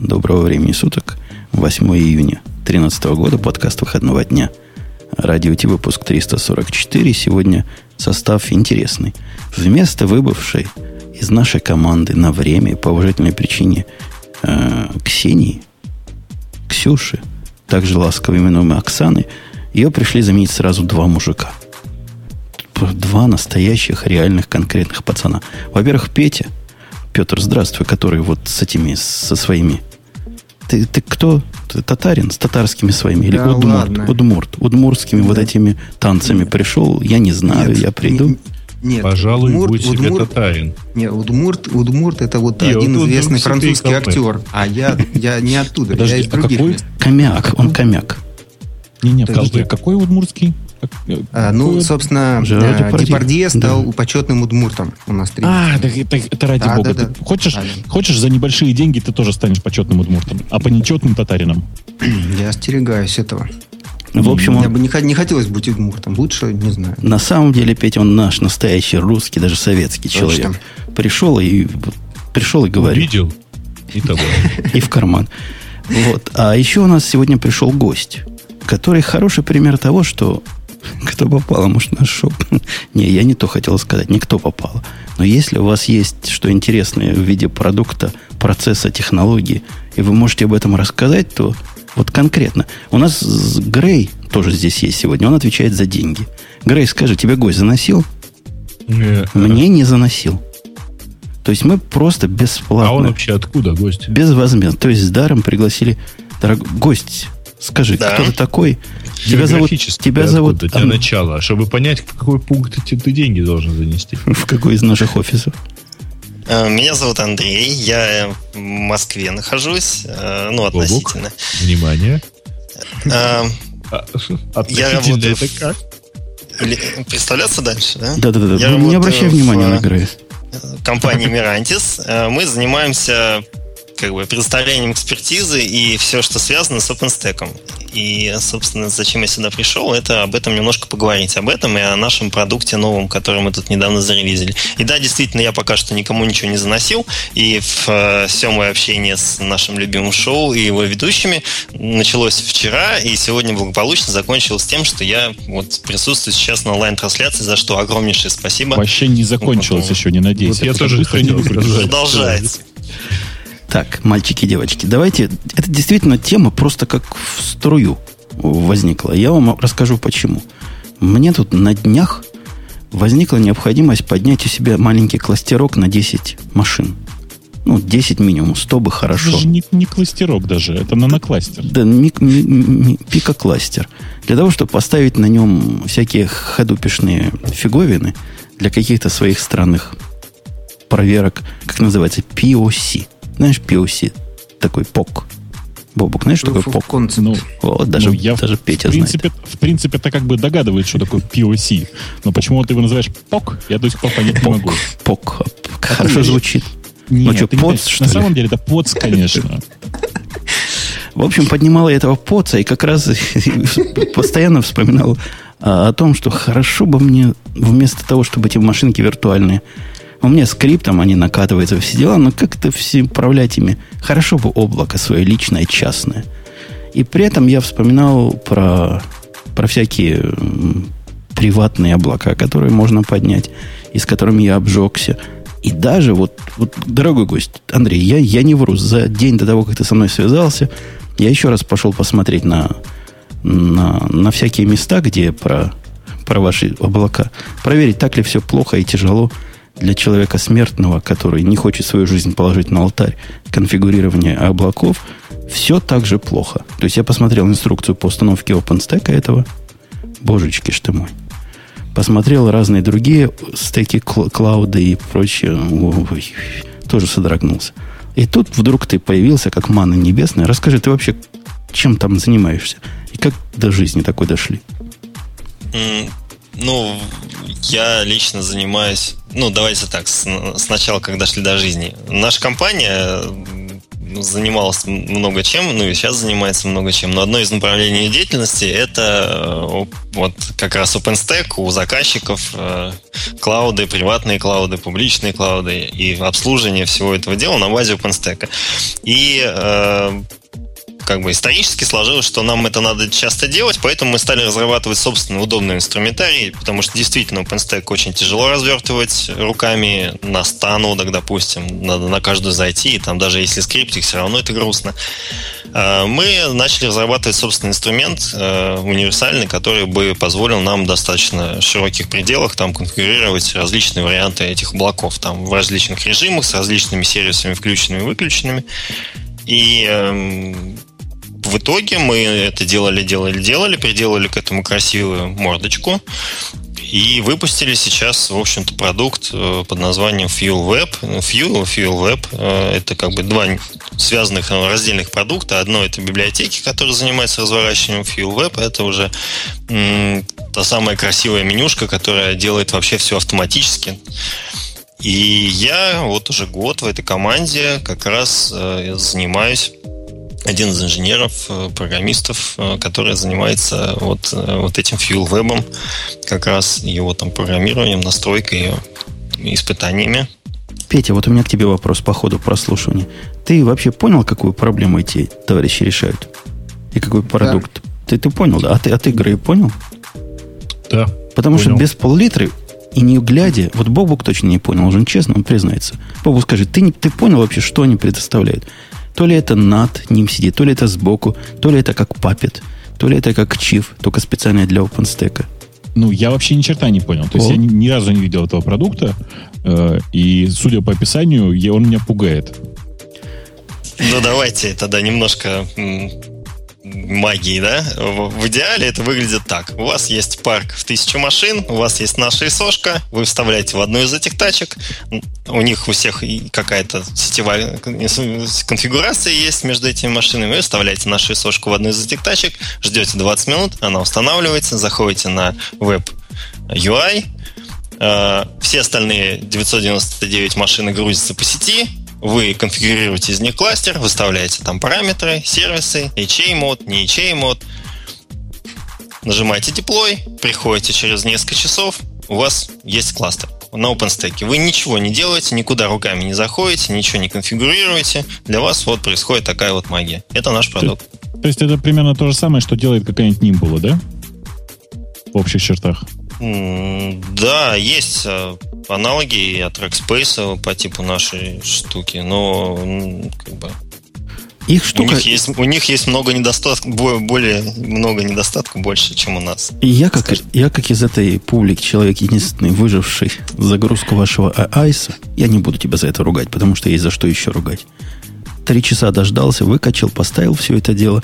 Доброго времени суток. 8 июня 2013 года, подкаст выходного дня. Радио Ти, выпуск 344. Сегодня состав интересный. Вместо выбывшей из нашей команды на время по уважительной причине э, Ксении, Ксюши, также ласково именуемой Оксаны, ее пришли заменить сразу два мужика. Два настоящих, реальных, конкретных пацана. Во-первых, Петя – Петр, здравствуй, который вот с этими, со своими... Ты, ты кто? Ты татарин с татарскими своими? Или да, удмурт? Ладно. Удмурт. Удмуртскими да. вот этими танцами Нет. пришел? Я не знаю, Нет. я приду. Нет, Пожалуй, Удмурт, будь себе Удмурт, татарин. Нет, Удмурт, Удмурт это вот Нет, один известный французский актер. А я, я не оттуда, Подожди, я из а других какой? мест. Комяк, он комяк. Не-не, подожди, какой удмуртский? А, ну, собственно, Жерар Депардье, стал да. почетным удмуртом у нас. А, так, это, это ради да, бога. Да, да. Хочешь, да. хочешь за небольшие деньги ты тоже станешь почетным удмуртом, а по нечетным татарином? Я остерегаюсь этого. В общем, он... Я бы не, не хотелось быть удмуртом. Лучше, не знаю. На самом деле, Петя, он наш настоящий русский, даже советский Точно. человек. Пришел и пришел и говорил. Видел? И того. И в карман. Вот. А еще у нас сегодня пришел гость, который хороший пример того, что кто попало, может, наш шоп. не, я не то хотел сказать, никто попало. Но если у вас есть что интересное в виде продукта, процесса, технологии, и вы можете об этом рассказать, то вот конкретно. У нас Грей тоже здесь есть сегодня. Он отвечает за деньги. Грей, скажи, тебе гость заносил? Нет. Мне не заносил. То есть мы просто бесплатно. А он вообще откуда гость? Безвозмездно. То есть с даром пригласили дорогой гость. Скажи, да. кто ты такой? Тебя зовут... Тебя зовут... Для начала, чтобы понять, в какой пункт ты, ты деньги должен занести. В какой из наших офисов? Э, меня зовут Андрей, я в Москве нахожусь, э, ну, относительно. Бобок, внимание. А, я работаю это как? Представляться дальше, да? Да-да-да, я не обращай внимания на Грейс. Компании Mirantis. Мы занимаемся как бы предоставлением экспертизы и все, что связано с OpenStack. И, собственно, зачем я сюда пришел, это об этом немножко поговорить. Об этом и о нашем продукте новом, который мы тут недавно зарелизили. И да, действительно, я пока что никому ничего не заносил. И в, э, все мое общение с нашим любимым шоу и его ведущими началось вчера, и сегодня благополучно закончилось тем, что я вот присутствую сейчас на онлайн-трансляции, за что огромнейшее спасибо. Вообще не закончилось вот, еще, не надеюсь. Вот я тоже хотел Продолжается. Так, мальчики и девочки, давайте... Это действительно тема просто как в струю возникла. Я вам расскажу почему. Мне тут на днях возникла необходимость поднять у себя маленький кластерок на 10 машин. Ну, 10 минимум, 100 бы хорошо. Это же не, не кластерок даже, это нанокластер. Да, ми, ми, ми, пикокластер. Для того, чтобы поставить на нем всякие ходупишные фиговины для каких-то своих странных проверок, как называется, POC. Знаешь, POC, такой POC. Бобук, знаешь, что такое POC? Ну, вот, даже, ну, я даже Петя в принципе, знает. В принципе, это как бы догадывает, что такое POC. Но почему ты его называешь POC, я до сих пор понять не могу. POC. Хорошо звучит. Нет, ну что, поц, что На самом деле это поц, конечно. В общем, поднимал я этого поца и как раз постоянно вспоминал а, о том, что хорошо бы мне вместо того, чтобы эти машинки виртуальные у меня скриптом они накатываются все дела, но как-то все управлять ими. Хорошо бы облако свое личное, частное. И при этом я вспоминал про, про всякие приватные облака, которые можно поднять, и с которыми я обжегся. И даже вот, вот дорогой гость, Андрей, я, я не вру, за день до того, как ты со мной связался, я еще раз пошел посмотреть на, на, на всякие места, где про, про ваши облака. Проверить, так ли все плохо и тяжело для человека смертного, который не хочет свою жизнь положить на алтарь конфигурирования облаков, все так же плохо. То есть я посмотрел инструкцию по установке OpenStack этого. Божечки что мой. Посмотрел разные другие стеки, клауды и прочее. Ой, тоже содрогнулся. И тут вдруг ты появился, как мана небесная. Расскажи, ты вообще чем там занимаешься? И как до жизни такой дошли? Ну, я лично занимаюсь, ну, давайте так, сначала, когда шли до жизни. Наша компания занималась много чем, ну и сейчас занимается много чем. Но одно из направлений деятельности это э, вот как раз OpenStack у заказчиков, э, клауды, приватные клауды, публичные клауды и обслуживание всего этого дела на базе OpenStack. И э, как бы исторически сложилось, что нам это надо часто делать, поэтому мы стали разрабатывать собственный удобный инструментарий, потому что действительно OpenStack очень тяжело развертывать руками на 100 нодах, допустим, надо на каждую зайти, и там даже если скриптик, все равно это грустно. А, мы начали разрабатывать собственный инструмент э, универсальный, который бы позволил нам достаточно широких пределах там конфигурировать различные варианты этих блоков там в различных режимах с различными сервисами включенными и выключенными. И эм, в итоге мы это делали, делали, делали, приделали к этому красивую мордочку и выпустили сейчас, в общем-то, продукт э, под названием Fuel Web. Fuel, Fuel Web э, это как бы два связанных э, раздельных продукта. Одно это библиотеки, которые занимаются разворачиванием Fuel Web. Это уже та самая красивая менюшка, которая делает вообще все автоматически. И я вот уже год в этой команде как раз занимаюсь один из инженеров, э, программистов, э, который занимается вот, э, вот этим Fuel Web, как раз его там программированием, настройкой, испытаниями. Петя, вот у меня к тебе вопрос по ходу прослушивания. Ты вообще понял, какую проблему эти товарищи решают? И какой продукт? Да. Ты, ты понял, да? А ты от игры понял? Да. Потому понял. что без пол-литры и не глядя, вот Бобук точно не понял, он честно, он признается. Бобук скажет, ты, не, ты понял вообще, что они предоставляют? То ли это над ним сидит, то ли это сбоку, то ли это как папет, то ли это как чиф, только специально для OpenStack. Ну, я вообще ни черта не понял. То О. есть я ни, ни разу не видел этого продукта, э, и, судя по описанию, я, он меня пугает. Ну, давайте тогда немножко магии, да? В, идеале это выглядит так. У вас есть парк в тысячу машин, у вас есть наша ИСОшка, вы вставляете в одну из этих тачек, у них у всех какая-то сетевая конфигурация есть между этими машинами, вы вставляете нашу ИСОшку в одну из этих тачек, ждете 20 минут, она устанавливается, заходите на веб UI, э, все остальные 999 машины грузятся по сети, вы конфигурируете из них кластер, выставляете там параметры, сервисы, HA мод, не HA мод. Нажимаете deploy, приходите через несколько часов, у вас есть кластер на OpenStack. Вы ничего не делаете, никуда руками не заходите, ничего не конфигурируете. Для вас вот происходит такая вот магия. Это наш продукт. То, то есть это примерно то же самое, что делает какая-нибудь Nimble, да? В общих чертах. Да, есть э, аналоги от Rackspace по типу нашей штуки, но как бы их штука... У них есть, у них есть много недостатков, более много недостатков больше, чем у нас. Я как, я как из этой публики человек единственный, выживший загрузку вашего айса, я не буду тебя за это ругать, потому что есть за что еще ругать. Три часа дождался, выкачал, поставил все это дело.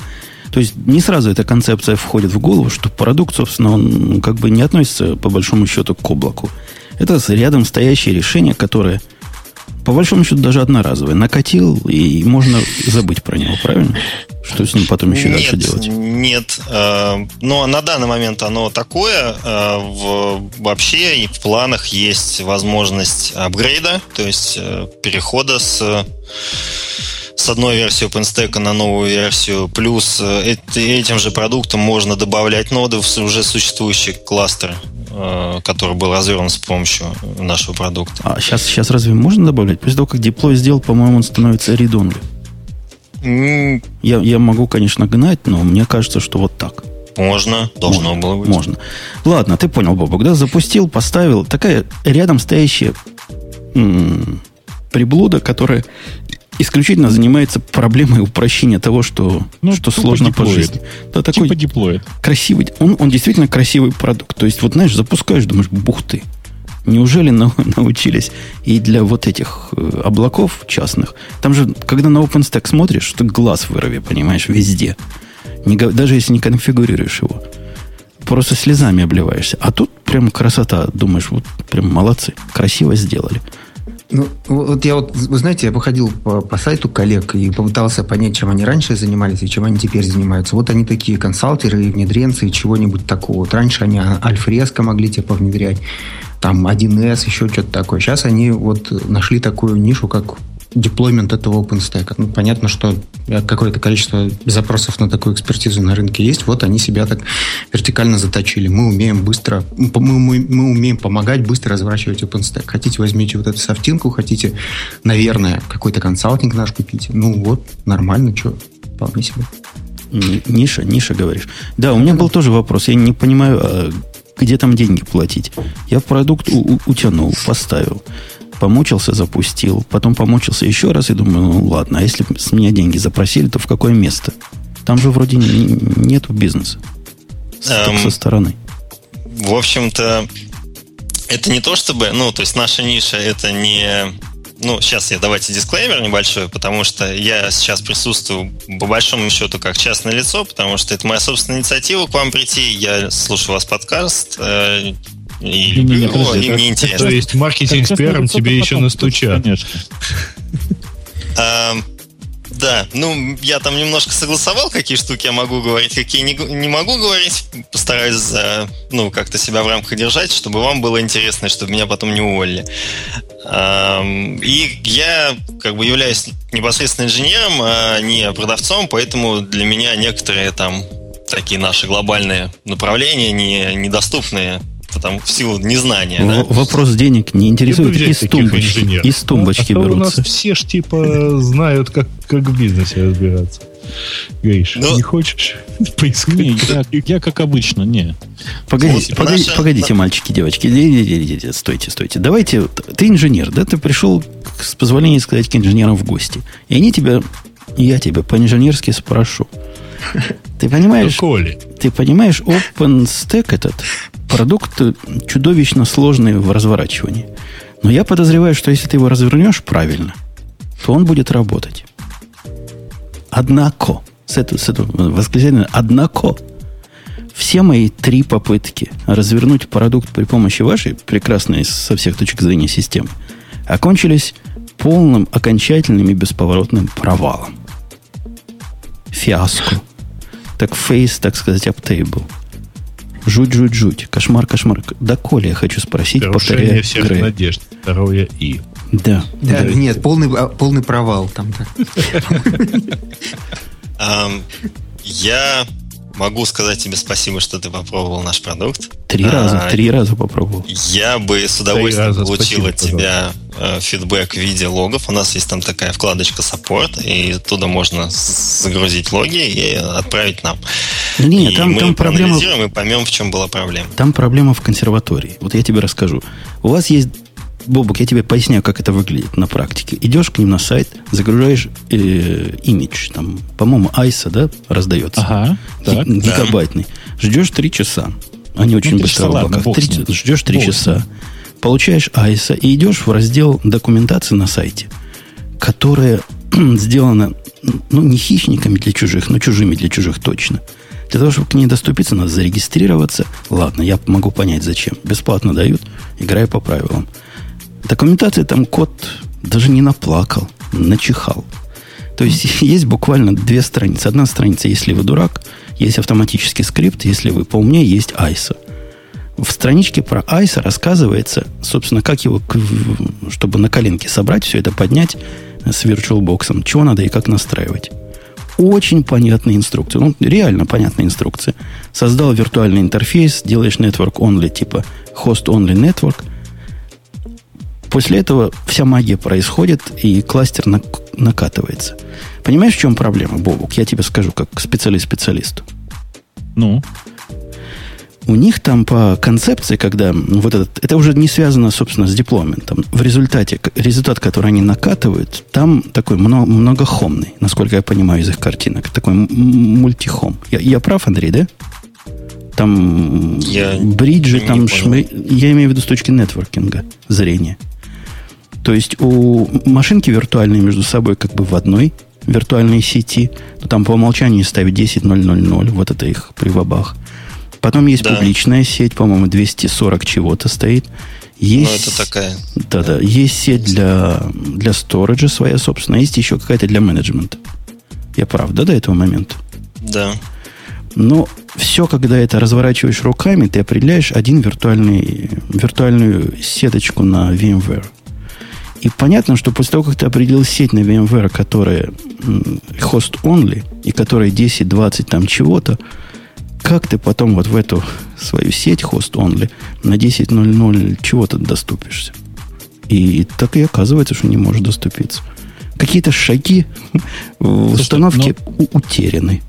То есть не сразу эта концепция входит в голову, что продукт, собственно, он как бы не относится по большому счету к облаку. Это рядом стоящее решение, которое по большому счету даже одноразовое. Накатил, и можно забыть про него, правильно? Что с ним потом еще нет, дальше делать? Нет. Э, но ну, а на данный момент оно такое. Э, вообще и в планах есть возможность апгрейда, то есть э, перехода с с одной версии OpenStack на новую версию. Плюс э, этим же продуктом можно добавлять ноды в уже существующий кластер, э, который был развернут с помощью нашего продукта. А сейчас, сейчас разве можно добавлять? После того, как деплой сделал, по-моему, он становится read-only. Mm. Я, я могу, конечно, гнать, но мне кажется, что вот так. Можно, должно можно, было быть. Можно. Ладно, ты понял, Бобок, да? Запустил, поставил. Такая рядом стоящая м- приблуда, которая исключительно занимается проблемой упрощения того, что, ну, что сложно по жизни. Да, такой типа деплоид. Красивый. Он, он действительно красивый продукт. То есть, вот знаешь, запускаешь, думаешь, бух ты. Неужели на, научились и для вот этих э, облаков частных? Там же, когда на OpenStack смотришь, что глаз вырови, понимаешь, везде. Не, даже если не конфигурируешь его. Просто слезами обливаешься. А тут прям красота. Думаешь, вот прям молодцы. Красиво сделали. Ну, вот я вот, вы знаете, я походил по, по сайту коллег и попытался понять, чем они раньше занимались и чем они теперь занимаются. Вот они такие консалтеры и внедренцы и чего-нибудь такого. Вот раньше они альфреско могли типа внедрять, там 1С, еще что-то такое. Сейчас они вот нашли такую нишу, как деплоймент этого OpenStack. Ну, понятно, что какое-то количество запросов на такую экспертизу на рынке есть. Вот они себя так вертикально заточили. Мы умеем быстро, мы, мы, мы умеем помогать быстро разворачивать OpenStack. Хотите, возьмите вот эту софтинку, хотите, наверное, какой-то консалтинг наш купите. Ну вот, нормально, что, вполне себе. Ниша, ниша, говоришь. Да, у меня был тоже вопрос. Я не понимаю, а где там деньги платить. Я продукт у- утянул, поставил помучился, запустил, потом помучился еще раз и думаю, ну ладно, а если с меня деньги запросили, то в какое место? Там же вроде не, нету бизнеса. Эм, со стороны. В общем-то, это не то чтобы, ну, то есть наша ниша это не ну, сейчас я давайте дисклеймер небольшой, потому что я сейчас присутствую по большому счету как частное лицо, потому что это моя собственная инициатива к вам прийти. Я слушаю вас подкаст, э, и люблю не, его, и мне интересно. То есть маркетинг с пиаром тебе еще настучат. Конечно. Да, ну, я там немножко согласовал, какие штуки я могу говорить, какие не, не могу говорить. Постараюсь, ну, как-то себя в рамках держать, чтобы вам было интересно, чтобы меня потом не уволили. И я, как бы, являюсь непосредственно инженером, а не продавцом, поэтому для меня некоторые там такие наши глобальные направления не, недоступные потому в силу незнания. В- да? Вопрос денег не интересует. Из тумбочки, из тумбочки а берутся. у нас все ж типа знают, как, как в бизнесе разбираться. Гриш, Но... Ну, не хочешь поискать? Не, я, я как обычно, не. Погодите, вот, погодите, наша... погодите, мальчики, девочки. Стойте, стойте. Давайте, ты инженер, да? Ты пришел, с позволения сказать, к инженерам в гости. И они тебя, я тебя по-инженерски спрошу. Ты понимаешь, ты понимаешь, OpenStack этот продукт чудовищно сложный в разворачивании. Но я подозреваю, что если ты его развернешь правильно, то он будет работать. Однако, с этого, с этого восклицания, однако, все мои три попытки развернуть продукт при помощи вашей прекрасной со всех точек зрения системы окончились полным, окончательным и бесповоротным провалом. Фиаско. Так фейс, так сказать, аптейбл. Жуть, жуть, жуть. Кошмар, кошмар. Да, Коля, я хочу спросить, повторяя всех Грей. надежд. Второе И. Да. да. Нет, полный, а, полный провал там. Я могу сказать тебе спасибо, что ты попробовал наш продукт. Три а, раза, три раза попробовал. Я бы с удовольствием получил от тебя э, фидбэк в виде логов. У нас есть там такая вкладочка Support, и туда можно загрузить логи и отправить нам. Нет, и там, мы там проблема... и поймем, в чем была проблема. Там проблема в консерватории. Вот я тебе расскажу. У вас есть Бобок, я тебе поясняю, как это выглядит на практике. Идешь к ним на сайт, загружаешь э, имидж, там, по-моему, айса, да, раздается. Ага, так, гигабайтный. Да. Ждешь три часа. Они ну, очень быстро в облаках. Три, ждешь три часа. Получаешь айса и идешь в раздел документации на сайте, которая сделана, ну, не хищниками для чужих, но чужими для чужих точно. Для того, чтобы к ней доступиться, надо зарегистрироваться. Ладно, я могу понять, зачем. Бесплатно дают, играй по правилам. Документации там код даже не наплакал, начихал. То есть есть буквально две страницы. Одна страница, если вы дурак, есть автоматический скрипт, если вы поумнее, есть ISO. В страничке про ISO рассказывается, собственно, как его, чтобы на коленке собрать, все это поднять с VirtualBox, чего надо и как настраивать. Очень понятные инструкции. Ну, реально понятные инструкции. Создал виртуальный интерфейс, делаешь network only, типа host only network – После этого вся магия происходит, и кластер накатывается. Понимаешь, в чем проблема, Бобук? Я тебе скажу, как специалист специалисту. Ну? У них там по концепции, когда вот этот, это уже не связано, собственно, с дипломентом. В результате, результат, который они накатывают, там такой много, многохомный, насколько я понимаю из их картинок. Такой мультихом. Я, я прав, Андрей, да? Там я бриджи, там шмы... Я имею в виду с точки нетворкинга зрения. То есть у машинки виртуальные между собой как бы в одной виртуальной сети. Но там по умолчанию ставить 10.0.0.0. Вот это их привабах. Потом есть да. публичная сеть, по-моему, 240 чего-то стоит. Есть, ну, это такая. Да, да. Есть сеть для, для сториджа своя собственная. Есть еще какая-то для менеджмента. Я прав, да, до этого момента? Да. Но все, когда это разворачиваешь руками, ты определяешь один виртуальный, виртуальную сеточку на VMware. И понятно, что после того, как ты определил сеть на VMware, которая host only, и которая 10, 20 там чего-то, как ты потом вот в эту свою сеть host only на 10.00 чего-то доступишься? И так и оказывается, что не можешь доступиться. Какие-то шаги в установке но... Ну, утеряны.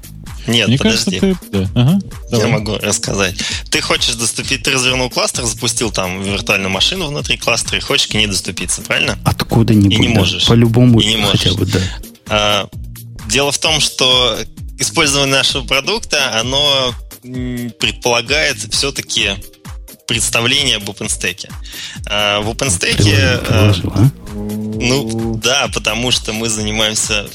Нет, Мне подожди. Кажется, ты... да. ага, Я могу рассказать. Ты хочешь доступить, ты развернул кластер, запустил там виртуальную машину внутри кластера и хочешь к ней доступиться, правильно? Откуда-нибудь. И не да. можешь. По-любому. И не можешь. Хотя бы, да. А, дело в том, что использование нашего продукта, оно предполагает все-таки представление об OpenStack. А, в OpenStack... А, а? Ну, да, потому что мы занимаемся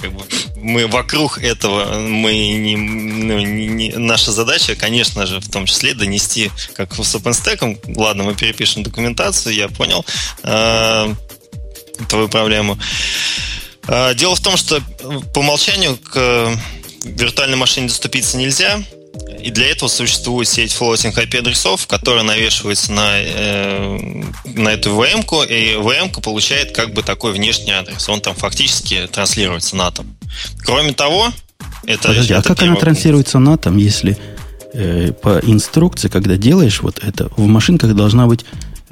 как бы, мы вокруг этого, мы не, ну, не, не, наша задача, конечно же, в том числе донести, как с OpenStack, ладно, мы перепишем документацию, я понял э, твою проблему. Э, дело в том, что по умолчанию к виртуальной машине доступиться нельзя, и для этого существует сеть floating IP-адресов, которая навешивается на, э, на эту VM-ку, и VM-ка получает как бы такой внешний адрес. Он там фактически транслируется на атом. Кроме того, это... Подожди, а как она транслируется на атом, если э, по инструкции, когда делаешь вот это, в машинках должна быть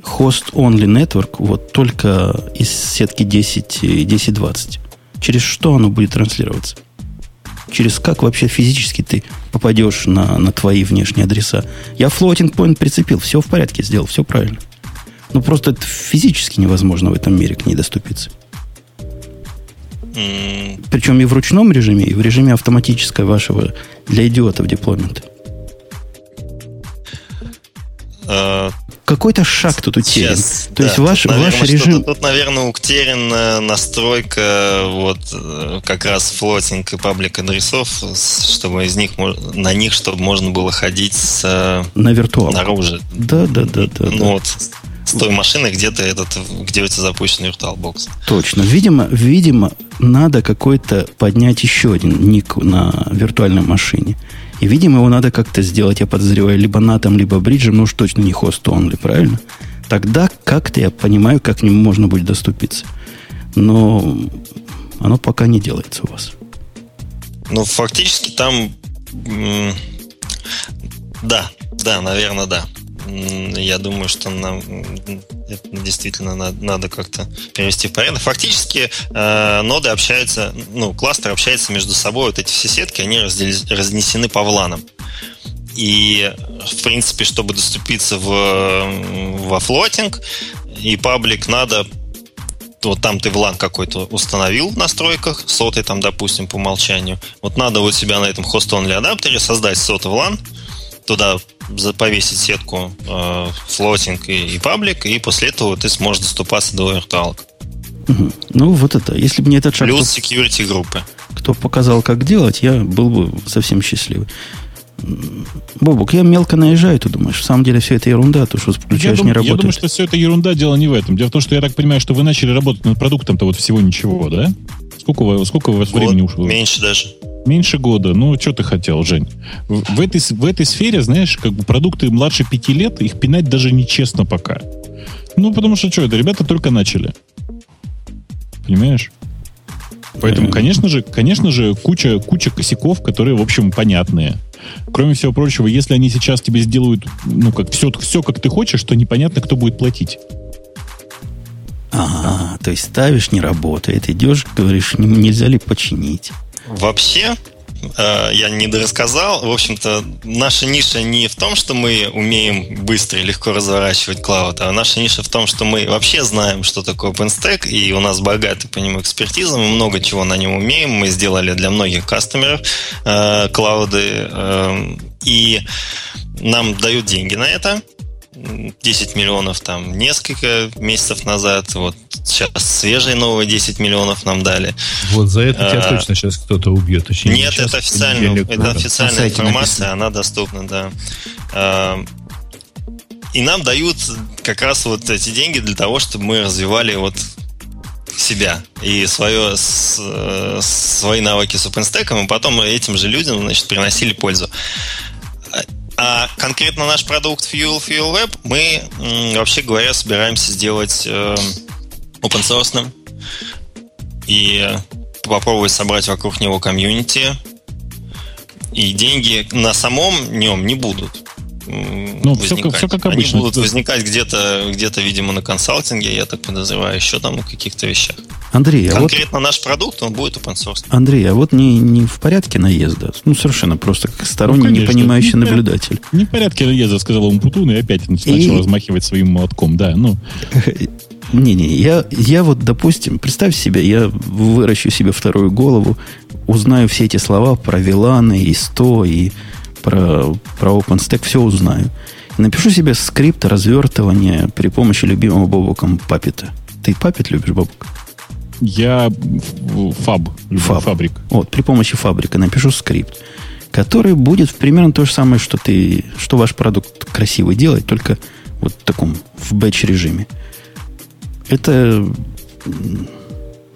host-only network вот только из сетки 10 10-20? Через что оно будет транслироваться? Через как вообще физически ты попадешь на, на твои внешние адреса. Я floating point прицепил, все в порядке сделал, все правильно. Ну, просто это физически невозможно в этом мире к ней доступиться. Mm. Причем и в ручном режиме, и в режиме автоматической вашего для идиотов деплоймента. Uh, какой-то шаг тут утерян. Сейчас, То да, есть ваш, тут, наверное, ваш режим... Тут, наверное, утеряна настройка вот э, как раз флотинг и паблик адресов, чтобы из них на них, чтобы можно было ходить с, э, на виртуал. наружу. Да, да, да, да. Ну да. вот с той машины, где ты этот, где у тебя запущен VirtualBox. Точно. Видимо, видимо, надо какой-то поднять еще один ник на виртуальной машине. И, видимо, его надо как-то сделать, я подозреваю, либо натом, либо бриджем, ну уж точно не хост only, правильно? Тогда как-то я понимаю, как к нему можно будет доступиться. Но оно пока не делается у вас. Ну, фактически там... Да, да, наверное, да я думаю, что нам это действительно надо, надо как-то перевести в порядок. Фактически э, ноды общаются, ну, кластер общается между собой, вот эти все сетки, они разнесены по вланам. И, в принципе, чтобы доступиться в, во floating и public, надо вот там ты VLAN какой-то установил в настройках, сотый там, допустим, по умолчанию. Вот надо вот себя на этом host-only адаптере создать сотый VLAN, туда повесить сетку э, floating и, и public, и после этого ты сможешь доступаться до виртуалок. Угу. Ну, вот это. Если бы мне этот шаг... Плюс security группы. Кто показал, как делать, я был бы совсем счастливый. Бобук, я мелко наезжаю, ты думаешь? В самом деле все это ерунда, то, что включаешь, я не работает. Я думаю, что все это ерунда, дело не в этом. Дело в том, что я так понимаю, что вы начали работать над продуктом-то вот всего ничего, да? Сколько, у вас, сколько у вас Год, времени ушло? Меньше даже. Меньше года. Ну, что ты хотел, Жень? В, в, этой, в этой сфере, знаешь, как бы продукты младше пяти лет, их пинать даже нечестно пока. Ну, потому что что это? Ребята только начали. Понимаешь? Поэтому, конечно же, конечно же, куча, куча косяков, которые, в общем, понятные. Кроме всего прочего, если они сейчас тебе сделают, ну, как все, все как ты хочешь, то непонятно, кто будет платить. Ага, то есть ставишь, не работает, идешь, говоришь, нельзя ли починить. Вообще, э, я не дорассказал. В общем-то, наша ниша не в том, что мы умеем быстро и легко разворачивать клауд, а наша ниша в том, что мы вообще знаем, что такое OpenStack, и у нас богатый по нему экспертиза, мы много чего на нем умеем, мы сделали для многих кастомеров э, клауды, э, и нам дают деньги на это, 10 миллионов там несколько месяцев назад. Вот сейчас свежие новые 10 миллионов нам дали. Вот за это тебя а, точно сейчас кто-то убьет. Точнее, нет, сейчас, это официальная, это официальная информация, написано. она доступна, да. А, и нам дают как раз вот эти деньги для того, чтобы мы развивали вот себя и свое, с, свои навыки с OpenStack, и потом этим же людям значит, приносили пользу. А конкретно наш продукт Fuel Fuel Web мы, вообще говоря, собираемся сделать э, open source и попробовать собрать вокруг него комьюнити. И деньги на самом нем не будут. Ну, все, все как обычно. Они будут возникать где-то, где-то, видимо, на консалтинге, я так подозреваю, еще там на каких-то вещах. Андрей, а Конкретно вот... наш продукт, он будет open source. Андрей, а вот не, не в порядке наезда, ну, совершенно просто как сторонний, ну, конечно, непонимающий не наблюдатель. Не в порядке наезда, сказал ему Путун, и опять начал и... размахивать своим молотком, да, ну. Не-не, я, я вот, допустим, представь себе, я выращу себе вторую голову, узнаю все эти слова про Виланы и 100 и про, про OpenStack, все узнаю. Напишу себе скрипт развертывания при помощи любимого Бобуком Папита. Ты Puppet любишь, Бобук? Я fab, fab. Fabric. Вот, при помощи Fabric'а напишу скрипт, который будет примерно то же самое, что ты, что ваш продукт красивый делает, только вот в таком, в batch режиме. Это,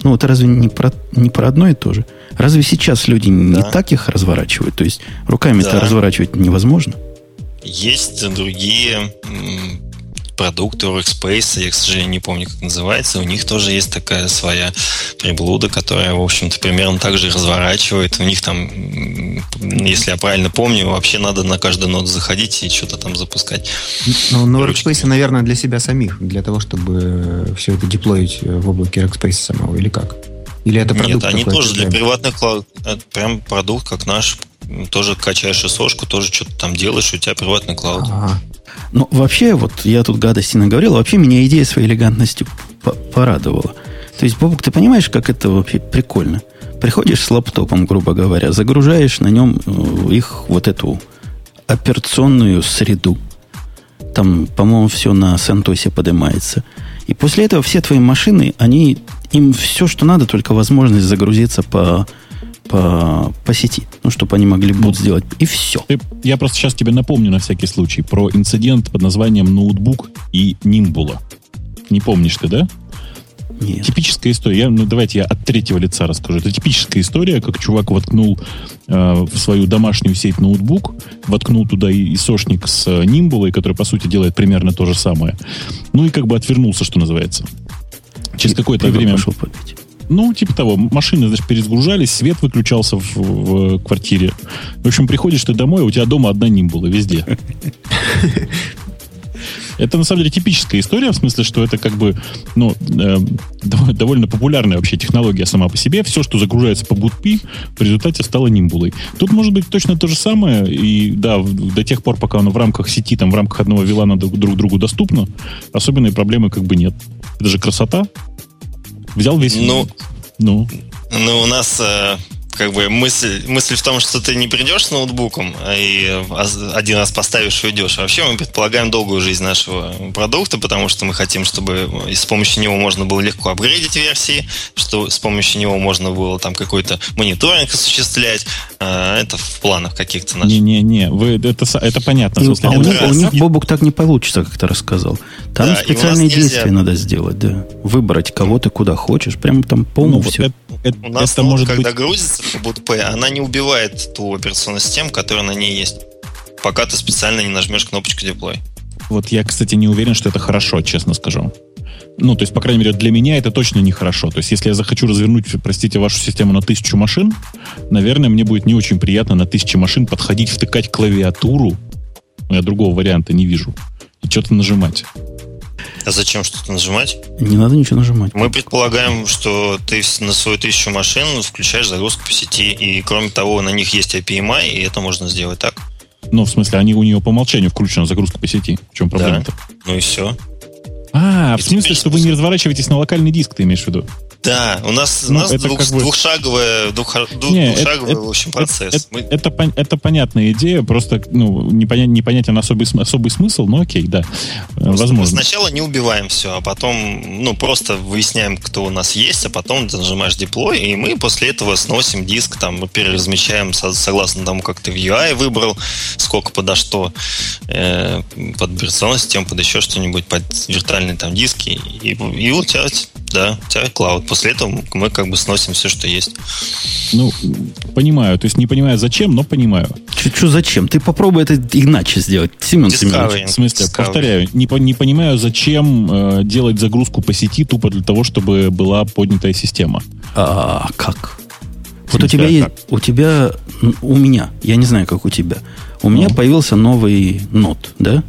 ну, это разве не про, не про одно и то же? Разве сейчас люди да. не так их разворачивают? То есть руками это да. разворачивать невозможно? Есть другие продукты Workspace, я, к сожалению, не помню, как называется, у них тоже есть такая своя приблуда, которая, в общем-то, примерно так же разворачивает. У них там, если я правильно помню, вообще надо на каждый нод заходить и что-то там запускать. Ну, на Workspace, наверное, для себя самих, для того, чтобы все это деплоить в облаке Workspace самого, или как? Или это продукт Нет, они тоже для приватных клауд. Это прям продукт, как наш. Тоже качаешь СОшку, тоже что-то там делаешь, у тебя приватный клауд. Ага. Ну, вообще, вот я тут гадости наговорил, вообще меня идея своей элегантностью порадовала. То есть, Бобок, ты понимаешь, как это вообще прикольно? Приходишь с лаптопом, грубо говоря, загружаешь на нем э, их вот эту операционную среду. Там, по-моему, все на Сантосе поднимается. И после этого все твои машины, они, им все, что надо, только возможность загрузиться по, по, по сети. Ну, чтобы они могли бут сделать. И все. Я просто сейчас тебе напомню на всякий случай про инцидент под названием ноутбук и Нимбула. Не помнишь ты, да? Нет. Типическая история. Я, ну, давайте я от третьего лица расскажу. Это типическая история, как чувак воткнул э, в свою домашнюю сеть ноутбук, воткнул туда и сошник с э, нимбулой, который, по сути, делает примерно то же самое. Ну и как бы отвернулся, что называется. Через какое-то время... Пошел попить. Ну, типа того, машины, значит, перезагружались, свет выключался в, в квартире. В общем, приходишь ты домой, а у тебя дома одна нимбула везде. Это на самом деле типическая история, в смысле, что это как бы ну, э, довольно популярная вообще технология сама по себе. Все, что загружается по BootP, в результате стало нимбулой. Тут может быть точно то же самое, и да, до тех пор, пока оно в рамках сети, там в рамках одного вилана друг другу доступно, особенной проблемы как бы нет. Это же красота. Взял весь... Ну, ну. Ну, у нас э, как бы мысль, мысль в том, что ты не придешь с ноутбуком и один раз поставишь и уйдешь. Вообще мы предполагаем долгую жизнь нашего продукта, потому что мы хотим, чтобы с помощью него можно было легко апгрейдить версии, что с помощью него можно было там какой-то мониторинг осуществлять. А, это в планах каких-то наших. Не-не-не, вы, это, это понятно. Ну, а у, них, у них, Бобук, так не получится, как ты рассказал. Там да, специальные действия нельзя... надо сделать, да. Выбрать кого ты куда хочешь, прям там полностью. ну, все. Это, это, у нас это может когда быть... грузится bootp, она не убивает ту операционную систему, которая на ней есть, пока ты специально не нажмешь кнопочку deploy. Вот я, кстати, не уверен, что это хорошо, честно скажу. Ну, то есть, по крайней мере, для меня это точно нехорошо. То есть, если я захочу развернуть, простите, вашу систему на тысячу машин, наверное, мне будет не очень приятно на тысячи машин подходить, втыкать клавиатуру, я другого варианта не вижу, и что-то нажимать. А зачем что-то нажимать? Не надо ничего нажимать. Мы предполагаем, что ты на свою тысячу машин включаешь загрузку по сети, и кроме того, на них есть API, и это можно сделать так. Ну, в смысле, они у нее по умолчанию включена загрузка по сети. В чем проблема-то? Да. Ну и все. А, и в смысле, что вы не разворачиваетесь на локальный диск, ты имеешь в виду? Да, у нас, ну, у нас двух, как бы... двухшаговый, двух, не, двухшаговый это, в общем, процесс. Это, Мы... это, это, это понятная идея, просто ну, непонятен, непонятен особый, особый смысл, но окей, да, просто возможно. Сначала не убиваем все, а потом ну, просто выясняем, кто у нас есть, а потом ты нажимаешь деплой, и мы после этого сносим диск, там, мы переразмещаем согласно тому, как ты в UI выбрал, сколько подо что, э, под операционную систему, под еще что-нибудь, под виртуальные там диски, и, и у тебя, да, у тебя клауд после этого мы как бы сносим все, что есть. Ну, понимаю. То есть не понимаю зачем, но понимаю. Что зачем? Ты попробуй это иначе сделать, Семен Семенович. В смысле, Discovery. повторяю, не, не понимаю, зачем э, делать загрузку по сети тупо для того, чтобы была поднятая система. А как? Вот у тебя есть, у тебя, у меня, я не знаю, как у тебя, у ну. меня появился новый нот, да?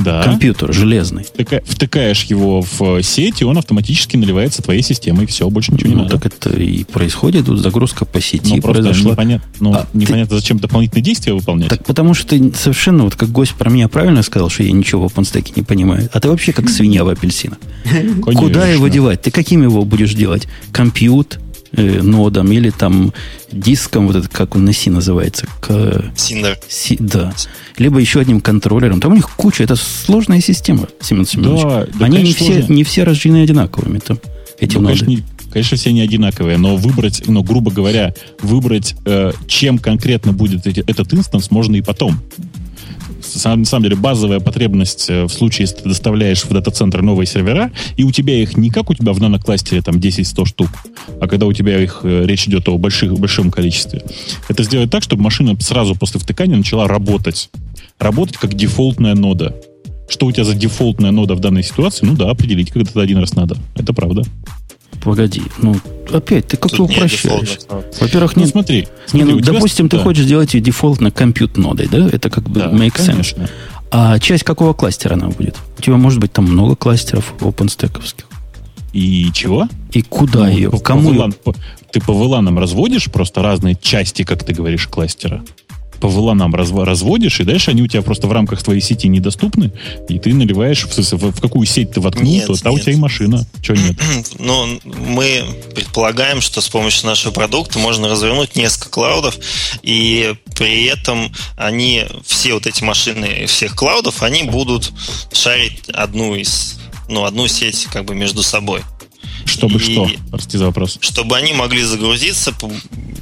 Да. компьютер железный. Втыка, втыкаешь его в сеть, и он автоматически наливается твоей системой, все, больше ничего ну, не надо. Так это и происходит, тут загрузка по сети ну, произошла. Непонятно, ну, а, непонятно ты... зачем дополнительные действия выполнять. Так потому что ты совершенно, вот как гость про меня правильно сказал, что я ничего в OpenStack не понимаю. А ты вообще как свинья в апельсинах. Куда его девать? Ты каким его будешь делать? Compute, э, нодом или там диском, вот это как он на C называется. К... Cinder. Си, да. Либо еще одним контроллером. Там у них куча, это сложная система, Семен Семенович. Да, да, Они не все, не все рождены одинаковыми, там, эти ну, ноды. Конечно, не, конечно, все не одинаковые, но выбрать, ну, грубо говоря, выбрать, э, чем конкретно будет эти, этот инстанс, можно и потом на самом деле базовая потребность э, в случае, если ты доставляешь в дата-центр новые сервера, и у тебя их не как у тебя в нанокластере там 10-100 штук, а когда у тебя их э, речь идет о больших, большом количестве. Это сделать так, чтобы машина сразу после втыкания начала работать. Работать как дефолтная нода. Что у тебя за дефолтная нода в данной ситуации? Ну да, определить, когда это один раз надо. Это правда. Погоди, ну опять ты как-то упрощаешь. Во-первых, ну, смотри, смотри не, ну, допустим, тебя... ты да. хочешь сделать ее дефолтно компьют нодой, да? Это как бы да, make конечно. sense. А часть какого кластера она будет? У тебя может быть там много кластеров OpenStack. И чего? И куда ну, ее? По, Кому по VLAN, по, ты по VLAN разводишь просто разные части, как ты говоришь, кластера? По разв, разводишь, и дальше они у тебя просто в рамках твоей сети недоступны, и ты наливаешь, в, в, в какую сеть ты воткнул, нет, то та у тебя и машина. Чего нет? Ну, мы предполагаем, что с помощью нашего продукта можно развернуть несколько клаудов, и при этом они, все вот эти машины всех клаудов, они будут шарить одну из ну, одну сеть как бы между собой. Чтобы и, что? Прости за вопрос. Чтобы они могли загрузиться,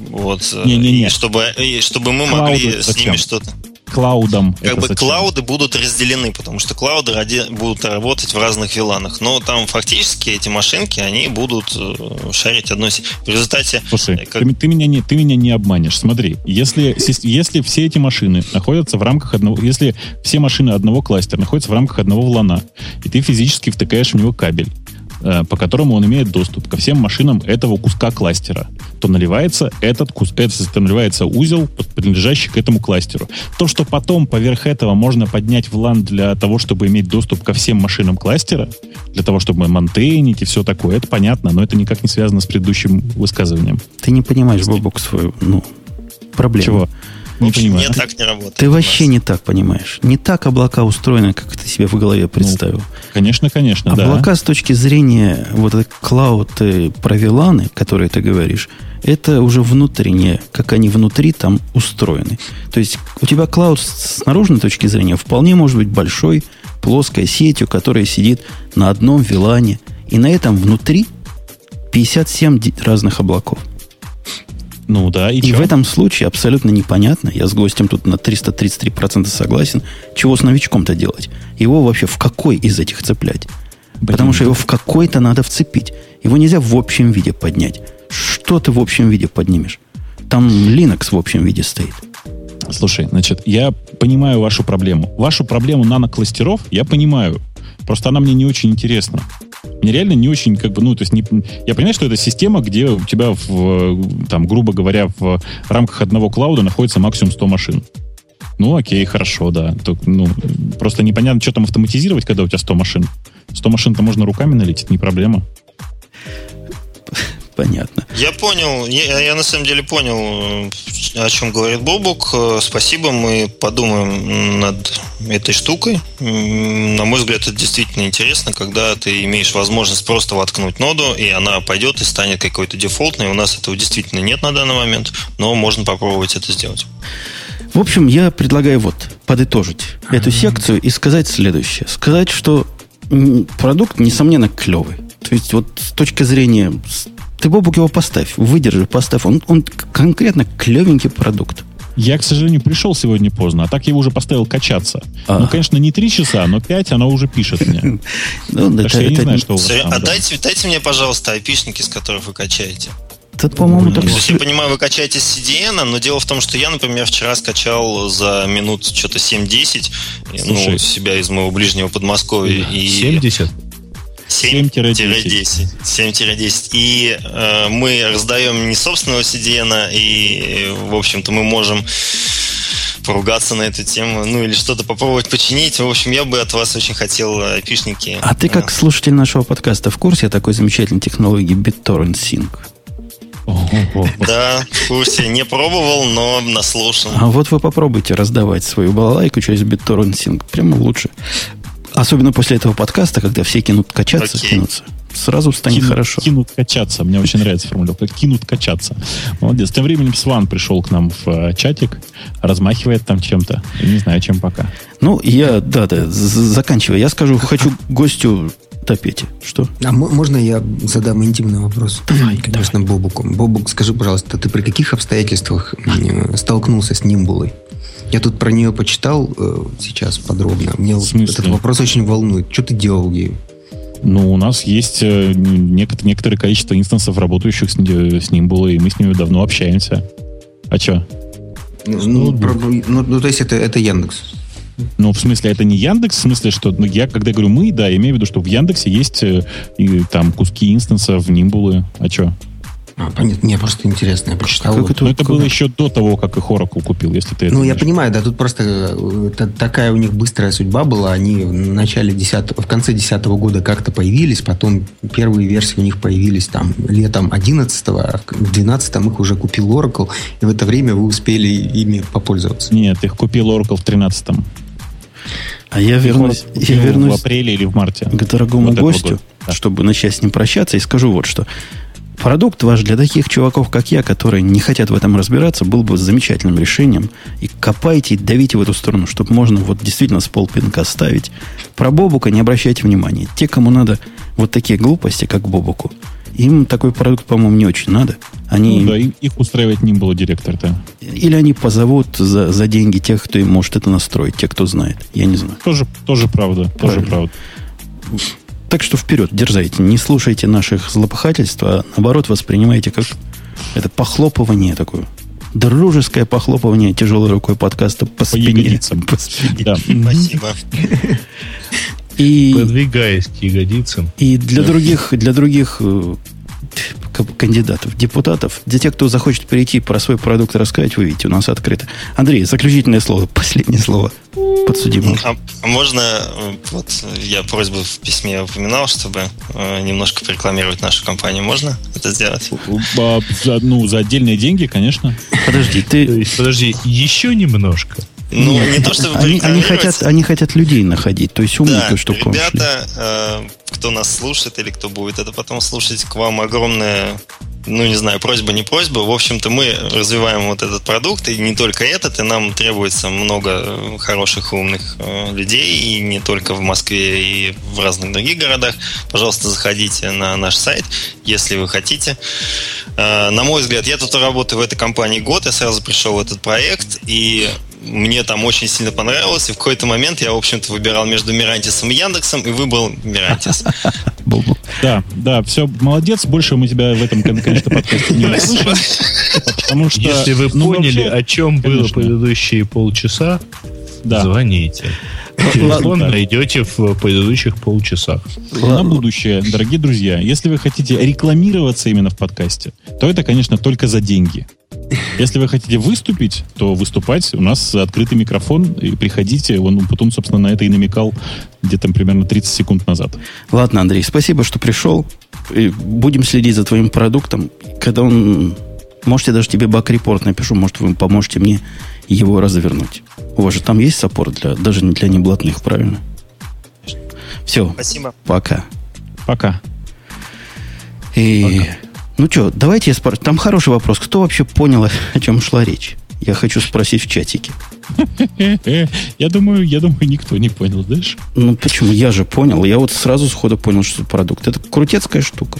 вот, не, не, не. И чтобы, и чтобы мы Клауды могли зачем? с ними что-то клаудом. Как бы зачем? клауды будут разделены, потому что клауды ради, будут работать в разных виланах. Но там фактически эти машинки, они будут э, шарить одной... В результате... Слушай, э, как... ты, ты, меня не, ты меня не обманешь. Смотри, если, если все эти машины находятся в рамках одного... Если все машины одного кластера находятся в рамках одного влана, и ты физически втыкаешь в него кабель, по которому он имеет доступ ко всем машинам этого куска кластера, то наливается этот кус, это наливается узел, принадлежащий к этому кластеру. То, что потом поверх этого можно поднять в LAN для того, чтобы иметь доступ ко всем машинам кластера, для того, чтобы монтейнить и все такое, это понятно, но это никак не связано с предыдущим высказыванием. Ты не понимаешь, Бобок, свою ну, проблему. Чего? Не понимаю. Нет, так не работает. Ты вообще не так понимаешь. Не так облака устроены, как ты себе в голове ну, представил. Ну, конечно, конечно, облака да. С точки зрения вот этой клауд провиланы, которые ты говоришь, это уже внутреннее, как они внутри там устроены. То есть у тебя клауд с наружной точки зрения вполне может быть большой, плоской сетью, которая сидит на одном вилане. И на этом внутри 57 разных облаков. Ну да, и, и в этом случае абсолютно непонятно, я с гостем тут на 333% согласен, чего с новичком-то делать. Его вообще в какой из этих цеплять? Блин, Потому что его в какой-то надо вцепить. Его нельзя в общем виде поднять. Что ты в общем виде поднимешь? Там Linux в общем виде стоит. Слушай, значит, я понимаю вашу проблему. Вашу проблему нанокластеров я понимаю. Просто она мне не очень интересна. Мне реально не очень, как бы, ну, то есть, не, я понимаю, что это система, где у тебя, в, там, грубо говоря, в рамках одного клауда находится максимум 100 машин. Ну, окей, хорошо, да. Так, ну, просто непонятно, что там автоматизировать, когда у тебя 100 машин. 100 машин-то можно руками налететь, не проблема понятно. Я понял, я, я на самом деле понял, о чем говорит Бобук. Спасибо, мы подумаем над этой штукой. На мой взгляд, это действительно интересно, когда ты имеешь возможность просто воткнуть ноду, и она пойдет и станет какой-то дефолтной. У нас этого действительно нет на данный момент, но можно попробовать это сделать. В общем, я предлагаю вот подытожить эту секцию и сказать следующее. Сказать, что продукт, несомненно, клевый. То есть вот с точки зрения ты, Бобук, его поставь, выдержи, поставь. Он, он конкретно клевенький продукт. Я, к сожалению, пришел сегодня поздно, а так я его уже поставил качаться. А. Ну, конечно, не три часа, но пять она уже пишет мне. Ну, Так это, что я не знаю, что у вас а да. дайте, мне, пожалуйста, айпишники, с которых вы качаете. это, по-моему, так То есть я понимаю, вы качаете с CDN, но дело в том, что я, например, вчера скачал за минут что-то 7-10 ну, Слушай. себя из моего ближнего Подмосковья. И 70? 7-10. 7-10. И э, мы раздаем не собственного CDN, и, э, в общем-то, мы можем поругаться на эту тему, ну или что-то попробовать починить. В общем, я бы от вас очень хотел айпишники. А ты как слушатель нашего подкаста в курсе такой замечательной технологии BitTorrent Sync? Да, в курсе. Не пробовал, но наслушан. А вот вы попробуйте раздавать свою балалайку через BitTorrent Sync. Прямо лучше. Особенно после этого подкаста, когда все кинут качаться, Окей. кинутся. Сразу станет Кинут- хорошо. Кинут качаться. Мне очень нравится формулировка. Кинут качаться. Молодец. Тем временем Сван пришел к нам в э, чатик, размахивает там чем-то. Не знаю, чем пока. Ну, я, да, да, заканчивая. Я скажу, хочу гостю топете. Что? А можно я задам интимный вопрос? Давай, Конечно, Бобуку. Бобук, скажи, пожалуйста, ты при каких обстоятельствах столкнулся с Нимбулой? Я тут про нее почитал э, сейчас подробно. Мне вот этот вопрос очень волнует. Что ты делал ею? Ну, у нас есть э, некотор- некоторое количество инстансов, работающих с, с ним было, и мы с ними давно общаемся. А что? Ну, ну, про- ну, ну, то есть это, это Яндекс. Ну, в смысле, это не Яндекс, в смысле, что ну, я, когда говорю мы, да, я имею в виду, что в Яндексе есть э, и, там куски инстансов, нимбулы. А что? А, понятно. Мне просто интересно. Я почитал. Как вот. это- Ну, это как- было еще до того, как их Oracle купил, если ты это Ну, я знаешь. понимаю, да, тут просто э, та- такая у них быстрая судьба была. Они в начале 10 в конце 2010 года как-то появились, потом первые версии у них появились там летом 11 а в 12 их уже купил Oracle, и в это время вы успели ими попользоваться. Нет, их купил Oracle в 13-м. А я вернусь, я купил в вернусь апреле или в марте. к дорогому Вот гостю. Да. чтобы начать с ним прощаться, и скажу вот что. Продукт ваш для таких чуваков, как я, которые не хотят в этом разбираться, был бы замечательным решением. И копайте, и давите в эту сторону, чтобы можно вот действительно с полпинка ставить. Про Бобука не обращайте внимания. Те, кому надо вот такие глупости, как Бобуку, им такой продукт, по-моему, не очень надо. Они, Ну, да, их устраивать не было директор-то. Или они позовут за, за деньги тех, кто им может это настроить, те, кто знает. Я не знаю. Тоже, тоже правда. Тоже Правильно. правда. Так что вперед, дерзайте. Не слушайте наших злопыхательств, а наоборот воспринимайте как это похлопывание такое. Дружеское похлопывание тяжелой рукой подкаста по, По спине. ягодицам. По спине. Да. Спасибо. И, Подвигаясь к ягодицам. и для других, для других э, кандидатов, депутатов, для тех, кто захочет перейти про свой продукт рассказать, вы видите, у нас открыто. Андрей, заключительное слово, последнее слово подсудимому. А а можно, э, вот я просьбу в письме упоминал, чтобы э, немножко порекламировать нашу компанию. Можно это сделать? За, ну, за отдельные деньги, конечно. Подожди, ты... есть, подожди, еще немножко. Ну, Нет, не то, чтобы они, они, хотят, они хотят людей находить, то есть умненькую Да, штуку ребята, э, кто нас слушает или кто будет это потом слушать, к вам огромная, ну не знаю, просьба, не просьба. В общем-то, мы развиваем вот этот продукт, и не только этот, и нам требуется много э, хороших, умных э, людей, и не только в Москве, и в разных других городах. Пожалуйста, заходите на наш сайт, если вы хотите. Э, На мой взгляд, я тут работаю в этой компании год, я сразу пришел в этот проект, и мне там очень сильно понравилось, и в какой-то момент я, в общем-то, выбирал между Мирантисом и Яндексом, и выбрал Мирантис. Да, да, все, молодец. Больше мы тебя в этом, кон- конечно, подкасте не услышим. Потому что... Если вы ну, поняли, о чем было предыдущие полчаса, Да. звоните. Найдете в предыдущих полчасах. На будущее, дорогие друзья, если вы хотите рекламироваться именно в подкасте, то это, конечно, только за деньги. Если вы хотите выступить, то выступать. У нас открытый микрофон, и приходите. Он потом, собственно, на это и намекал где-то примерно 30 секунд назад. Ладно, Андрей, спасибо, что пришел. И будем следить за твоим продуктом. Когда он... Можете даже тебе баг-репорт напишу, может, вы поможете мне его развернуть. У вас же там есть саппорт для, даже не для неблатных, правильно? Все, Спасибо. пока. Пока. И, ну что, давайте я спрошу. Там хороший вопрос. Кто вообще понял, о чем шла речь? Я хочу спросить в чатике. Я думаю, я думаю, никто не понял, знаешь? Ну почему? Я же понял. Я вот сразу сходу понял, что это продукт. Это крутецкая штука.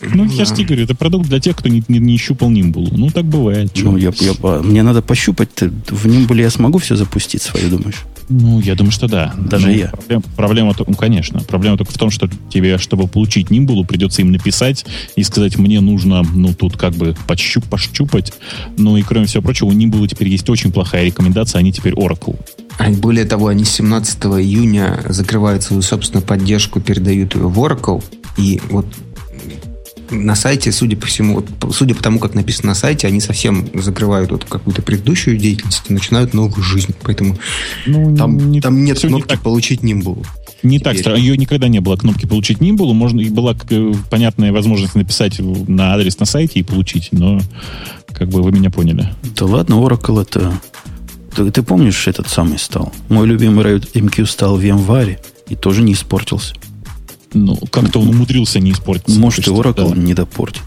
Ну, я же тебе говорю, это продукт для тех, кто не, не, не щупал Нимбулу. Ну, так бывает. Ну, я, я, мне надо пощупать. В Нимбуле я смогу все запустить свою, думаешь? Ну, я думаю, что да. Даже ну, я. Проблема, проблема, ну, конечно. Проблема только в том, что тебе, чтобы получить Нимбулу, придется им написать и сказать, мне нужно, ну, тут как бы пощуп, пощупать. Ну, и кроме всего прочего, у Нимбула теперь есть очень плохая рекомендация, они теперь Oracle. А более того, они 17 июня закрывают свою собственную поддержку, передают ее в Oracle. И вот на сайте, судя по всему, вот, судя по тому, как написано на сайте, они совсем закрывают вот какую-то предыдущую деятельность и начинают новую жизнь. Поэтому ну, там, не, там нет кнопки не «Получить Nimble». Не Теперь. так страшно. Ее никогда не было кнопки «Получить Nimble». Можно, и была э, понятная возможность написать на адрес на сайте и получить, но как бы вы меня поняли. Да ладно, Oracle это... Ты, ты помнишь, этот самый стал? Мой любимый MQ стал в январе и тоже не испортился. Ну, как-то он умудрился не испортить. Может, и Oracle да. не допортит.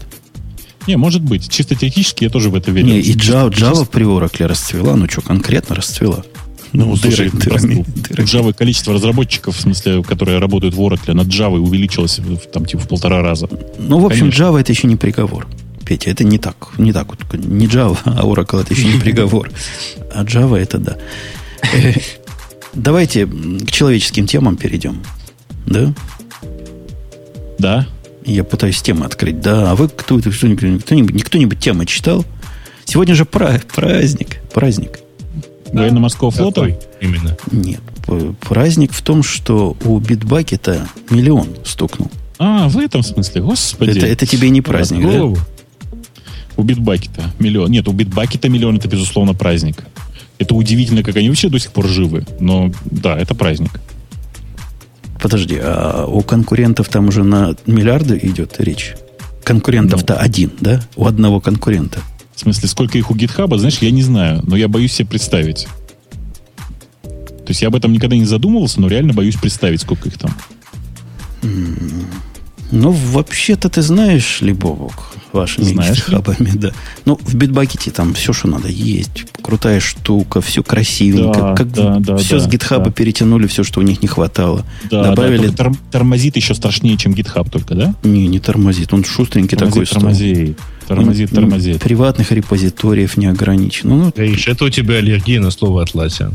Не, может быть. Чисто теоретически я тоже в это верю. Не, и Java, Java при Oracle расцвела. Ну что, конкретно расцвела. Ну, ну дыры, дыры. Java количество разработчиков, в смысле, которые работают в Oracle, над Java увеличилось там типа в полтора раза. Ну, в общем, Конечно. Java это еще не приговор. Петя, это не так. Не так вот. Не Java, а Oracle это еще не приговор. А Java это да. Э, давайте к человеческим темам перейдем. Да? Да. Я пытаюсь темы открыть. Да, а вы кто это кто-нибудь, кто-нибудь, кто-нибудь темы читал? Сегодня же пра- праздник. Праздник. Да. Военно-морского флота? Какой именно? Нет. Праздник в том, что у Битбакета миллион стукнул. А, в этом смысле, господи. Это, это тебе не праздник, да? У Битбакета миллион. Нет, у Битбакета миллион это, безусловно, праздник. Это удивительно, как они вообще до сих пор живы. Но да, это праздник. Подожди, а у конкурентов там уже на миллиарды идет речь? Конкурентов-то ну, один, да? У одного конкурента. В смысле, сколько их у гитхаба, знаешь, я не знаю, но я боюсь себе представить. То есть я об этом никогда не задумывался, но реально боюсь представить, сколько их там. Ну, вообще-то ты знаешь, Лебовок, вашими знаешь хабами, да. Ну, в битбакете там все, что надо, есть. Крутая штука, все красивенько. Да, как да, да, все да, с гитхаба да. перетянули, все, что у них не хватало. Да, Добавили... Да, тор- тормозит еще страшнее, чем гитхаб только, да? Не, не тормозит. Он шустренький тормозит, такой тормозит. Стал. Тормозит, тормозит. Приватных репозиториев не ограничено. Ну, Гаиш, это у тебя аллергия на слово «атласиан».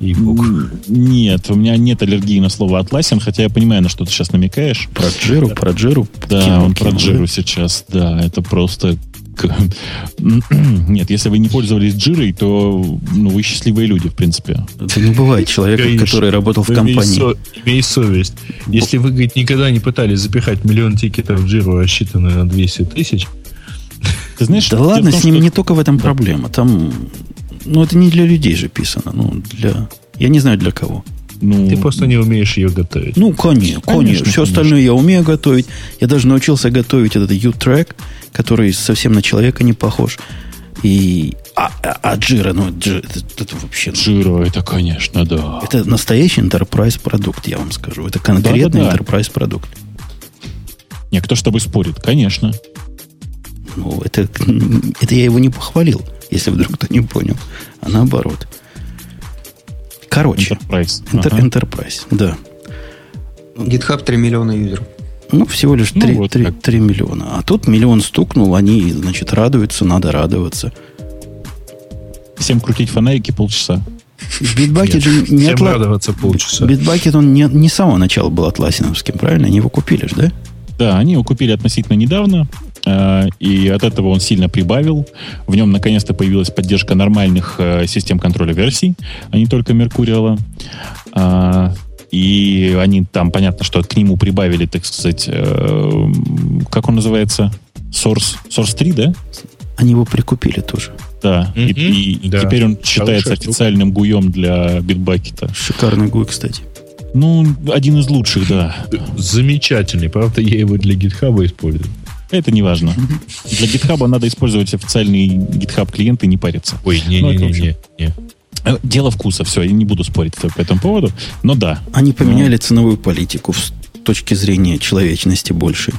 Нет, у меня нет аллергии на слово Atlassian, хотя я понимаю, на что ты сейчас намекаешь. Про Джиру, про Джиру. Да, кинул, он про Джиру сейчас, да, это просто нет, если вы не пользовались джирой, то ну, вы счастливые люди, в принципе. Это не бывает человека, Конечно. который работал в компании. Со, имей совесть. Если вы, говорит, никогда не пытались запихать миллион тикетов в джиру, рассчитанную на 200 тысяч, ты знаешь, да ладно, том, с ним что... не только в этом проблема. Там ну, это не для людей же писано. Ну, для... Я не знаю для кого. Ну, Ты просто не умеешь ее готовить. Ну, конечно, конечно. конечно Все конечно. остальное я умею готовить. Я даже научился готовить этот U-Track, который совсем на человека не похож. И... А, а, а Джира, ну, Джира, это, это вообще... Ну, Джира, это, конечно, да. Это настоящий enterprise продукт, я вам скажу. Это конкретный да, да, да. enterprise продукт. Не, кто с тобой спорит? Конечно. Ну, это, это я его не похвалил если вдруг кто не понял, а наоборот. Короче. Enterprise. Enter, ага. Enterprise, да. GitHub 3 миллиона юзеров. Ну, всего лишь 3, ну, вот 3, 3 миллиона. А тут миллион стукнул, они, значит, радуются, надо радоваться. Всем крутить фонарики полчаса. Битбакет же не Всем отла... радоваться полчаса. Битбакет, он не, не с самого начала был атласиновским, правильно? Они его купили же, да? Да, они его купили относительно недавно. Э, и от этого он сильно прибавил. В нем наконец-то появилась поддержка нормальных э, систем контроля версий, а не только Меркуриала. А, и они там, понятно, что к нему прибавили, так сказать, э, как он называется? Source, Source 3, да? Они его прикупили тоже. Да, mm-hmm. и, и да. теперь он считается Хорошая официальным штука. гуем для битбакета. Шикарный гуй, кстати. Ну, один из лучших, да. Замечательный. Правда, я его для гитхаба использую. Это не важно. Для GitHub надо использовать официальный GitHub клиент и не париться. Ой, не-не-не. не. Э, дело вкуса, все, я не буду спорить по этому поводу, но да. Они поменяли но... ценовую политику с точки зрения человечности больше.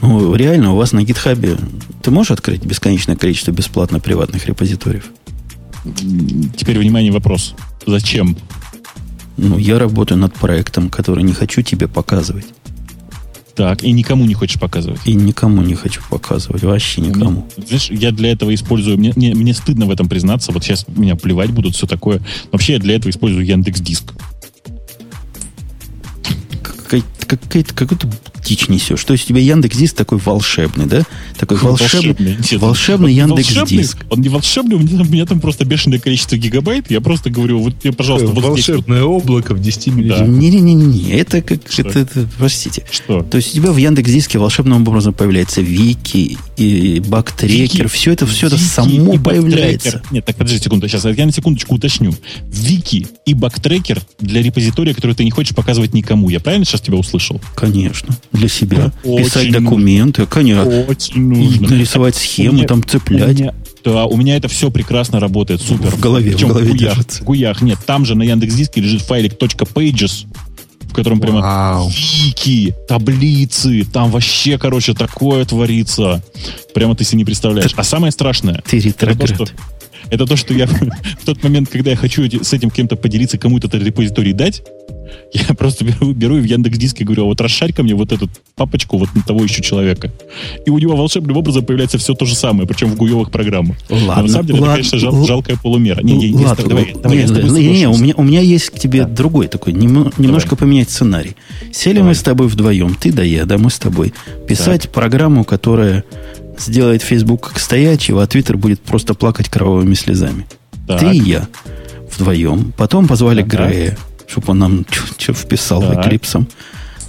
Ну, реально, у вас на гитхабе ты можешь открыть бесконечное количество бесплатно приватных репозиториев? Теперь, внимание, вопрос. Зачем? Ну, я работаю над проектом, который не хочу тебе показывать. Так, и никому не хочешь показывать. И никому не хочу показывать, вообще никому. Ну, знаешь, я для этого использую, мне, мне, мне стыдно в этом признаться, вот сейчас меня плевать будут, все такое. Вообще я для этого использую Яндекс Диск. Какая-то какую-то дичь несешь. То есть у тебя Яндекс Диск такой волшебный, да? Такой волшебный, волшебный он Яндекс волшебный, Диск. Он не волшебный, у меня, там- у меня там просто бешеное количество гигабайт. Я просто говорю, вот мне, пожалуйста, вот здесь вот. Волшебное облако в 10 Да. миллионах. Не-не-не-не, это как... Что? Это, это- простите. Что? То есть у тебя в Яндекс Диске волшебным образом появляется Вики и Бактрекер. Вики- Все это, все это Вики само и появляется. Нет, так подожди секунду, сейчас я на секундочку уточню. Вики и бактрекер для репозитория, который ты не хочешь показывать никому. Я правильно сейчас тебя услышал? Конечно, для себя. Очень Писать документы, конечно. Очень нужно. нарисовать У схемы, меня- там У цеплять. меня- да, у меня это все прекрасно работает, супер. В голове, в Причем голове гуях, держится. в гуях. Нет, там же на Яндекс Диске лежит файлик .pages, в котором прямо Вау. вики, таблицы, там вообще, короче, такое творится. Прямо ты себе не представляешь. А самое страшное, это то, что, это то, что я в тот момент, когда я хочу с этим кем-то поделиться, кому-то этот репозиторий дать, я просто беру, беру и в Яндекс Диске говорю, «А вот расшарь ко мне вот эту папочку вот на того еще человека. И у него волшебным образом появляется все то же самое, причем в гуевых программах. Но Ладно, на самом деле, ладно, это, конечно, жал- л- жалкая полумера. Не, не, не, Ладно, давай, ну, давай, я не, с тобой не, не, у меня, у меня есть к тебе другой такой, нем- немножко поменять сценарий. Сели мы с тобой вдвоем, ты да я, да мы с тобой, писать программу, которая сделает Facebook как стоячего, а Twitter будет просто плакать кровавыми слезами. Так. Ты и я вдвоем. Потом позвали Так. Грея, чтобы он нам что вписал в Так. Эклипсом.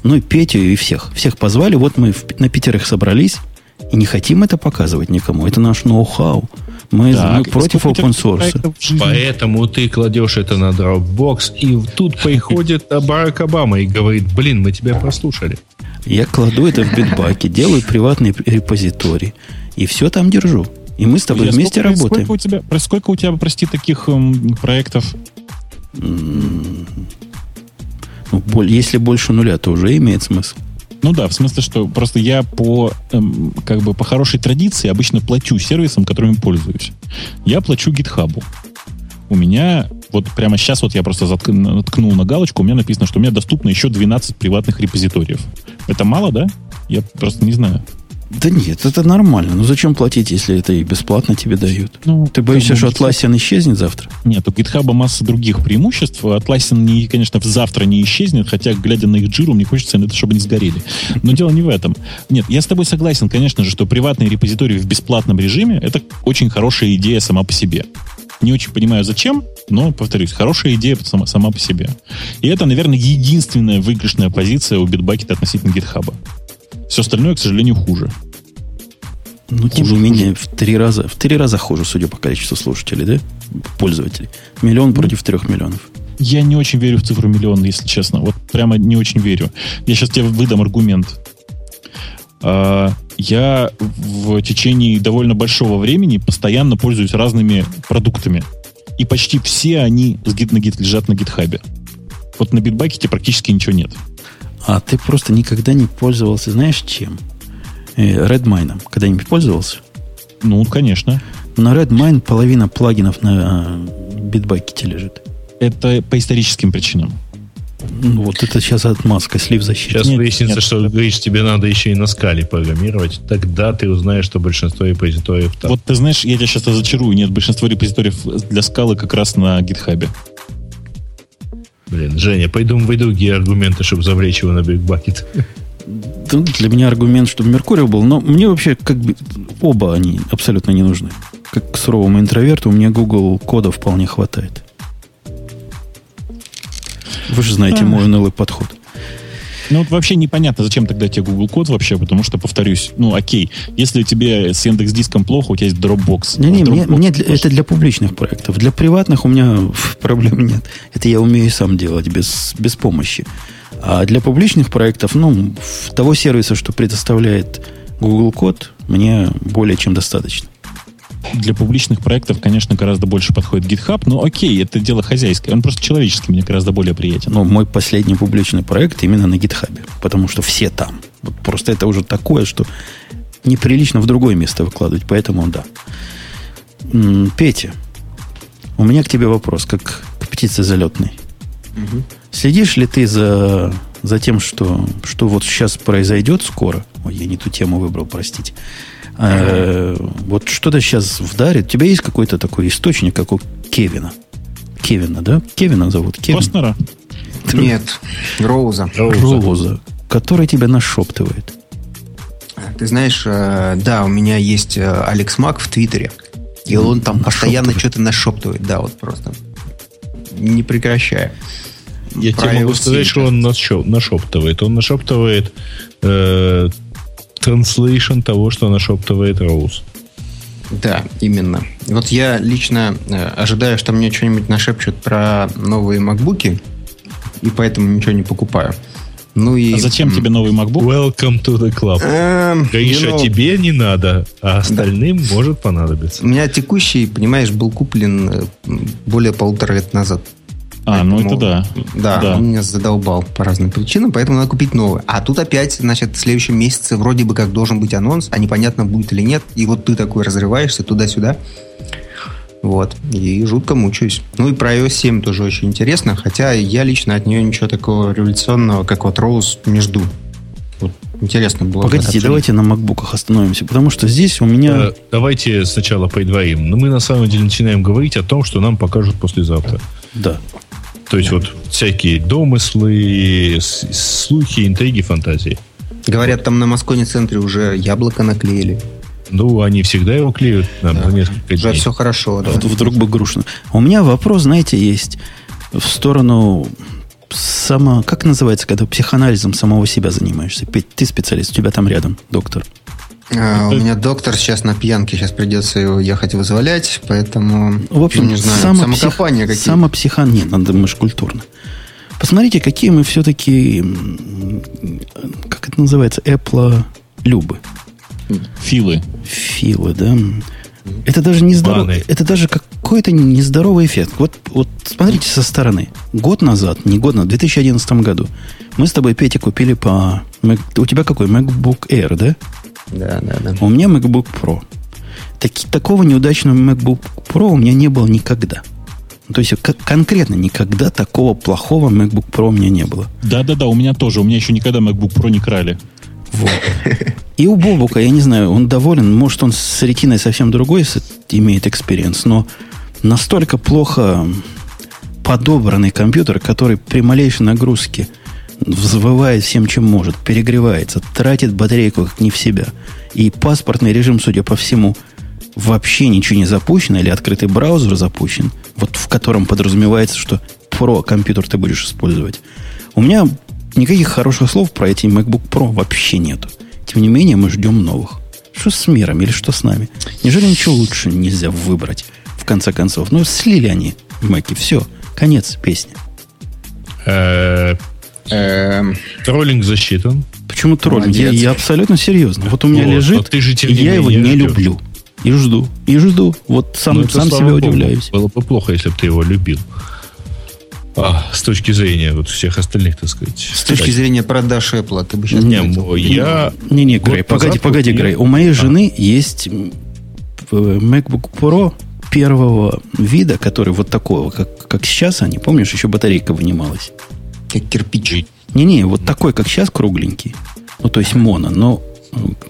Ну и Петю, и всех. Всех позвали. Вот мы в- на пятерых собрались. И не хотим это показывать никому. Это наш ноу-хау. Мы, Так, мы и против open source. Поэтому ты кладешь это на Dropbox, и тут приходит Барак Обама и говорит, блин, мы тебя прослушали. Я кладу это в битбаке, делаю приватный репозиторий. И все там держу. И мы с тобой Я вместе сколько, работаем. Сколько у тебя, про- сколько у тебя, прости, таких эм, проектов? Ну, если больше нуля, то уже имеет смысл. Ну да, в смысле, что просто я по эм, как бы по хорошей традиции обычно плачу сервисам, которыми пользуюсь. Я плачу гитхабу. У меня вот прямо сейчас вот я просто затк- наткнул на галочку, у меня написано, что у меня доступно еще 12 приватных репозиториев. Это мало, да? Я просто не знаю. Да нет, это нормально. Ну зачем платить, если это и бесплатно тебе дают? Ну, Ты боишься, что Atlassian исчезнет завтра? Нет, у GitHub масса других преимуществ. Atlassian, не, конечно, завтра не исчезнет, хотя, глядя на их джиру, мне хочется, это, чтобы они сгорели. Но дело не в этом. Нет, я с тобой согласен, конечно же, что приватные репозитории в бесплатном режиме — это очень хорошая идея сама по себе. Не очень понимаю, зачем, но, повторюсь, хорошая идея сама, сама по себе. И это, наверное, единственная выигрышная позиция у Bitbucket относительно GitHub. Все остальное, к сожалению, хуже. Ну, тем не менее, в три раза, в три раза хуже, судя по количеству слушателей, да? Пользователей. Миллион против трех миллионов. Я не очень верю в цифру миллион, если честно. Вот прямо не очень верю. Я сейчас тебе выдам аргумент. А, Я в течение довольно большого времени постоянно пользуюсь разными продуктами. И почти все они с гид на гид лежат на гитхабе. Вот на битбакете практически ничего нет. А ты просто никогда не пользовался, знаешь, чем? Э, Redmine. Когда-нибудь пользовался? Ну, конечно. На Redmine половина плагинов на э, битбакете лежит. Это по историческим причинам. Ну, вот это сейчас отмазка, слив защиты. Сейчас Нет, выяснится, нет, что, говоришь, тебе надо еще и на скале программировать. Тогда ты узнаешь, что большинство репозиториев так. Вот ты знаешь, я тебя сейчас разочарую. Нет, большинство репозиториев для скалы как раз на гитхабе. Блин, Женя, придумывай другие аргументы, чтобы завлечь его на бигбакет. Да, Для меня аргумент, чтобы Меркурий был, но мне вообще как бы оба они абсолютно не нужны. Как суровому интроверту, у меня Google кода вполне хватает. Вы же знаете мой унылый подход. Ну, вот вообще непонятно, зачем тогда тебе Google код вообще, потому что, повторюсь, ну, окей, если тебе с Яндекс Диском плохо, у тебя есть Dropbox. Не-не, В мне, Dropbox мне для- тоже- это для публичных проектов. Для приватных у меня проблем нет. Это я умею сам делать без, без помощи. А для публичных проектов, ну, того сервиса, что предоставляет Google код, мне более чем достаточно. Для публичных проектов, конечно, гораздо больше подходит GitHub, но окей, это дело хозяйское. Он просто человеческий, мне гораздо более приятен. Но мой последний публичный проект именно на гитхабе, потому что все там. Вот просто это уже такое, что неприлично в другое место выкладывать, поэтому да. Петя, у меня к тебе вопрос, как к птице залетной. Следишь ли ты за за тем, что, что вот сейчас произойдет скоро. Ой, я не ту тему выбрал, простите. Э, вот что-то сейчас вдарит. У тебя есть какой-то такой источник, как у Кевина? Кевина, да? Кевина зовут. Кевин. Костнера? Нет, Роуза. Роуза, который тебя нашептывает. Ты знаешь, э, да, у меня есть э, Алекс Мак в Твиттере. И он там постоянно что-то нашептывает. Да, вот просто. Не прекращая. Я Про тебе могу сказать, что он нашептывает. Он нашептывает э, транслейшн того, что нашептывает Роуз. Да, именно. Вот я лично э, ожидаю, что мне что-нибудь нашепчут про новые макбуки, и поэтому ничего не покупаю. Ну и... А зачем тебе новый MacBook? Welcome to the club. Эм, Гриша, you know, тебе не надо, а остальным может понадобиться. У меня текущий, понимаешь, был куплен э, более полутора лет назад. А, ну это да. Да, Да. он меня задолбал по разным причинам, поэтому надо купить новый. А тут опять, значит, в следующем месяце вроде бы как должен быть анонс, а непонятно будет или нет. И вот ты такой разрываешься туда-сюда. Вот. И жутко мучаюсь. Ну и про iOS 7 тоже очень интересно, хотя я лично от нее ничего такого революционного, как вот Роуз, не жду. Вот интересно было. бы Погодите, давайте на макбуках остановимся, потому что здесь у меня... Э, Давайте сначала предварим. Но мы на самом деле начинаем говорить о том, что нам покажут послезавтра. Да. То есть вот всякие домыслы, слухи, интриги, фантазии. Говорят, там на Москоне центре уже яблоко наклеили. Ну, они всегда его клеют нам за несколько Уже дней. все хорошо, да. Вдруг бы грустно. А У меня вопрос, знаете, есть в сторону само... Как называется, когда психоанализом самого себя занимаешься? Петь, ты специалист, у тебя там рядом, доктор. А, у меня доктор сейчас на пьянке, сейчас придется его ехать вызволять, поэтому, В общем, ну, не знаю, самопсих- самокопание какие самопсихан... Нет, надо мы культурно. Посмотрите, какие мы все-таки... Как это называется? Apple любы. Филы. Филы, да? Это даже не здорово, Баны. это даже какой-то нездоровый эффект. Вот, вот смотрите со стороны. Год назад, не год назад, в 2011 году, мы с тобой, Петя, купили по... У тебя какой? MacBook Air, да? Да, да, да. У меня MacBook Pro. Таки- такого неудачного MacBook Pro у меня не было никогда. То есть к- конкретно никогда такого плохого MacBook Pro у меня не было. Да-да-да, у меня тоже. У меня еще никогда MacBook Pro не крали. Вот. И у Бобука, я не знаю, он доволен. Может, он с ретиной совсем другой имеет экспириенс, но настолько плохо подобранный компьютер, который при малейшей нагрузке взвывает всем, чем может, перегревается, тратит батарейку как не в себя. И паспортный режим, судя по всему, вообще ничего не запущено, или открытый браузер запущен, вот в котором подразумевается, что Pro компьютер ты будешь использовать. У меня никаких хороших слов про эти MacBook Pro вообще нету. Тем не менее, мы ждем новых. Что с миром или что с нами? Неужели ничего лучше нельзя выбрать, в конце концов? Ну, слили они Маки, все, конец песни. Эм, Троллинг засчитан. Почему троллинг? Я, я абсолютно серьезно. Вот у меня Вот, лежит, ты же, и не я его не ждешь. люблю. И жду, и жду. Вот сам, Ну, сам богу. удивляюсь. Было бы плохо, если бы ты его любил. А, с точки зрения вот всех остальных, так сказать. с точки зрения продаж Apple, ты бы сейчас Не, я... Не-не, год Грей, погоди, погоди, купил. Грей. У моей жены есть э, MacBook Pro первого вида, который вот такого, как, как сейчас, они, помнишь, еще батарейка вынималась. Как кирпич. Не-не, вот такой, как сейчас, кругленький. Ну, то есть моно, но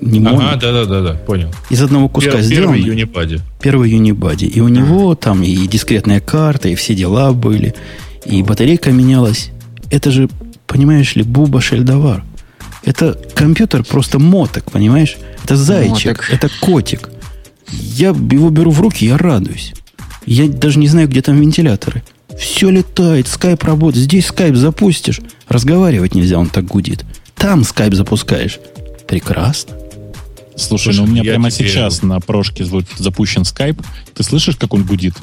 не моно. Ага, да-да-да, понял. Из одного куска Пер- сделан. Первый юнипаде. Первый Unibody. И у него там и дискретная карта, и все дела были, и батарейка менялась. Это же, понимаешь ли, Буба Шельдовар. Это компьютер просто моток, понимаешь? Это зайчик, Моток. это котик. Я его беру в руки, я радуюсь. Я даже не знаю, где там вентиляторы. Все летает, скайп работает. Здесь скайп запустишь. Разговаривать нельзя, он так гудит. Там скайп запускаешь. Прекрасно. Слушай, Слушай, ну у меня прямо тебе- сейчас на прошке запущен скайп. Ты слышишь, как он гудит?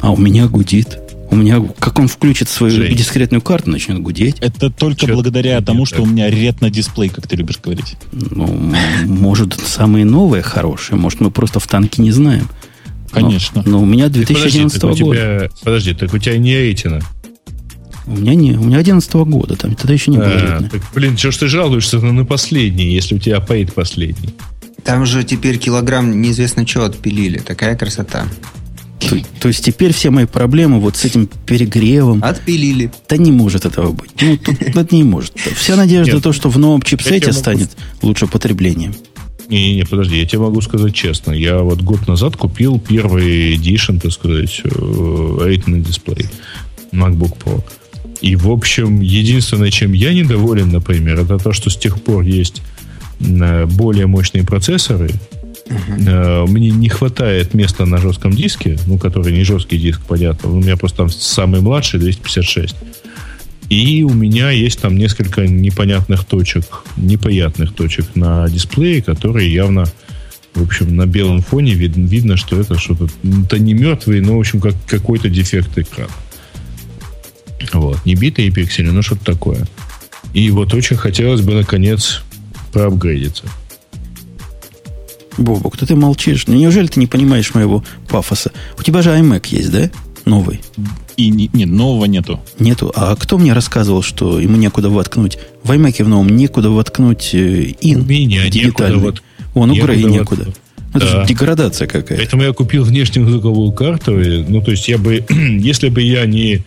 А у меня гудит. У меня, как он включит свою Жень. дискретную карту, начнет гудеть. Это только Чё благодаря ты тому, что так? у меня ретно-дисплей, как ты любишь говорить. Ну, может, самые новые хорошие. Может, мы просто в танке не знаем. Но- Конечно. Но, у меня Подожди, 2011 так у года. тебя, подожди, так у тебя не рейтина. У меня не, у меня 11 года. Там тогда еще не было А, так, блин, что ж ты жалуешься на, на последний, если у тебя пейт последний? Там же теперь килограмм неизвестно чего отпилили. Такая красота. То, то есть теперь все мои проблемы вот с этим перегревом. Отпилили. Да не может этого быть. Ну, тут это не может. Вся надежда Нет. то, что в новом чипсете станет лучше потреблением. Не-не-не, подожди, я тебе могу сказать честно. Я вот год назад купил первый Edition, так сказать, э, Retina дисплей MacBook Pro. И, в общем, единственное, чем я недоволен, например, это то, что с тех пор есть э, более мощные процессоры. Э, Мне не хватает места на жестком диске, ну, который не жесткий диск, понятно. У меня просто там самый младший 256. И у меня есть там несколько непонятных точек, неприятных точек на дисплее, которые явно, в общем, на белом фоне вид- видно, что это что-то, это не мертвый, но, в общем, как какой-то дефект экрана. Вот. Не битые пиксели, но что-то такое. И вот очень хотелось бы, наконец, проапгрейдиться. Бобок, то ты молчишь. Ну, неужели ты не понимаешь моего пафоса? У тебя же iMac есть, да? Новый. И не- нет, нового нету. Нету. А кто мне рассказывал, что ему некуда воткнуть? В iMac в новом некуда воткнуть э, ин. Меня дигитальный. некуда вот- Вон у некуда Грей некуда. Ну, Это Да. же деградация какая-то. Поэтому я купил внешнюю звуковую карту. и, Ну, то есть я бы, если бы я не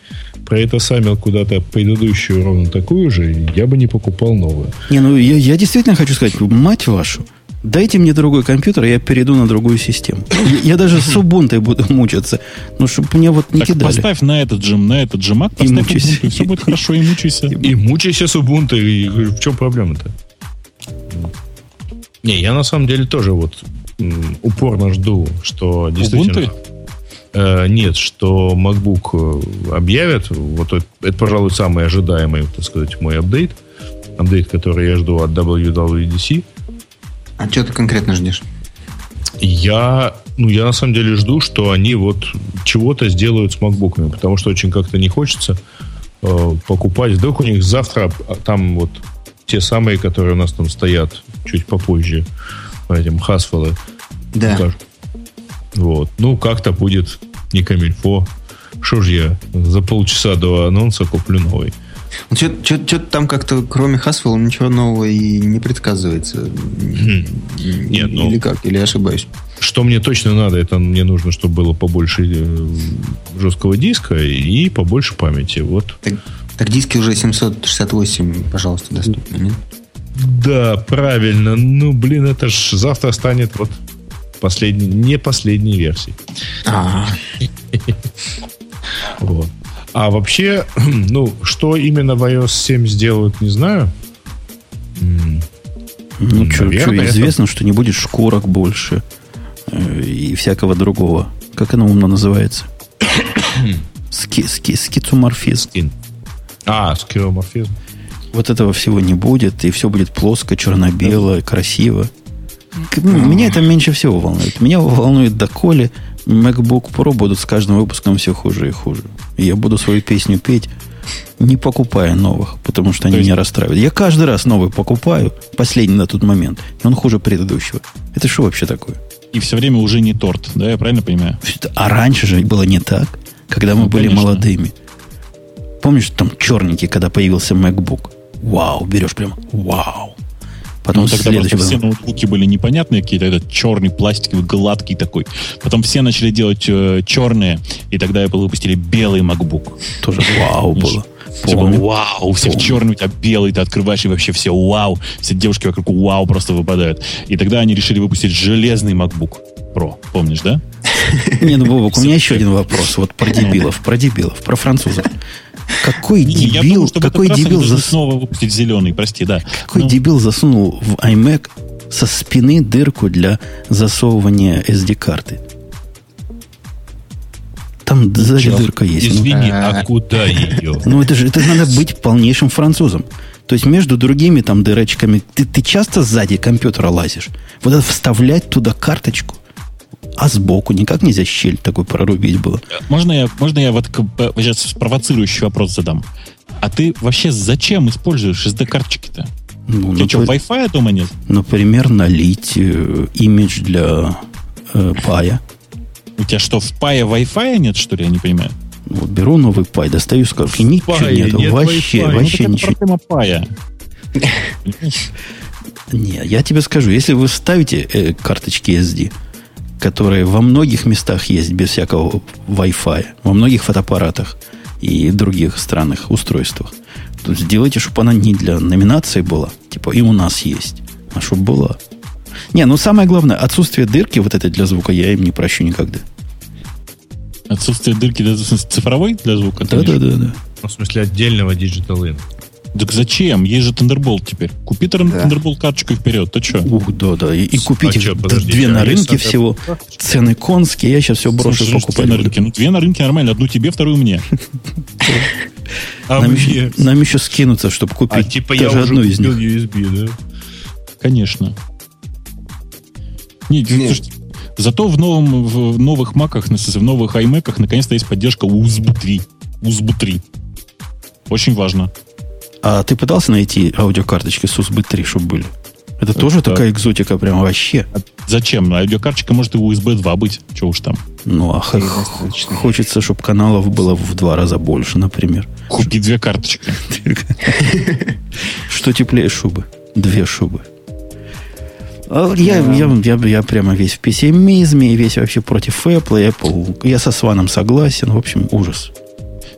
про это самил куда-то предыдущую ровно такую же, я бы не покупал новую. Не, ну я, я действительно хочу сказать, мать вашу, дайте мне другой компьютер, и я перейду на другую систему. Я, я даже с Ubuntu буду мучаться. Ну, чтобы мне вот не Так кидали. поставь на этот же, на этот же Mac, поставь мучайся. Ubuntu, и все будет хорошо, и мучайся. И мучайся с Ubuntu. И в чем проблема-то? Не, я на самом деле тоже вот упорно жду, что действительно... Ubuntu? Э, нет, что MacBook э, объявят. Вот это, это, пожалуй, самый ожидаемый, так сказать, мой апдейт. Апдейт, который я жду от WWDC. А что ты конкретно ждешь? Я, ну, я на самом деле жду, что они вот чего-то сделают с макбуками, потому что очень как-то не хочется э, покупать. Вдруг у них завтра а, там вот те самые, которые у нас там стоят чуть попозже, по этим Хасфелы. Да. покажут. Вот. Ну, как-то будет не камильфо. Что ж я за полчаса до анонса куплю новый. Что-то там как-то, кроме Haswell, ничего нового и не предсказывается. Нет, ну- Или как? Или я ошибаюсь? Что мне точно надо, это мне нужно, чтобы было побольше э, жесткого диска и побольше памяти. Вот Так, так диски уже 768, пожалуйста, доступны, нет? Да, правильно. Ну, блин, это ж завтра станет вот последний, не последней версии. А, Вот. А вообще, ну, что именно в iOS 7 сделают, не знаю. Ну, что, это- известно, что не будет шкурок больше э, и всякого другого. Как оно умно называется? Ски, ски, скицоморфизм. скин. А, скироморфизм. Вот этого всего не будет, и все будет плоско, черно-бело, красиво. Ну, Меня это меньше всего волнует. Меня волнует доколе MacBook Pro будут с каждым выпуском все хуже и хуже. И я буду свою песню петь, не покупая новых, потому что они есть- меня расстраивают. Я каждый раз новый покупаю, последний на тот момент, и он хуже предыдущего. Это что вообще такое? И все время уже не торт, да, я правильно понимаю? А раньше же было не так, когда мы Ну, были конечно. молодыми. Помнишь, там черненький, когда появился MacBook? Вау, берешь прям, вау. Потом Ну, тогда просто все ноутбуки были непонятные какие-то, этот черный, пластиковый, гладкий такой. Потом все начали делать э, черные, и тогда Apple выпустили белый MacBook. тоже вау было Помню. вау, все в Помню. черный, у тебя белый, ты открываешь, и вообще все вау. Все девушки вокруг вау просто выпадают. И тогда они решили выпустить железный MacBook Pro. Помнишь, да? Не, ну, Бобок, у меня еще один вопрос. Вот про дебилов, про дебилов, про французов. Какой дебил, думаю, какой дебил, зас- снова выпустить зеленый, прости, да. какой Ну, дебил засунул в iMac со спины дырку для засовывания SD-карты? Там сзади Чё? дырка есть. ну. Извини, А. а куда ее? Ну, это же это надо быть полнейшим французом. То есть между другими там дырочками ты, ты часто сзади компьютера лазишь. Вот это вставлять туда карточку. А сбоку никак нельзя щель такой прорубить было. Можно я, можно я вот сейчас провоцирующий вопрос задам? А ты вообще зачем используешь SD-карточки-то? Ну, У тебя что, Wi-Fi дома нет? например, налить э, имидж для э, пая. У тебя что, в пае Wi-Fi нет, что ли? Я не понимаю. Вот беру новый пай, достаю коробки. Ничего пае нет. нет вообще, Wi-Fi. Ну, вообще ну, ничего. проблема пая. Не, я тебе скажу, если вы ставите э, карточки SD, которые во многих местах есть без всякого Wi-Fi, во многих фотоаппаратах и других странных устройствах. То есть сделайте, чтобы она не для номинации была, типа и у нас есть, а чтобы была. Не, ну самое главное, отсутствие дырки вот этой для звука я им не прощу никогда. Отсутствие дырки для, цифровой для звука? Да, да, да, да. Ну, в смысле отдельного Digital In. Так зачем? Есть же Thunderbolt теперь. Купи да. Thunderbolt карточку вперед, ты что? Ух, да, да. И, и купите а что, две на рынке всего. Цены конские, я сейчас все брошу Слушай, покупать. На рынке. Ну, две на рынке нормально. Одну тебе, вторую мне. А нам, еще, скинуться, чтобы купить а, типа я одну из них. USB, да? Конечно. Нет, Нет. Зато в, новом, в новых маках, в новых iMac наконец-то есть поддержка USB 3. USB 3. Очень важно. А ты пытался найти аудиокарточки с USB 3, чтобы были? Это, Это тоже такая экзотика прям вообще. А зачем? Аудиокарточка может и USB 2 быть. Чего уж там. Ну, а х- хочется, чтобы каналов было в два раза больше, например. Купи две карточки. Что теплее шубы? Две шубы. А я, я, я, я прямо весь в пессимизме, весь вообще против Apple. Apple. Я со Сваном согласен. В общем, ужас.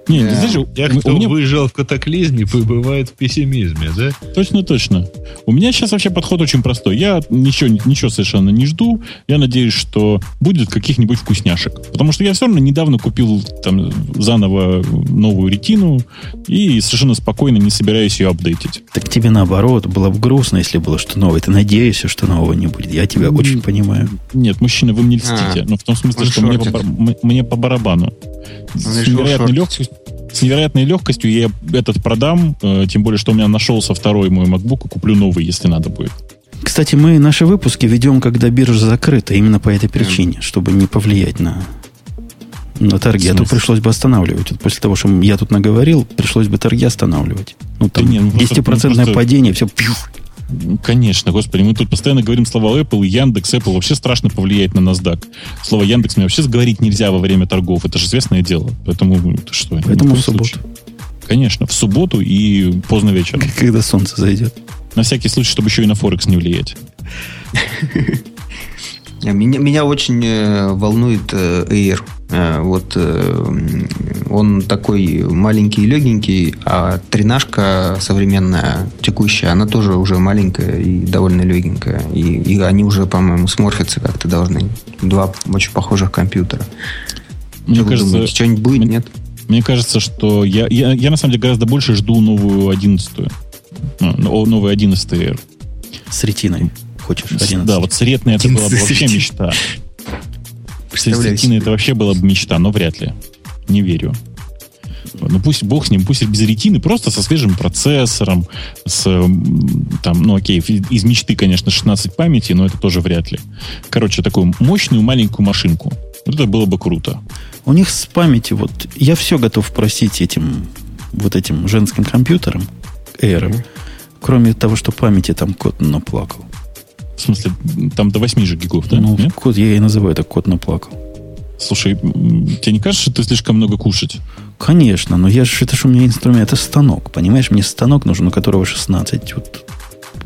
Не, да. знаешь, я, кто меня... выжил в катаклизме, побывает в пессимизме, да? Точно, точно. У меня сейчас вообще подход очень простой. Я ничего, ничего совершенно не жду. Я надеюсь, что будет каких-нибудь вкусняшек. Потому что я все равно недавно купил там заново новую ретину и совершенно спокойно не собираюсь ее апдейтить. Так тебе наоборот, было бы грустно, если было что новое. Ты надеешься, что нового не будет. Я тебя mm. очень понимаю. Нет, мужчина, вы мне льстите. А, но в том смысле, что мне по, мне по барабану. С невероятной легкостью с невероятной легкостью я этот продам, э, тем более, что у меня нашелся второй мой MacBook, и куплю новый, если надо будет. Кстати, мы наши выпуски ведем, когда биржа закрыта, именно по этой причине, чтобы не повлиять на, на торги. А то пришлось бы останавливать. Вот после того, что я тут наговорил, пришлось бы торги останавливать. Ну, там да нет, 10% ну, просто... падение, все Конечно, господи, мы тут постоянно говорим слова Apple, Яндекс, Apple вообще страшно повлияет на NASDAQ. Слово Яндекс мне вообще говорить нельзя во время торгов, это же известное дело. Поэтому ты что? Поэтому в субботу. Случае. Конечно, в субботу и поздно вечером. Когда солнце зайдет. На всякий случай, чтобы еще и на Форекс не влиять. Меня, меня очень э, волнует э, Air. Э, вот он такой маленький и легенький, а тренажка современная, текущая, она тоже уже маленькая и довольно легенькая. И, и они уже, по-моему, сморфятся как-то должны. Два очень похожих компьютера. Мне Что кажется, что-нибудь будет, мне, нет? Мне кажется, что я, я, я на самом деле гораздо больше жду новую одиннадцатую. Новую 11 Air. С ретиной хочешь? 11. Да, вот с ретной это была бы вообще мечта. С ретиной это вообще была бы мечта, но вряд ли. Не верю. Ну пусть бог с ним, пусть без ретины, просто со свежим процессором, с там, ну окей, из мечты, конечно, 16 памяти, но это тоже вряд ли. Короче, такую мощную маленькую машинку. Вот это было бы круто. У них с памяти, вот я все готов просить этим вот этим женским компьютером, Air, кроме того, что памяти там кот наплакал. В смысле, там до 8 же гигов, да? Ну, Нет? код, я и называю это кот наплакал. Слушай, тебе не кажется, что ты слишком много кушать? Конечно, но я же, это же у меня инструмент, это станок, понимаешь? Мне станок нужен, у которого 16, вот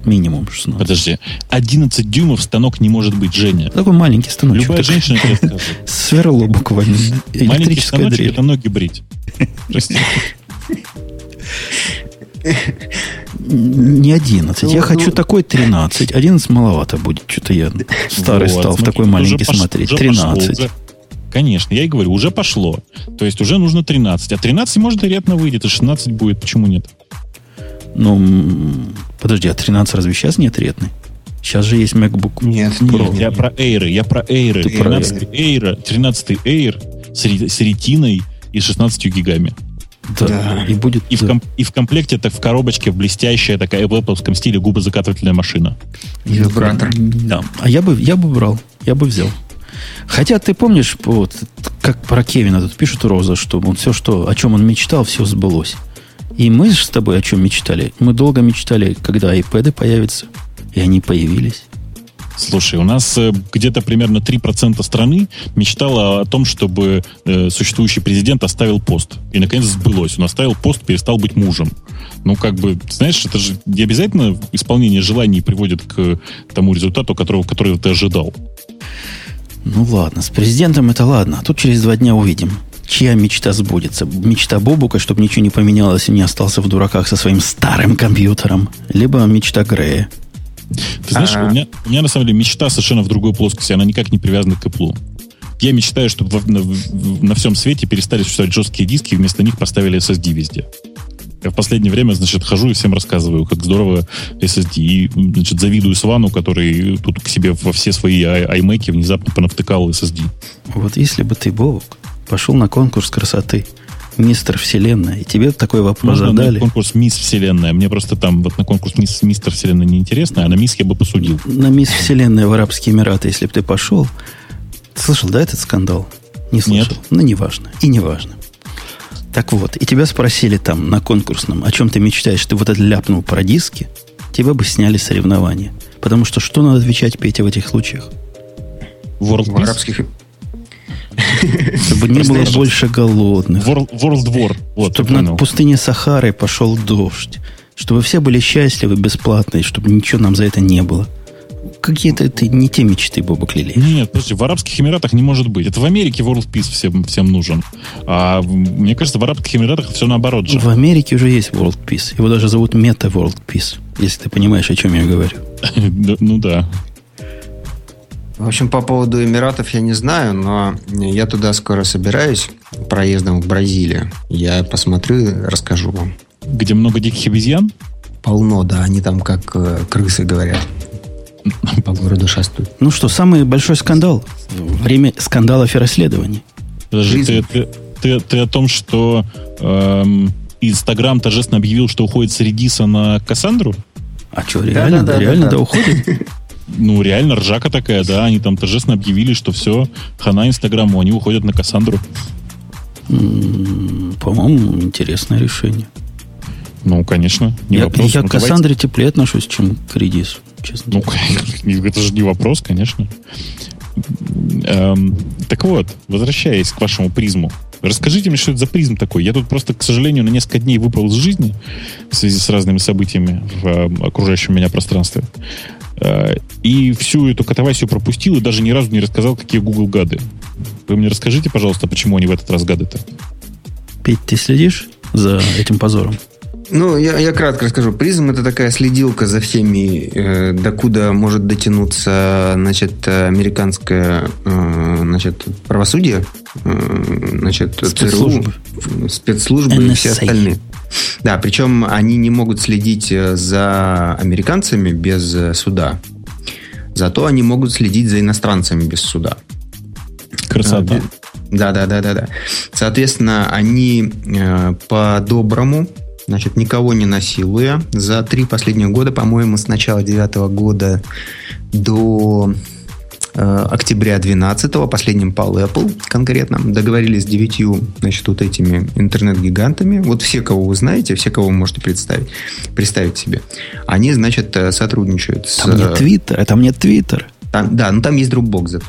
минимум 16. Подожди, 11 дюймов станок не может быть, Женя. Такой маленький станок. Любая женщина тебе скажет. Сверло буквально. Маленький станочек это ноги брить. Прости. Не 11. Я ну, хочу ну. такой 13. 11 маловато будет. Что-то я старый вот, стал в такой маленький смотреть. 13. Конечно, я и говорю, уже пошло. То есть уже нужно 13. А 13 может и редно выйдет, и 16 будет. Почему нет? Ну, подожди, а 13 разве сейчас нет редный? Сейчас же есть MacBook Нет, Pro. Нет, я про Air, я про Air. 13 Air, 13 Air с, с ретиной и 16 гигами. Да. да. И будет. И, в ком- и в комплекте так в коробочке блестящая такая в Apple стиле губозакатывательная машина. Вибратор. Да. А я бы, я бы брал, я бы взял. Хотя ты помнишь, вот, как про Кевина тут пишут Роза, что он все, что, о чем он мечтал, все сбылось. И мы же с тобой о чем мечтали? Мы долго мечтали, когда iPad появятся, и они появились. Слушай, у нас э, где-то примерно 3% страны мечтало о том, чтобы э, существующий президент оставил пост. И, наконец, сбылось. Он оставил пост, перестал быть мужем. Ну, как бы, знаешь, это же не обязательно исполнение желаний приводит к тому результату, которого, которого ты ожидал. Ну ладно, с президентом это ладно. А тут через два дня увидим, чья мечта сбудется. Мечта Бобука, чтобы ничего не поменялось и не остался в дураках со своим старым компьютером. Либо мечта Грея. Ты знаешь, у меня, у меня на самом деле мечта совершенно в другой плоскости. Она никак не привязана к Apple. Я мечтаю, чтобы в- на, в- на всем свете перестали существовать жесткие диски, и вместо них поставили SSD везде. Я в последнее время, значит, хожу и всем рассказываю, как здорово SSD. И, значит, завидую Свану, который тут к себе во все свои iMac внезапно понавтыкал SSD. Вот если бы ты, Бобук, пошел на конкурс красоты, мистер Вселенная, и тебе такой вопрос Можно на задали, конкурс Мисс Вселенная. Мне просто там вот на конкурс Мисс, Мистер Вселенная неинтересно, а на Мисс я бы посудил. на мисс Вселенная в Арабские Эмираты, если бы ты пошел, ты слышал, да, этот скандал? Не слышал? Нет. Ну, неважно. И неважно. Так вот, и тебя спросили там на конкурсном, о чем ты мечтаешь, ты вот это ляпнул про диски, тебя бы сняли с соревнования. Потому что что надо отвечать, Петя, в этих случаях? World В арабских... Чтобы не было больше голодных. World, World War. Вот, чтобы над понял. пустыней Сахары пошел дождь. Чтобы все были счастливы, бесплатные, чтобы ничего нам за это не было. Какие-то это не те мечты, Боба Клелей. Нет, подожди, в Арабских Эмиратах не может быть. Это в Америке World Peace всем, всем нужен. А мне кажется, в Арабских Эмиратах все наоборот же. В Америке уже есть World Peace. Его даже зовут Meta World Peace, если ты понимаешь, о чем я говорю. Ну да. В общем, по поводу Эмиратов я не знаю, но я туда скоро собираюсь проездом в Бразилию. Я посмотрю и расскажу вам. Где много диких обезьян? Полно, да, они там как э, крысы говорят. По городу шастают. Ну что, самый большой скандал? Время скандалов и расследований. Подожди, ты, ты, ты- ты о том, что эм, Инстаграм торжественно объявил, что уходит с Редиса на Кассандру? А что, реально, да, да, реально, да, да, да. уходит? Ну, реально, ржака такая, да. Они там торжественно объявили, что все, хана Инстаграму, они уходят на Кассандру. По-моему, интересное решение. Ну, конечно, не я вопрос. я Ну, к давайте- Кассандре теплее отношусь, чем к Редису, честно. Ну, это же не вопрос, конечно. Эм, так вот, возвращаясь к вашему призму. Расскажите мне, что это за призм такой. Я тут просто, к сожалению, на несколько дней выпал из жизни в связи с разными событиями в э, окружающем меня пространстве. Э, и всю эту катавасию пропустил и даже ни разу не рассказал, какие Google гады. Вы мне расскажите, пожалуйста, почему они в этот раз гады-то? Петь, ты следишь за этим позором? Ну, я, я кратко расскажу. Призм это такая следилка за всеми, э, докуда может дотянуться, значит, американское, э, значит, правосудие, э, значит, Спецслужбы. ЦРУ, спецслужбы и все остальные. Да, причем они не могут следить э, за американцами без э, суда. Зато они могут следить за иностранцами без суда. Красота. Да, да, да, да, да. Соответственно, они э, по-доброму, значит, никого не насилуя, за три последних года, по-моему, с начала девятого года до э, октября 12 последним пал Apple конкретно, договорились с девятью, значит, вот этими интернет-гигантами. Вот все, кого вы знаете, все, кого вы можете представить, представить себе, они, значит, э, сотрудничают с... Там нет э, Твиттера, там нет Твиттера. там- да, ну там есть Dropbox зато.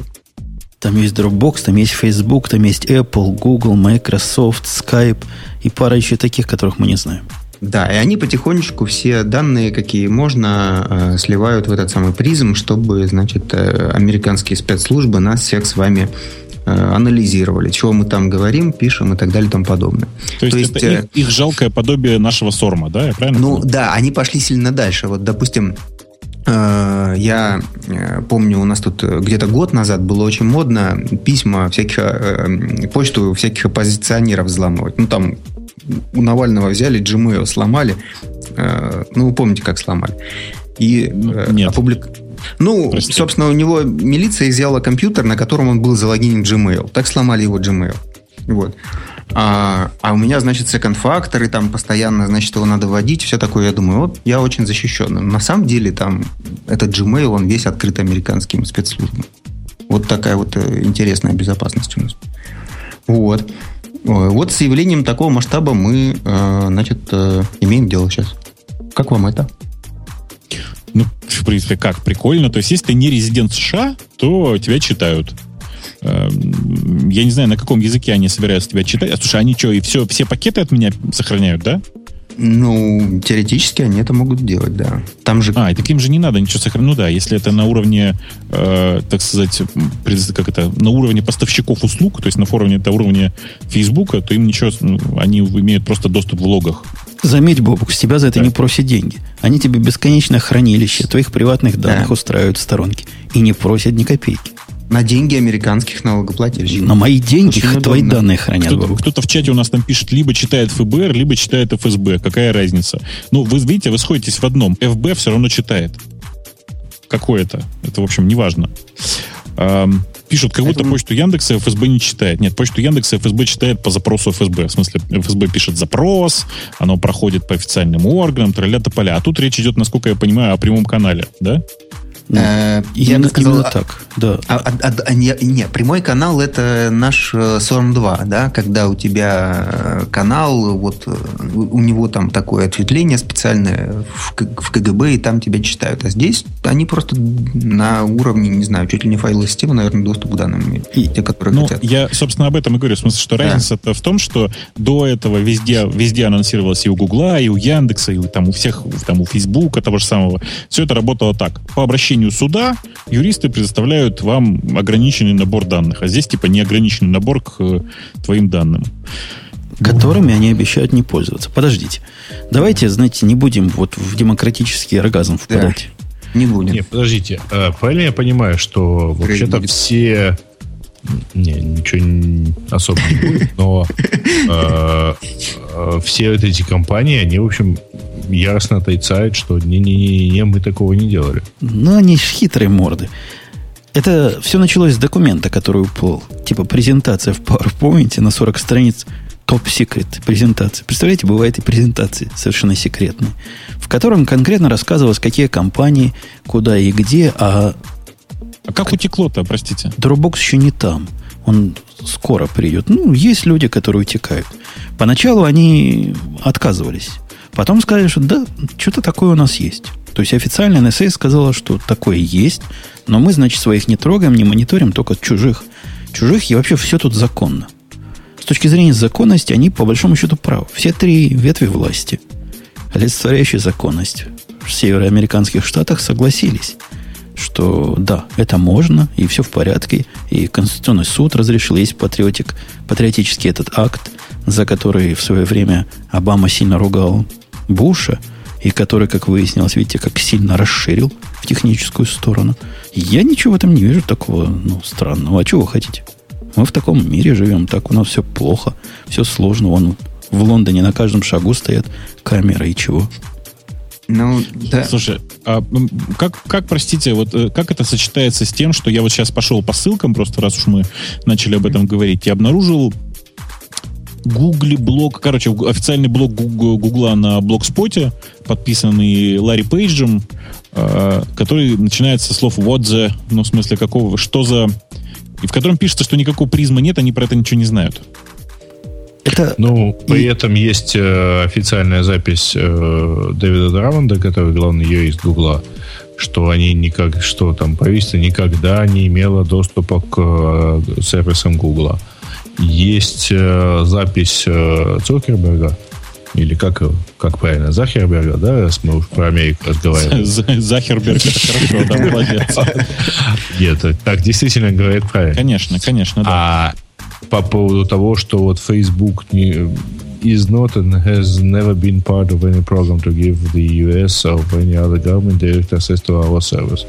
Там есть Dropbox, там есть Facebook, там есть Apple, Google, Microsoft, Skype и пара еще таких, которых мы не знаем. Да, и они потихонечку все данные, какие можно, э, сливают в этот самый призм, чтобы, значит, э, американские спецслужбы нас всех с вами э, анализировали, чего мы там говорим, пишем и так далее и тому подобное. То есть, это э, их, их жалкое подобие нашего Сорма, да? Я правильно ну понял? да, они пошли сильно дальше. Вот, допустим, я э, помню, у нас тут э, где-то год назад было очень модно письма всяких, э, э, почту всяких оппозиционеров взламывать. Ну, там у Навального взяли, Gmail сломали. Э, Ну, вы помните, как сломали. И Ну, э, нет. опублик- Ну, Прости. собственно, у него милиция изъяла компьютер, на котором он был залогинен Gmail. Так сломали его Gmail. Вот. А, а у меня, значит, factor, и там постоянно, значит, его надо вводить, все такое. Я думаю, вот я очень защищен. На самом деле там этот Gmail, он весь открыт американским спецслужбам. Вот такая вот э, интересная безопасность у нас. Вот. Вот с явлением такого масштаба мы, э, значит, э, имеем дело сейчас. Как вам это? Ну, в принципе, как? Прикольно. То есть, если ты не резидент США, то тебя читают. Эм, Я не знаю, на каком языке они собираются тебя читать. А слушай, они что, и все, все пакеты от меня сохраняют, да? Ну, теоретически они это могут делать, да. Там же... А, и таким же не надо ничего сохранить. Ну да, если это на уровне, э, так сказать, как это, на уровне поставщиков услуг, то есть на уровне, это уровне Фейсбука, то им ничего, ну, они имеют просто доступ в логах. Заметь, Бобук, с тебя за это да. не просят деньги. Они тебе бесконечное хранилище твоих приватных данных да. устраивают в сторонке и не просят ни копейки. На деньги американских налогоплательщиков. На мои деньги Очень твои удобно. данные хранят. Кто-то, кто-то в чате у нас там пишет, либо читает ФБР, либо читает ФСБ. Какая разница? Ну, вы видите, вы сходитесь в одном. ФБ все равно читает. Какое это? Это, в общем, неважно. Эм, пишут, как будто почту Яндекса ФСБ не читает. Нет, почту Яндекса ФСБ читает по запросу ФСБ. В смысле, ФСБ пишет запрос, оно проходит по официальным органам, тролля тополя. А тут речь идет, насколько я понимаю, о прямом канале, да? Э, я бы сказал, именно так, да. А, а, а, а, не, не, прямой канал это наш SORM2, э, да, когда у тебя э, канал, вот у него там такое ответвление специальное в, в КГБ, и там тебя читают. А здесь они просто на уровне, не знаю, чуть ли не файловой системы, наверное, доступ к данным имеют. И, те, которые ну, хотят. Я, собственно, об этом и говорю. В смысле, что разница-то в том, что до этого везде, везде анонсировалось и у Гугла, и у Яндекса, и там у всех, там у Фейсбука того же самого. Все это работало так. По обращению решению суда юристы предоставляют вам ограниченный набор данных, а здесь типа неограниченный набор к э, твоим данным. Которыми они обещают не пользоваться. Подождите. Давайте, знаете, не будем вот в демократический оргазм впадать. Да, не будем. Нет, подождите. А, правильно я понимаю, что вообще-то все... Не, ничего особо не будет, но э, э, все вот эти компании, они, в общем, яростно отрицают, что не-не-не, мы такого не делали. Ну, они хитрые морды. Это все началось с документа, который упал. Типа презентация в PowerPoint на 40 страниц топ-секрет презентации. Представляете, бывает и презентации совершенно секретные, в котором конкретно рассказывалось, какие компании, куда и где, а... А как утекло-то, простите? Dropbox еще не там. Он скоро придет. Ну, есть люди, которые утекают. Поначалу они отказывались. Потом сказали, что да, что-то такое у нас есть. То есть официально NSA сказала, что такое есть, но мы, значит, своих не трогаем, не мониторим, только чужих. Чужих и вообще все тут законно. С точки зрения законности они по большому счету правы. Все три ветви власти, олицетворяющие законность в североамериканских штатах согласились, что да, это можно, и все в порядке, и Конституционный суд разрешил, есть патриотик, патриотический этот акт, за который в свое время Обама сильно ругал Буша, и который, как выяснилось, видите, как сильно расширил в техническую сторону. Я ничего в этом не вижу такого ну, странного. А чего вы хотите? Мы в таком мире живем, так у нас все плохо, все сложно. Вон в Лондоне на каждом шагу стоят камеры и чего. Ну, да. Слушай, а как, как, простите, вот э, как это сочетается с тем, что я вот сейчас пошел по ссылкам, просто раз уж мы начали об этом говорить, и обнаружил Гугли блог, короче, официальный блог Гугла на блогспоте, подписанный Ларри Пейджем, э, который начинается со слов what the, ну, в смысле, какого, что за... И в котором пишется, что никакого призма нет, они про это ничего не знают. Это... Ну, при и... этом есть э, официальная запись э, Дэвида Драмонда, который главный юрист Гугла, что они никак, что там правительство никогда не имело доступа к э, сервисам Гугла. Есть э, запись э, Цукерберга, или как, как правильно, Захерберга, да, раз мы уж про Америку разговариваем. Захерберг, это хорошо, да, молодец. Нет, так действительно говорит правильно. Конечно, конечно, да. А по поводу того, что вот Facebook не, is not and has never been part of any program to give the US or any other government direct access to our service.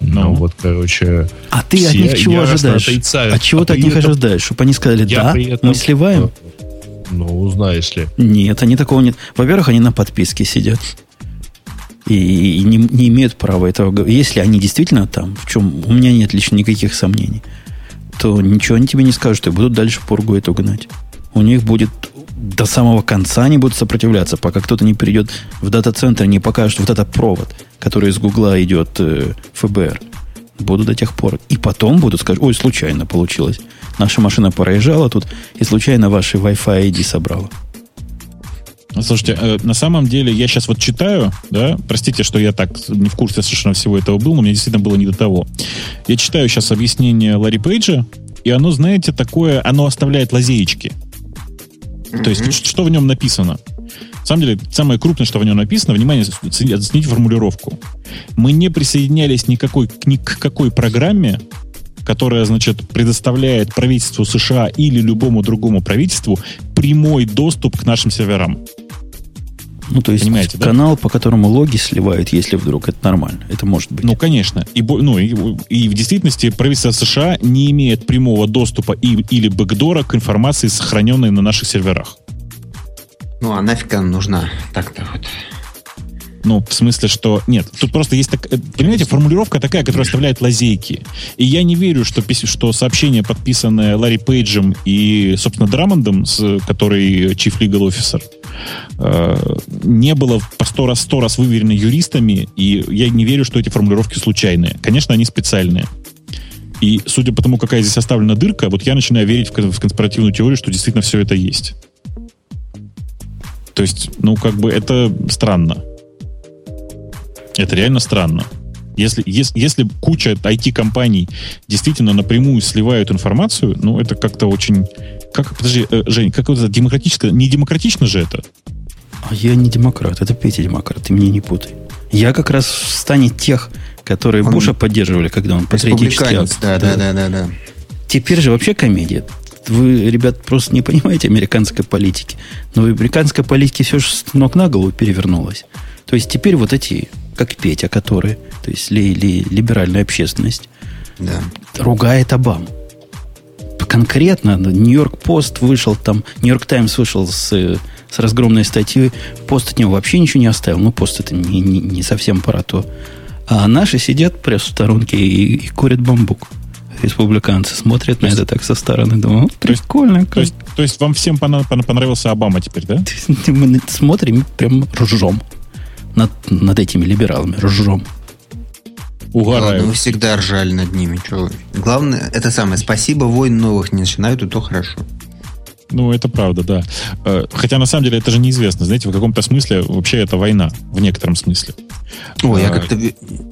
Ну, ну вот, короче... А ты от них чего ожидаешь? Отрицают. От чего а ты от них этом... ожидаешь? Чтобы они сказали, да, этом... мы сливаем? Ну, знаешь ли. Нет, они такого нет. Во-первых, они на подписке сидят. И, и не, не имеют права этого говорить. Если они действительно там, в чем у меня нет лично никаких сомнений, то ничего они тебе не скажут и будут дальше поргу эту гнать. У них будет до самого конца они будут сопротивляться, пока кто-то не придет в дата-центр и не покажет вот этот провод, который из Гугла идет э, ФБР. Буду до тех пор. И потом буду сказать, ой, случайно получилось. Наша машина проезжала тут и случайно ваши Wi-Fi ID собрала. Слушайте, э, на самом деле я сейчас вот читаю, да, простите, что я так не в курсе совершенно всего этого был, но мне действительно было не до того. Я читаю сейчас объяснение Ларри Пейджа, и оно, знаете, такое, оно оставляет лазеечки. То есть, что в нем написано? На самом деле, самое крупное, что в нем написано, внимание, оцените формулировку. Мы не присоединялись никакой, ни к какой программе, которая, значит, предоставляет правительству США или любому другому правительству прямой доступ к нашим серверам. Ну, то есть Понимаете, канал, да? по которому логи сливают, если вдруг это нормально. Это может быть. Ну, конечно. И, ну, и, и в действительности правительство США не имеет прямого доступа и, или бэкдора к информации, сохраненной на наших серверах. Ну, а нафиг она нужна? Так-то вот. Ну, в смысле, что... Нет, тут просто есть... Так, э, понимаете, формулировка такая, которая оставляет лазейки. И я не верю, что, что сообщение, подписанное Ларри Пейджем и, собственно, Драмондом, который Chief Legal Officer, э, не было по сто раз, сто раз выверено юристами, и я не верю, что эти формулировки случайные. Конечно, они специальные. И судя по тому, какая здесь оставлена дырка, вот я начинаю верить в конспиративную теорию, что действительно все это есть. То есть, ну, как бы это странно. Это реально странно. Если, если, если куча IT-компаний действительно напрямую сливают информацию, ну, это как-то очень... Как, подожди, э, Жень, как это демократическое? Не демократично же это? А я не демократ, это Петя демократ, ты меня не путай. Я как раз в стане тех, которые он Буша поддерживали, когда он патриотический акт. Да, да, да, да, да. Теперь же вообще комедия. Вы, ребят, просто не понимаете американской политики. Но в американской политике все же с ног на голову перевернулось. То есть теперь вот эти как Петя, который, то есть ли, ли, либеральная общественность, да. ругает Обаму. Конкретно Нью-Йорк Пост вышел там, Нью-Йорк Таймс вышел с, с разгромной статьей, пост от него вообще ничего не оставил. Ну, пост это не, не, не совсем про то. А наши сидят пресс в сторонке и, и курят бамбук. Республиканцы смотрят на это так со стороны, думают, прикольно. То есть, то есть вам всем понравился Обама теперь, да? Мы смотрим, прям ржем над, над этими либералами, ржем. Угораю. Ладно, вы всегда ржали над ними. Что? Главное, это самое, спасибо, войн новых не начинают, и то хорошо. Ну, это правда, да. Э, хотя, на самом деле, это же неизвестно. Знаете, в каком-то смысле вообще это война. В некотором смысле. О, а... я как-то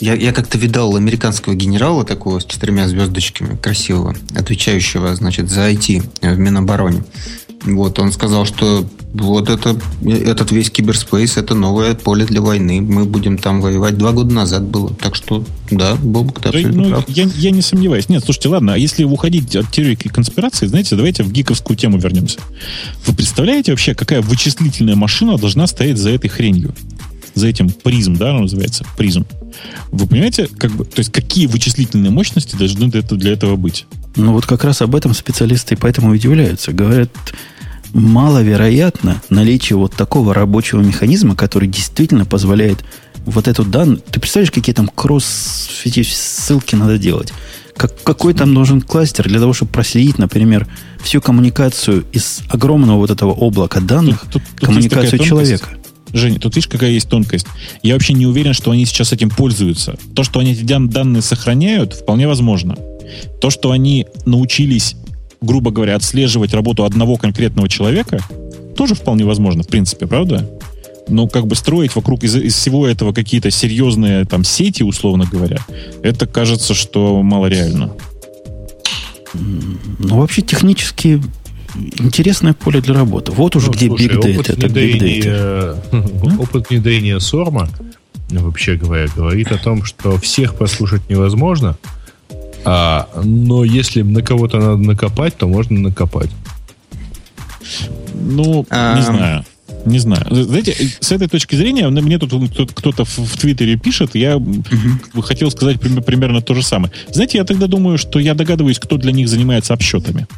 я, я как-то видал американского генерала такого с четырьмя звездочками, красивого, отвечающего, значит, за IT в Минобороне. Вот, он сказал, что вот это, этот весь киберспейс это новое поле для войны. Мы будем там воевать. Два года назад было. Так что, да, Бобок, ты абсолютно ну, прав. Я, я не сомневаюсь. Нет, слушайте, ладно, а если уходить от теории конспирации, знаете, давайте в гиковскую тему вернемся. Вы представляете вообще, какая вычислительная машина должна стоять за этой хренью? За этим призм, да, она называется, призм. Вы понимаете, как бы, то есть какие вычислительные мощности должны для этого, для этого быть? Ну вот как раз об этом специалисты поэтому удивляются. Говорят, маловероятно наличие вот такого рабочего механизма, который действительно позволяет вот эту данную... Ты представляешь, какие там кросс ссылки надо делать? Как, какой там нужен кластер для того, чтобы проследить, например, всю коммуникацию из огромного вот этого облака данных, тут, тут, тут коммуникацию человека? Женя, тут видишь, какая есть тонкость. Я вообще не уверен, что они сейчас этим пользуются. То, что они эти данные сохраняют, вполне возможно. То, что они научились грубо говоря, отслеживать работу одного конкретного человека, тоже вполне возможно, в принципе, правда? Но как бы строить вокруг из, из всего этого какие-то серьезные там сети, условно говоря, это кажется, что малореально. Ну, вообще технически интересное поле для работы. Вот уже ну, где слушай, Big Data. Это Big Data. Опыт внедрения Сорма, вообще говоря, говорит о том, что всех послушать невозможно, а, но если на кого-то надо накопать, то можно накопать. Ну, а... не знаю. Не знаю. Знаете, с этой точки зрения, мне тут кто-то в Твиттере пишет, я угу. хотел сказать примерно то же самое. Знаете, я тогда думаю, что я догадываюсь, кто для них занимается обсчетами.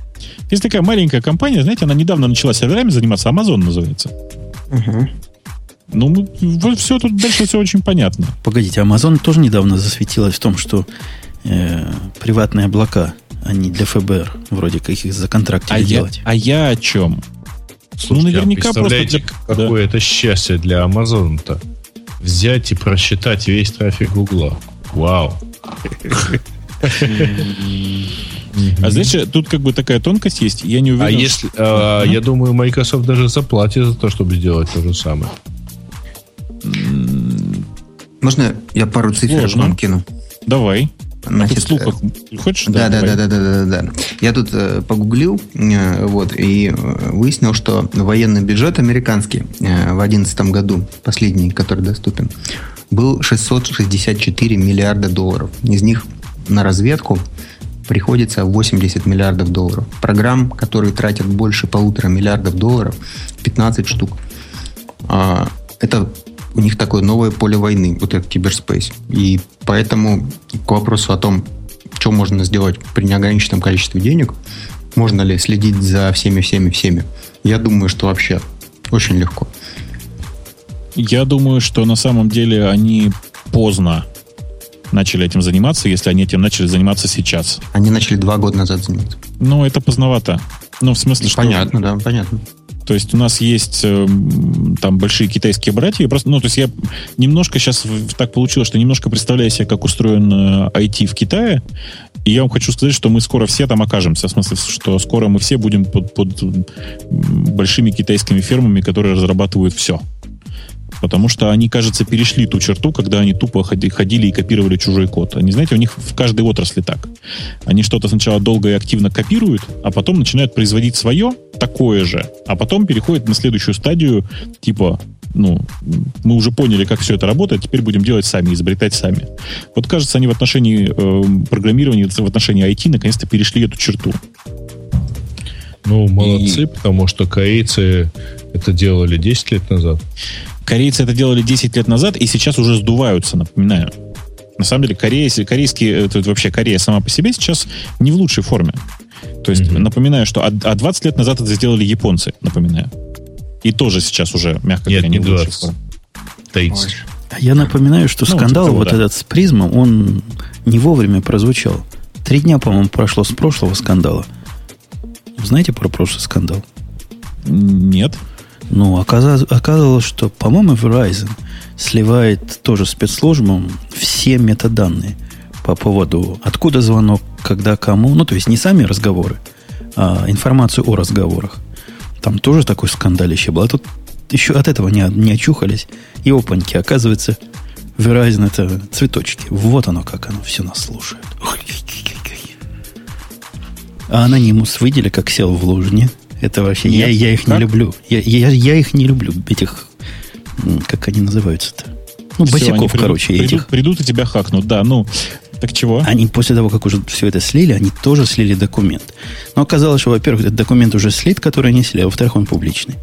Есть такая маленькая компания, знаете, она недавно начала серверами заниматься, Amazon называется. Угу. Ну, все тут дальше все очень понятно. Погодите, Amazon тоже недавно засветилась в том, что э, приватные облака, а не для ФБР, вроде как их за контракт а делать. Я, а я о чем? Слушайте, ну, наверняка а просто для... какое да. это счастье для Амазона-то. Взять и просчитать весь трафик Гугла. Вау. А знаешь, тут как бы такая тонкость есть. Я не уверен. А если, а, я думаю, Microsoft даже заплатит за то, чтобы сделать то же самое. Можно я пару цифр вам кину? Давай. Значит, слухах хочешь? Да, да, давай. да, да, да, да, да. Я тут э, погуглил, э, вот, и э, выяснил, что военный бюджет американский э, в 2011 году, последний, который доступен, был 664 миллиарда долларов. Из них на разведку приходится 80 миллиардов долларов. Программ, которые тратят больше полутора миллиардов долларов, 15 штук. А, это у них такое новое поле войны, вот этот киберспейс. И поэтому к вопросу о том, что можно сделать при неограниченном количестве денег, можно ли следить за всеми, всеми, всеми, я думаю, что вообще очень легко. Я думаю, что на самом деле они поздно начали этим заниматься, если они этим начали заниматься сейчас. Они начали два года назад заниматься. Ну, это поздновато. Ну, в смысле, что... Понятно, да, понятно. То есть у нас есть э, там большие китайские братья. Просто, ну, то есть я немножко сейчас так получилось, что немножко представляю себе, как устроен э, IT в Китае. И я вам хочу сказать, что мы скоро все там окажемся. В смысле, что скоро мы все будем под, под большими китайскими фирмами, которые разрабатывают все. Потому что они, кажется, перешли ту черту, когда они тупо ходи- ходили и копировали чужой код. Они, знаете, у них в каждой отрасли так. Они что-то сначала долго и активно копируют, а потом начинают производить свое, такое же, а потом переходят на следующую стадию, типа, ну, мы уже поняли, как все это работает, теперь будем делать сами, изобретать сами. Вот кажется, они в отношении э, программирования, в отношении IT наконец-то перешли эту черту. Ну, молодцы, потому что корейцы это делали 10 лет назад. Корейцы это делали 10 лет назад и сейчас уже сдуваются, напоминаю. На самом деле, Корея, корейские, это вообще Корея сама по себе сейчас не в лучшей форме. То есть, Мгм. напоминаю, что а, а 20 лет назад это сделали японцы, напоминаю. И тоже сейчас уже, мягко говоря, не в лучшей 20. форме. 30. А Я напоминаю, что Ну, скандал типа вот да. этот с призмом, он не вовремя прозвучал. Три дня, по-моему, прошло с прошлого скандала. Знаете про прошлый скандал? Нет. Ну, оказалось, оказалось, что, по-моему, Verizon сливает тоже спецслужбам все метаданные по поводу, откуда звонок, когда кому. Ну, то есть не сами разговоры, а информацию о разговорах. Там тоже такой скандалище был. А тут еще от этого не, не очухались. И опаньки, оказывается, Verizon это цветочки. Вот оно, как оно все нас слушает. А анонимус видели, как сел в лужу, нет? Это вообще... я, Нет. я их не Как? люблю. Я, я, я их не люблю, этих... Как они называются-то? Ну, они босиков, придут- короче, придут, этих. Придут и тебя хакнут, да. Ну, так чего? Они после того, как уже все это слили, они тоже слили документ. Но оказалось, что, во-первых, этот документ уже слит, который они слили, а во-вторых, он публичный.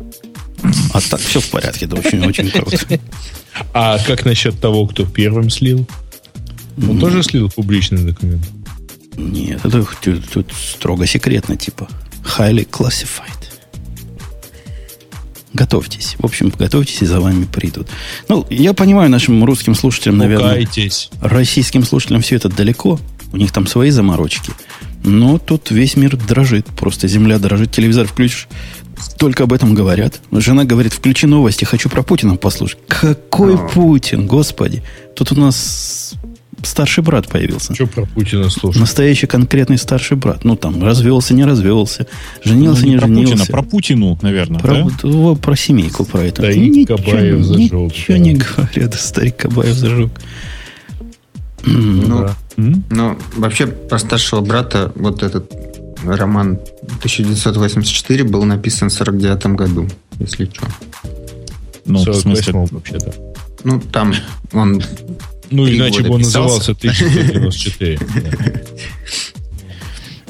А так все в порядке, да, очень, очень круто. А как насчет того, кто первым слил? Он тоже слил публичный документ? Нет, это тут строго секретно, типа. Highly classified. Готовьтесь. В общем, готовьтесь, и за вами придут. Ну, я понимаю нашим русским слушателям, наверное, Пугайтесь. российским слушателям все это далеко. У них там свои заморочки. Но тут весь мир дрожит. Просто земля дрожит. Телевизор включишь. Только об этом говорят. Жена говорит, включи новости, хочу про Путина послушать. Какой Путин, господи. Тут у нас старший брат появился. Что про Путина слушать? Настоящий конкретный старший брат. Ну, там, развелся, не развелся. Женился, Ну, не, про женился. Путина, про Путину, наверное, Про, да? о, про семейку, про это. Старик Кабаев зажег, Ничего да. не говорят. Старик Кабаев зажег. Ну, Да. Ну, вообще, про старшего брата вот этот роман 1984 был написан в 49 году, если что. Ну, в смысле, 48-м вообще-то. Ну, там он... Ну, иначе бы он назывался 1994.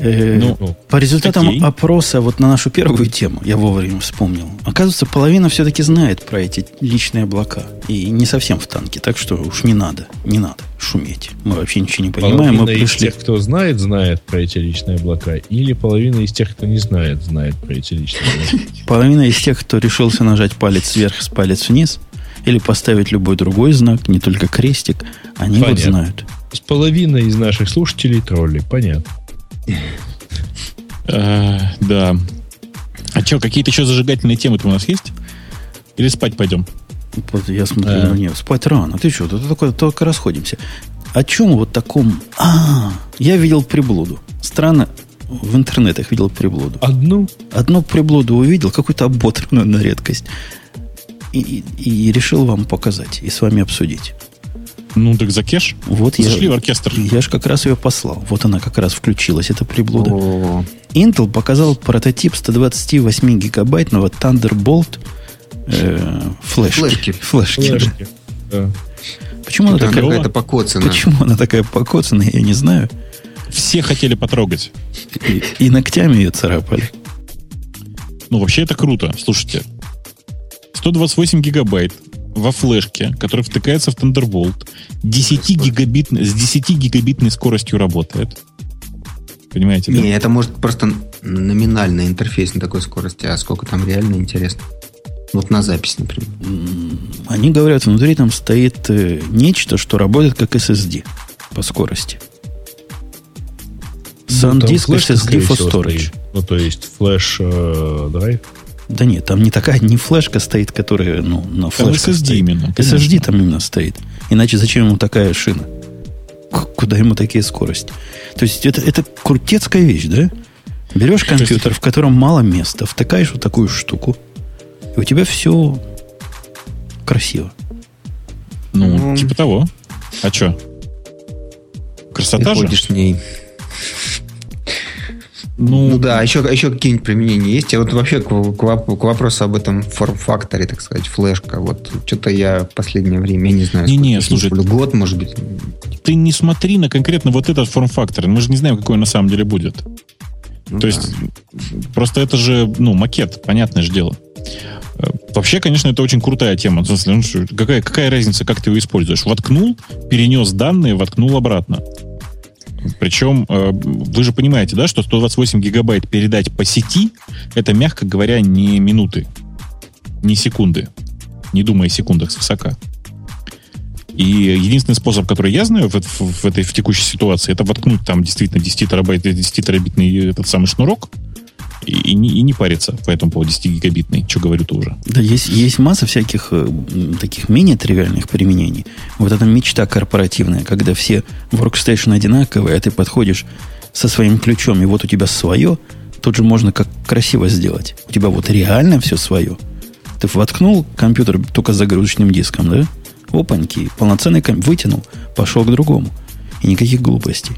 Э, Ну, По результатам опроса вот на нашу первую тему, я вовремя вспомнил, оказывается, половина все-таки знает про эти личные облака. И не совсем в танке, так что уж не надо, не надо шуметь. Мы вообще ничего не понимаем, мы половина из пришли... тех, кто знает, знает про эти личные облака, или половина из тех, кто не знает, знает про эти личные облака. Половина из тех, кто решился нажать палец вверх с палец вниз, или поставить любой другой знак, не только крестик, они вот Понятно. знают. С половиной из наших слушателей тролли, понятно. э, да. А что, какие-то еще зажигательные темы-то у нас есть? Или спать пойдем? Вот я смотрю, ну нет, спать рано. Ты что, тут только, только расходимся. О чем вот таком... А, я видел приблуду. Странно, в интернетах видел приблуду. Одну? Одну приблуду увидел, какую-то оботранную на редкость. И, и- и решил вам показать и с вами обсудить. Ну, так за кеш. Вот Зашли я, в оркестр. Я же как раз ее послал. Вот она как раз включилась, эта приблуда. О, Intel показал прототип 128 гигабайтного Thunderbolt э, флешки. Флешки. Флешки. Флешки. Да. Почему она такая? какая-то покоцана. Почему она такая покоцанная, я не знаю. Все хотели потрогать. И, и ногтями ее царапали. Ну, вообще это круто. Слушайте. 128 гигабайт во флешке, который втыкается в Thunderbolt, 10 гигабит, с 10 гигабитной скоростью работает. Понимаете, да? Не, это может просто номинальный интерфейс на такой скорости, а сколько там реально интересно. Вот на запись, например. Они говорят, внутри там стоит э, нечто, что работает как SSD по скорости. Ну, SanDisk флешка, SSD for storage. стоит. Ну, то есть флеш э, драйв. Да нет, там не такая, не флешка стоит, которая, ну, на Там флешке SSD стоит. именно, SSD конечно. там именно стоит. Иначе зачем ему такая шина? К- Куда ему такие скорости? То есть это, это крутецкая вещь, да? Берешь компьютер, в котором мало места, втыкаешь вот такую штуку, и у тебя все красиво. Ну, Ну. типа того. А что? Ты Красота же? ходишь в ней. Ну, Ну да, а еще, а еще какие-нибудь применения есть? А вот вообще к, к к вопросу об этом форм-факторе, так сказать, флешка. Вот что-то я в последнее время, я не знаю, сколько я слушай. слушаю, год, может быть. ты не смотри на конкретно вот этот форм-фактор. Мы же не знаем, какой он на самом деле будет. Ну То да. есть, просто это же, ну, макет, понятное же дело. Э, Вообще, конечно, это очень крутая тема. В смысле, ну, какая, какая разница, как ты его используешь? Воткнул, перенес данные, воткнул обратно. Причем, э, вы же понимаете, да, что 128 гигабайт передать по сети, это, мягко говоря, не минуты, не секунды. Не думая о секундах с высока. И единственный способ, который я знаю в, в- в этой в текущей ситуации, это воткнуть там действительно 10 терабайт, 10 терабитный этот самый шнурок и, и не, и не париться по этому поводу 10 гигабитный. Что говорю-то уже. Да, есть, есть масса всяких э, таких менее тривиальных применений. Вот эта мечта корпоративная, когда все workstation одинаковые, а ты подходишь со своим ключом, и вот у тебя свое, тут же можно как красиво сделать. У тебя вот реально все свое. Ты воткнул компьютер только с загрузочным диском, да? Опаньки, полноценный комп вытянул, пошел к другому. И никаких глупостей.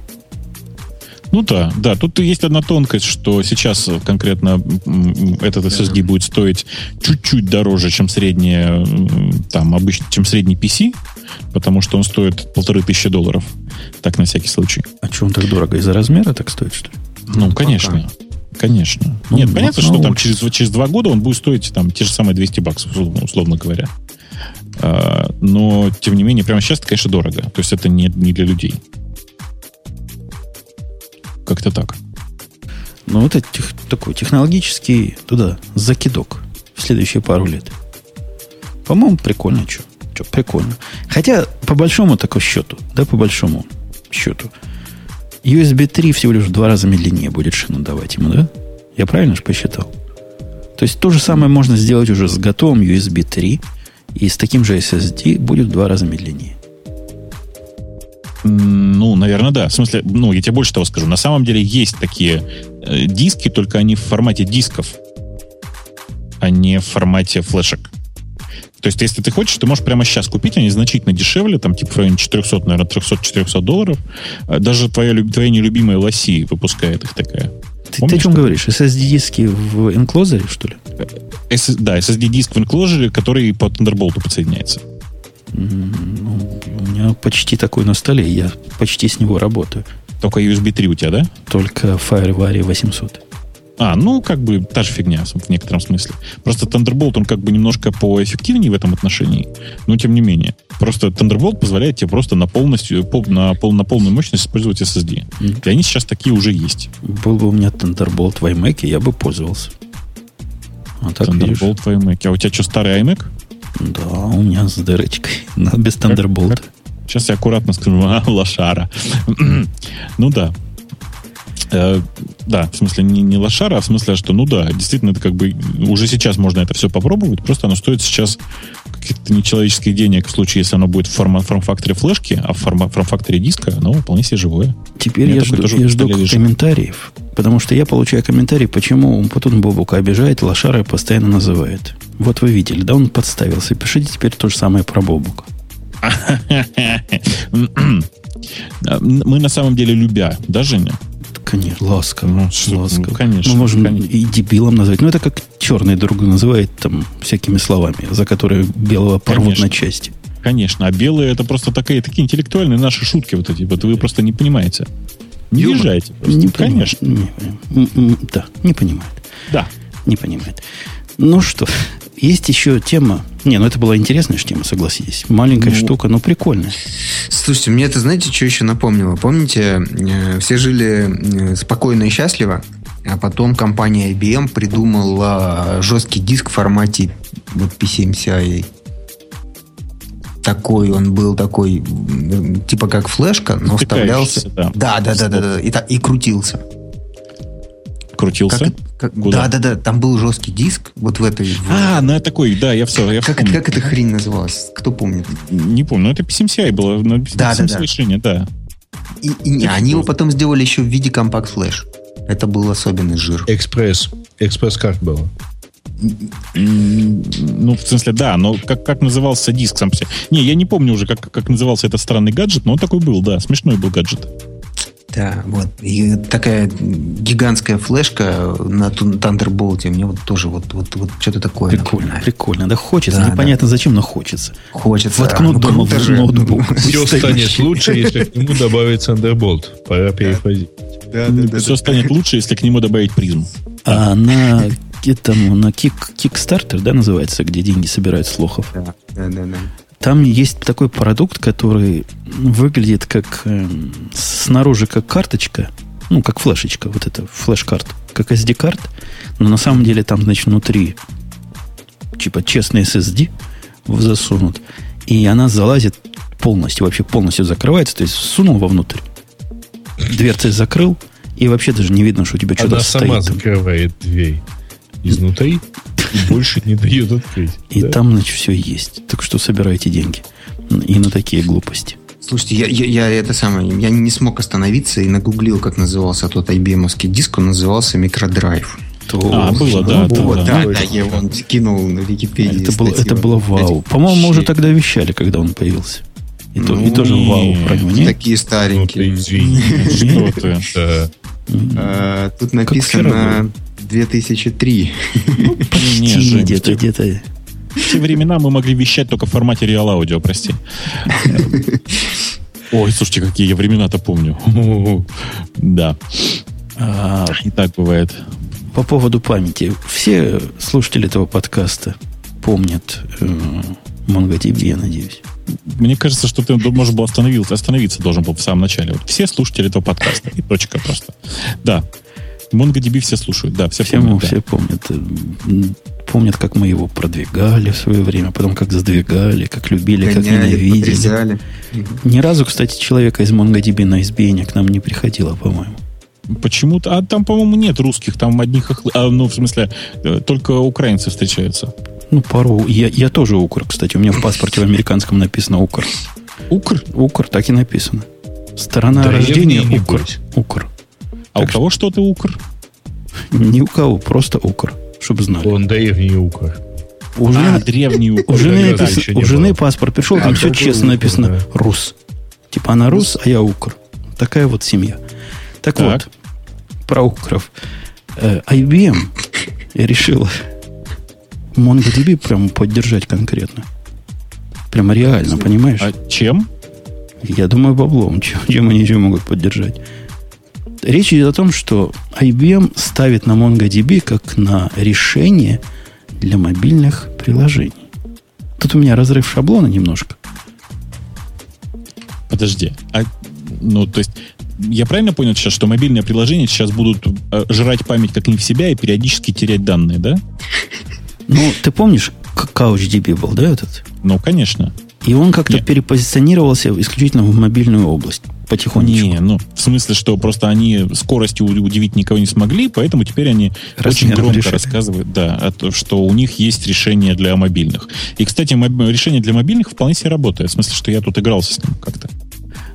Ну да, да, тут есть одна тонкость, что сейчас э, конкретно этот SSD будет стоить чуть-чуть дороже, чем средняя, м, там, обычно, чем средний PC, потому что он стоит полторы тысячи долларов. Так, на всякий случай. А что он так дорого? Из-за размера так стоит, что ли? Ну, пока. конечно. Конечно. Ну, Нет, ну, понятно, что там научится. через, через два года он будет стоить там те же самые 200 баксов, условно, условно говоря. А, но, тем не менее, прямо сейчас это, конечно, дорого. То есть это не, не для людей. Как-то так. Ну, это тех- такой технологический туда закидок в следующие пару лет. По-моему, прикольно, что. Что, прикольно. Хотя, по большому такому счету, да, по большому счету, USB 3 всего лишь в два раза медленнее будет шину давать ему, да? Я правильно же посчитал? То есть то же самое можно сделать уже с готовым USB 3, и с таким же SSD будет в два раза медленнее. Ну, наверное, да. В смысле, ну, я тебе больше того скажу. На самом деле есть такие э, диски, только они в формате дисков, а не в формате флешек. То есть, если ты хочешь, ты можешь прямо сейчас купить, они значительно дешевле, там типа в районе 400, наверное, 300-400 долларов. А Даже твоя, твоя нелюбимая Лоси выпускает их такая. Ты, ты Помнишь, о чем что- говоришь? SSD-диски в энклозере, что ли? SS да, SSD-диск в Enclosure, который по Thunderbolt подсоединяется. У меня почти такой на столе, я почти с него работаю. Только USB 3 у тебя, да? Только FireWire 800. А, ну, как бы та же фигня в некотором смысле. Просто Thunderbolt, он как бы немножко поэффективнее в этом отношении, но тем не менее. Просто Thunderbolt позволяет тебе просто на полностью, пол- на, пол, на полную мощность использовать SSD. И они сейчас такие уже есть. Был бы у меня Thunderbolt в iMac, я бы пользовался. А так, видишь, Thunderbolt в iMac. А у тебя что, старый iMac? да, у меня с дырочкой, но без Thunderbolt. Сейчас я аккуратно скажу, а, лошара. ну да. Э, да, в смысле не, не лошара, а в смысле, что ну да, действительно, это как бы уже сейчас можно это все попробовать, просто оно стоит сейчас каких-то нечеловеческих денег в случае, если оно будет в форма- форм-факторе флешки, а в форма- форм-факторе диска оно вполне себе живое. Теперь я жду, я жду комментариев, потому что я получаю комментарии, почему потом Бобука обижает, лошара постоянно называет. Вот вы видели, да, он подставился. Пишите теперь то же самое про Бобука. Мы на самом деле любя, да, Женя? Конечно, ласково. Ну, что, ласково. ну, конечно, Мы можем конечно. и дебилом назвать. Ну, это как черный друг называет там всякими словами, за которые белого порвут Конечно. на части. Конечно, а белые это просто такие, такие интеллектуальные наши шутки вот эти. Вот вы просто не понимаете. Не Юмор. въезжайте просто. Не Конечно. понимает. Не Да, не понимает. Да. Не понимает. Ну что, есть еще тема. Не, ну это была интересная же тема, согласитесь. Маленькая Ну. штука, но прикольная. Слушайте, мне это, знаете, что еще напомнило? Помните, э, все жили э, спокойно и счастливо, а потом компания IBM придумала жесткий диск в формате вот P7CI. Такой он был такой, типа как флешка, но вставлялся. да. Да, да, да, да, да. И, и крутился. Крутился. Как, как- Куда? да, да, да. Там был жесткий диск, вот в этой. в- А, на такой, да, я все, я как, это, вспомнил. как эта хрень называлась? Кто помнит? Не помню, но это PCMCI было. На Да, да, да. решение, да. И, и они его потом сделали еще в виде компакт-флеш. Это был особенный жир. Экспресс. Экспресс-карт было. М, Ну, в смысле, да, но как, как назывался диск сам по себе? Не, я не помню уже, как, как назывался этот странный гаджет, но он такой был, да, смешной был гаджет. Да, вот. И такая гигантская флешка на Thunderbolt. Мне вот тоже вот, вот, вот что-то такое Прикольно, напоминает. прикольно. Да хочется, Да, непонятно зачем, но хочется. Хочется. Воткнуть Ну, дома в же. ноутбук. Все Стоит. станет лучше, если к нему добавить Thunderbolt. Пора переходить. Все станет лучше, если к нему добавить призму. А на этому, на кик, Kickstarter, да, называется, где деньги собирают с лохов. Да, да, да, да. Там есть такой продукт, который выглядит как эм, снаружи как карточка, ну, как флешечка, вот это флеш-карт, как SD-карт, но на самом деле там, значит, внутри типа честный SSD засунут, и она залазит полностью, вообще полностью закрывается, то есть сунул вовнутрь, дверцей закрыл, и вообще даже не видно, что у тебя что-то Она стоит. сама там. закрывает дверь изнутри и больше не дает открыть. И Да. там, значит, все есть. Так что собирайте деньги. И на такие глупости. Слушайте, я, я, я это самое, я не смог остановиться и нагуглил, как назывался тот IBM-овский диск, он назывался микродрайв. А, было, да, да, вот, да. да, Точно. да, я его скинул на Википедии. Это было, это было вау. По-моему, мы уже тогда вещали, когда он появился. И, то- и Ну, тоже вау про него, нет? Такие Ну ты старенькие. извини. Что ты? Да. А, тут написано 2003. Не, Почти где-то, где-то. В те времена мы могли вещать только в формате реал аудио, прости. Ой, слушайте, какие я времена-то помню. Да, А, и так бывает. по поводу памяти. Все слушатели этого подкаста помнят э, MongoDB, я надеюсь. Мне кажется, что ты можешь был остановиться, остановиться должен был в самом начале. Вот все слушатели этого подкаста. И точка просто. Да. MongoDB все слушают. Да, все Все, помнят. да. все помнят. э, м, Помнят, как мы его продвигали в свое время, потом как сдвигали, как любили, как Гоняли, ненавидели. подрезали. Ни разу, кстати, человека из MongoDB на SBN к нам не приходило, по-моему. Почему-то. А там, по-моему, нет русских, там одни хохлы. А, ну, в смысле, э, только украинцы встречаются. Ну, пару. Я, я тоже укр, кстати. У меня в паспорте в американском написано укр. Укр? Укр, так и написано. Сторона Древний, рождения укр. Укр. А Так у кого что ты укр? Ни у кого, просто укр, чтобы знали. Он древний укр. У А, жены, древний укр. у жены, не у жены паспорт пришел, А, там все только честно укр, написано да. рус. Типа она рус, а я укр. Такая вот семья. Так, Так. вот, про укров. Э, IBM решила MongoDB прям поддержать конкретно. Прямо реально, понимаешь? А чем? Я думаю, баблом. Чем, чем они еще могут поддержать? Речь идет о том, что IBM ставит на MongoDB как на решение для мобильных приложений. Тут у меня разрыв шаблона немножко. Подожди. А, ну, то есть, я правильно понял сейчас, что мобильные приложения сейчас будут э, жрать память как не в себя и периодически терять данные, да? Ну, ты помнишь, CouchDB был, да, этот? Ну, конечно. И он как-то Нет. перепозиционировался исключительно в мобильную область. Потихонечку. Не, ну, в смысле, что просто они скоростью удивить никого не смогли, поэтому теперь они очень Размером громко решили. рассказывают, да, о том, что у них есть решение для мобильных. И, кстати, моб- решение для мобильных вполне себе работает. В смысле, что я тут игрался с ним как-то.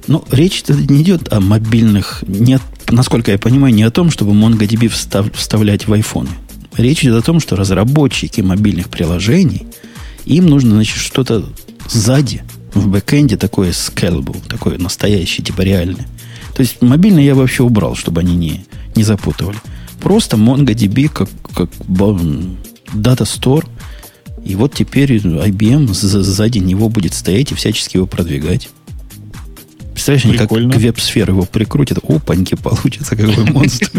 Ну, речь не идет о мобильных, нет, насколько я понимаю, не о том, чтобы MongoDB встав- вставлять в айфоны. Речь идет о том, что разработчики мобильных приложений, им нужно, значит, что-то сзади в бэкэнде такой scalable, такой настоящий, типа реальный. То есть мобильный я вообще убрал, чтобы они не, не запутывали. Просто MongoDB как, как Data Store. И вот теперь IBM сзади него будет стоять и всячески его продвигать. Представляешь, как к веб-сферы его прикрутят. Опаньки, получится какой монстр.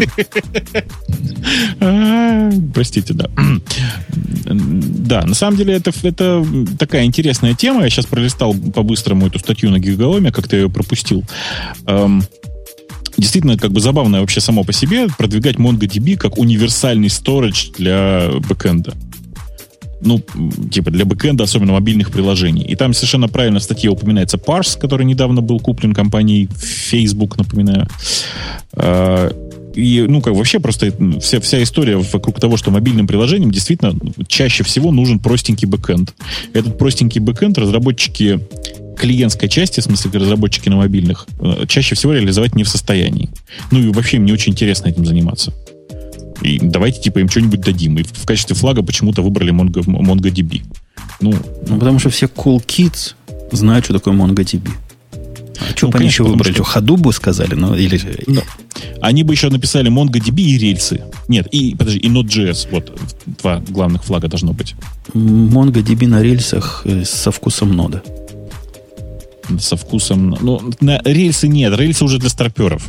Простите, да. Да, на самом деле это, это такая интересная тема. Я сейчас пролистал по-быстрому эту статью на Гигаломе, как ты ее пропустил. Эм, действительно, как бы забавно вообще само по себе продвигать MongoDB как универсальный сторож для бэкэнда ну, типа для бэкэнда, особенно мобильных приложений. И там совершенно правильно в статье упоминается Parse, который недавно был куплен компанией Facebook, напоминаю. А, и, ну, как вообще просто вся, вся история вокруг того, что мобильным приложением действительно чаще всего нужен простенький бэкэнд. Этот простенький бэкэнд разработчики клиентской части, в смысле разработчики на мобильных, э, чаще всего реализовать не в состоянии. Ну и вообще им не очень интересно этим заниматься. И давайте типа им что-нибудь дадим. И в качестве флага почему-то выбрали Mongo, MongoDB. Ну, ну, потому что все cool kids знают, что такое MongoDB. А что ну, бы они еще выбрали? Что... Hadoop сказали? Ну, или... Ну, они бы еще написали MongoDB и рельсы. Нет, и, подожди, и Node.js. Вот два главных флага должно быть. MongoDB на рельсах э, со вкусом нода. Со вкусом... Ну, на рельсы нет. Рельсы уже для старперов.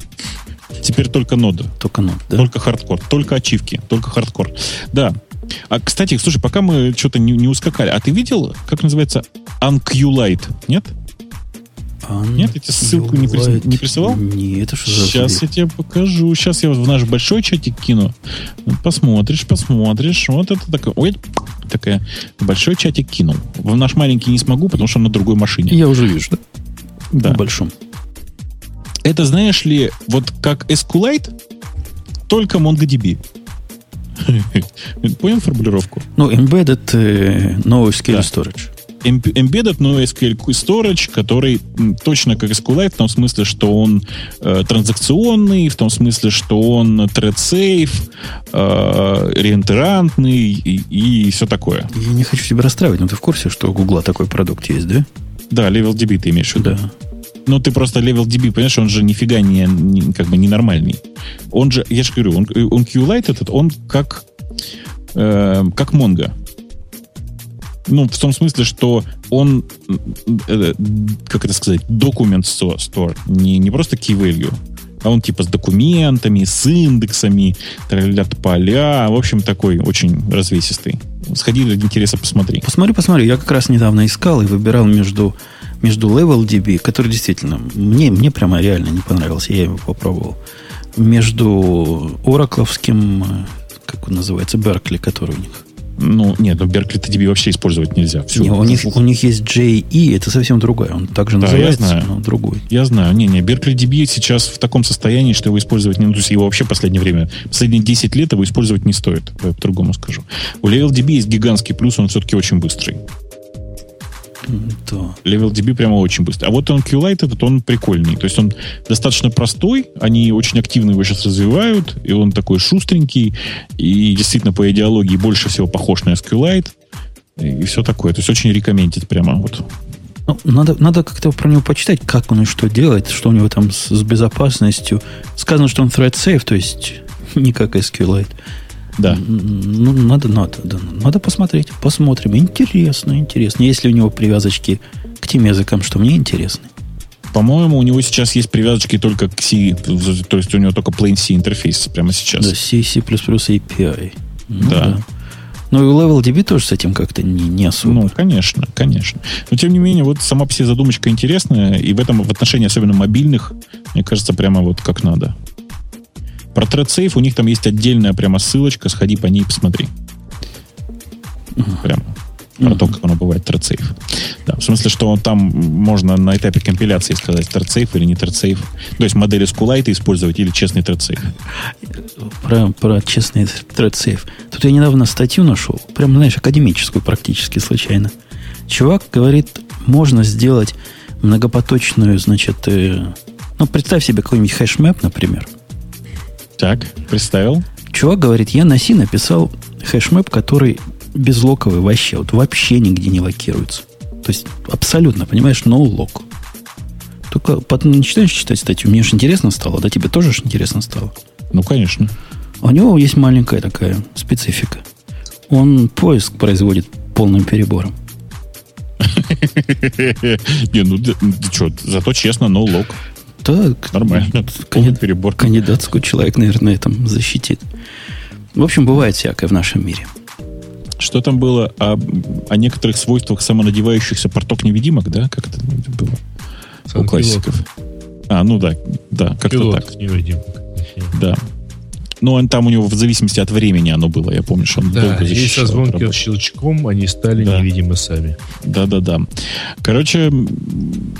Теперь только нода. Только нод, да? Только хардкор. Только ачивки. Только хардкор. Да. А, кстати, слушай, пока мы что-то не, не ускакали, а ты видел, как называется, Unqlite, нет? Un Нет, я тебе ссылку не, прис... не присылал? Нет, это что за Сейчас я тебе покажу. Сейчас я в наш большой чатик кину. Посмотришь, посмотришь. Вот это такое. Ой, такая большой чатик кинул. В наш маленький не смогу, потому что он на другой машине. Я уже вижу, да? Да. В большом. Это, знаешь ли, вот как SQLite, только MongoDB. Понял формулировку? Ну, embedded э, NoSQL да. Storage. Embedded NoSQL Storage, который точно как SQLite, в том смысле, что он э, транзакционный, в том смысле, что он thread safe, э, реентрантный и, и все такое. Я не хочу тебя расстраивать, но ты в курсе, что у Гугла такой продукт есть, да? Да, LevelDB ты имеешь в виду. Да. Ну, ты просто LevelDB, понимаешь, он же нифига не, не как бы ненормальный. Он же, я же говорю, он, он SQLite этот, он как, э, как Mongo. Ну, в том смысле, что он, э, как это сказать, документ store, не, не просто key value, а он типа с документами, с индексами, троллят поля, в общем, такой очень развесистый. Сходи ради интереса, посмотри. Посмотри, посмотри. Я как раз недавно искал и выбирал между между LevelDB, который действительно мне, мне прямо реально не понравился, я его попробовал, между Оракловским, э, как он называется, Беркли, который у них. Ну, нет, но Беркли DB вообще использовать нельзя. Все. Не, у, них, у них есть JE, это совсем другое. Он также да, называется, я знаю. но другой. Я знаю. Не, не, Беркли DB сейчас в таком состоянии, что его использовать не... Ну, то есть его вообще в последнее время, последние 10 лет его использовать не стоит. По-другому скажу. У LevelDB есть гигантский плюс, он все-таки очень быстрый. Да. LevelDB прямо очень быстро. А вот он QLite этот, он прикольный. То есть он достаточно простой, они очень активно его сейчас развивают, и он такой шустренький, и действительно по идеологии больше всего похож на SQLite, и все такое. То есть очень рекомендит прямо вот. Ну, надо, надо как-то про него почитать, как он и что делает, что у него там с, с безопасностью. Сказано, что он thread safe, то есть не как SQLite. Да. Ну, надо, надо, да, надо посмотреть. Посмотрим. Интересно, интересно. Есть ли у него привязочки к тем языкам, что мне интересны? По-моему, у него сейчас есть привязочки только к C, то есть у него только plain C интерфейс прямо сейчас. Да, C, C++ API. Ну, да. да. Ну и LevelDB тоже с этим как-то не, не особо. Ну, конечно, конечно. Но тем не менее, вот сама себе задумочка интересная, и в этом в отношении особенно мобильных, мне кажется, прямо вот как надо. Про ThreadSafe у них там есть отдельная прямо ссылочка, сходи по ней посмотри. Прямо. Про то, как оно бывает ThreadSafe. Да, в смысле, что там можно на этапе компиляции сказать ThreadSafe или не ThreadSafe. То есть модели SQLite использовать или честный ThreadSafe. Про, про честный ThreadSafe. Тут я недавно статью нашел, прям, знаешь, академическую практически случайно. Чувак говорит, можно сделать многопоточную, значит, э, ну, представь себе какой-нибудь хэшмэп, например, так, представил. Чувак говорит, я на C написал хэшмэп, который безлоковый вообще, вот вообще нигде не локируется. То есть абсолютно, понимаешь, no log. Только потом начинаешь читать статью, мне же интересно стало, да тебе тоже ж интересно стало. Ну, конечно. У него есть маленькая такая специфика. Он поиск производит полным перебором. Не, ну ты что, зато честно, no log. Так, Нормально. кандид- перебор. кандидатскую человек, наверное, на этом защитит. В общем, бывает всякое в нашем мире. Что там было о, о некоторых свойствах самонадевающихся порток-невидимок, да? Как это было? У Сан классиков. А, ну да, да, как-то Пилот так. невидимок. Да. Ну, он там у него в зависимости от времени оно было. Я помню, что он Да, долго и защищал со от звонким работы. щелчком они стали Да. невидимы сами. Да-да-да. Короче,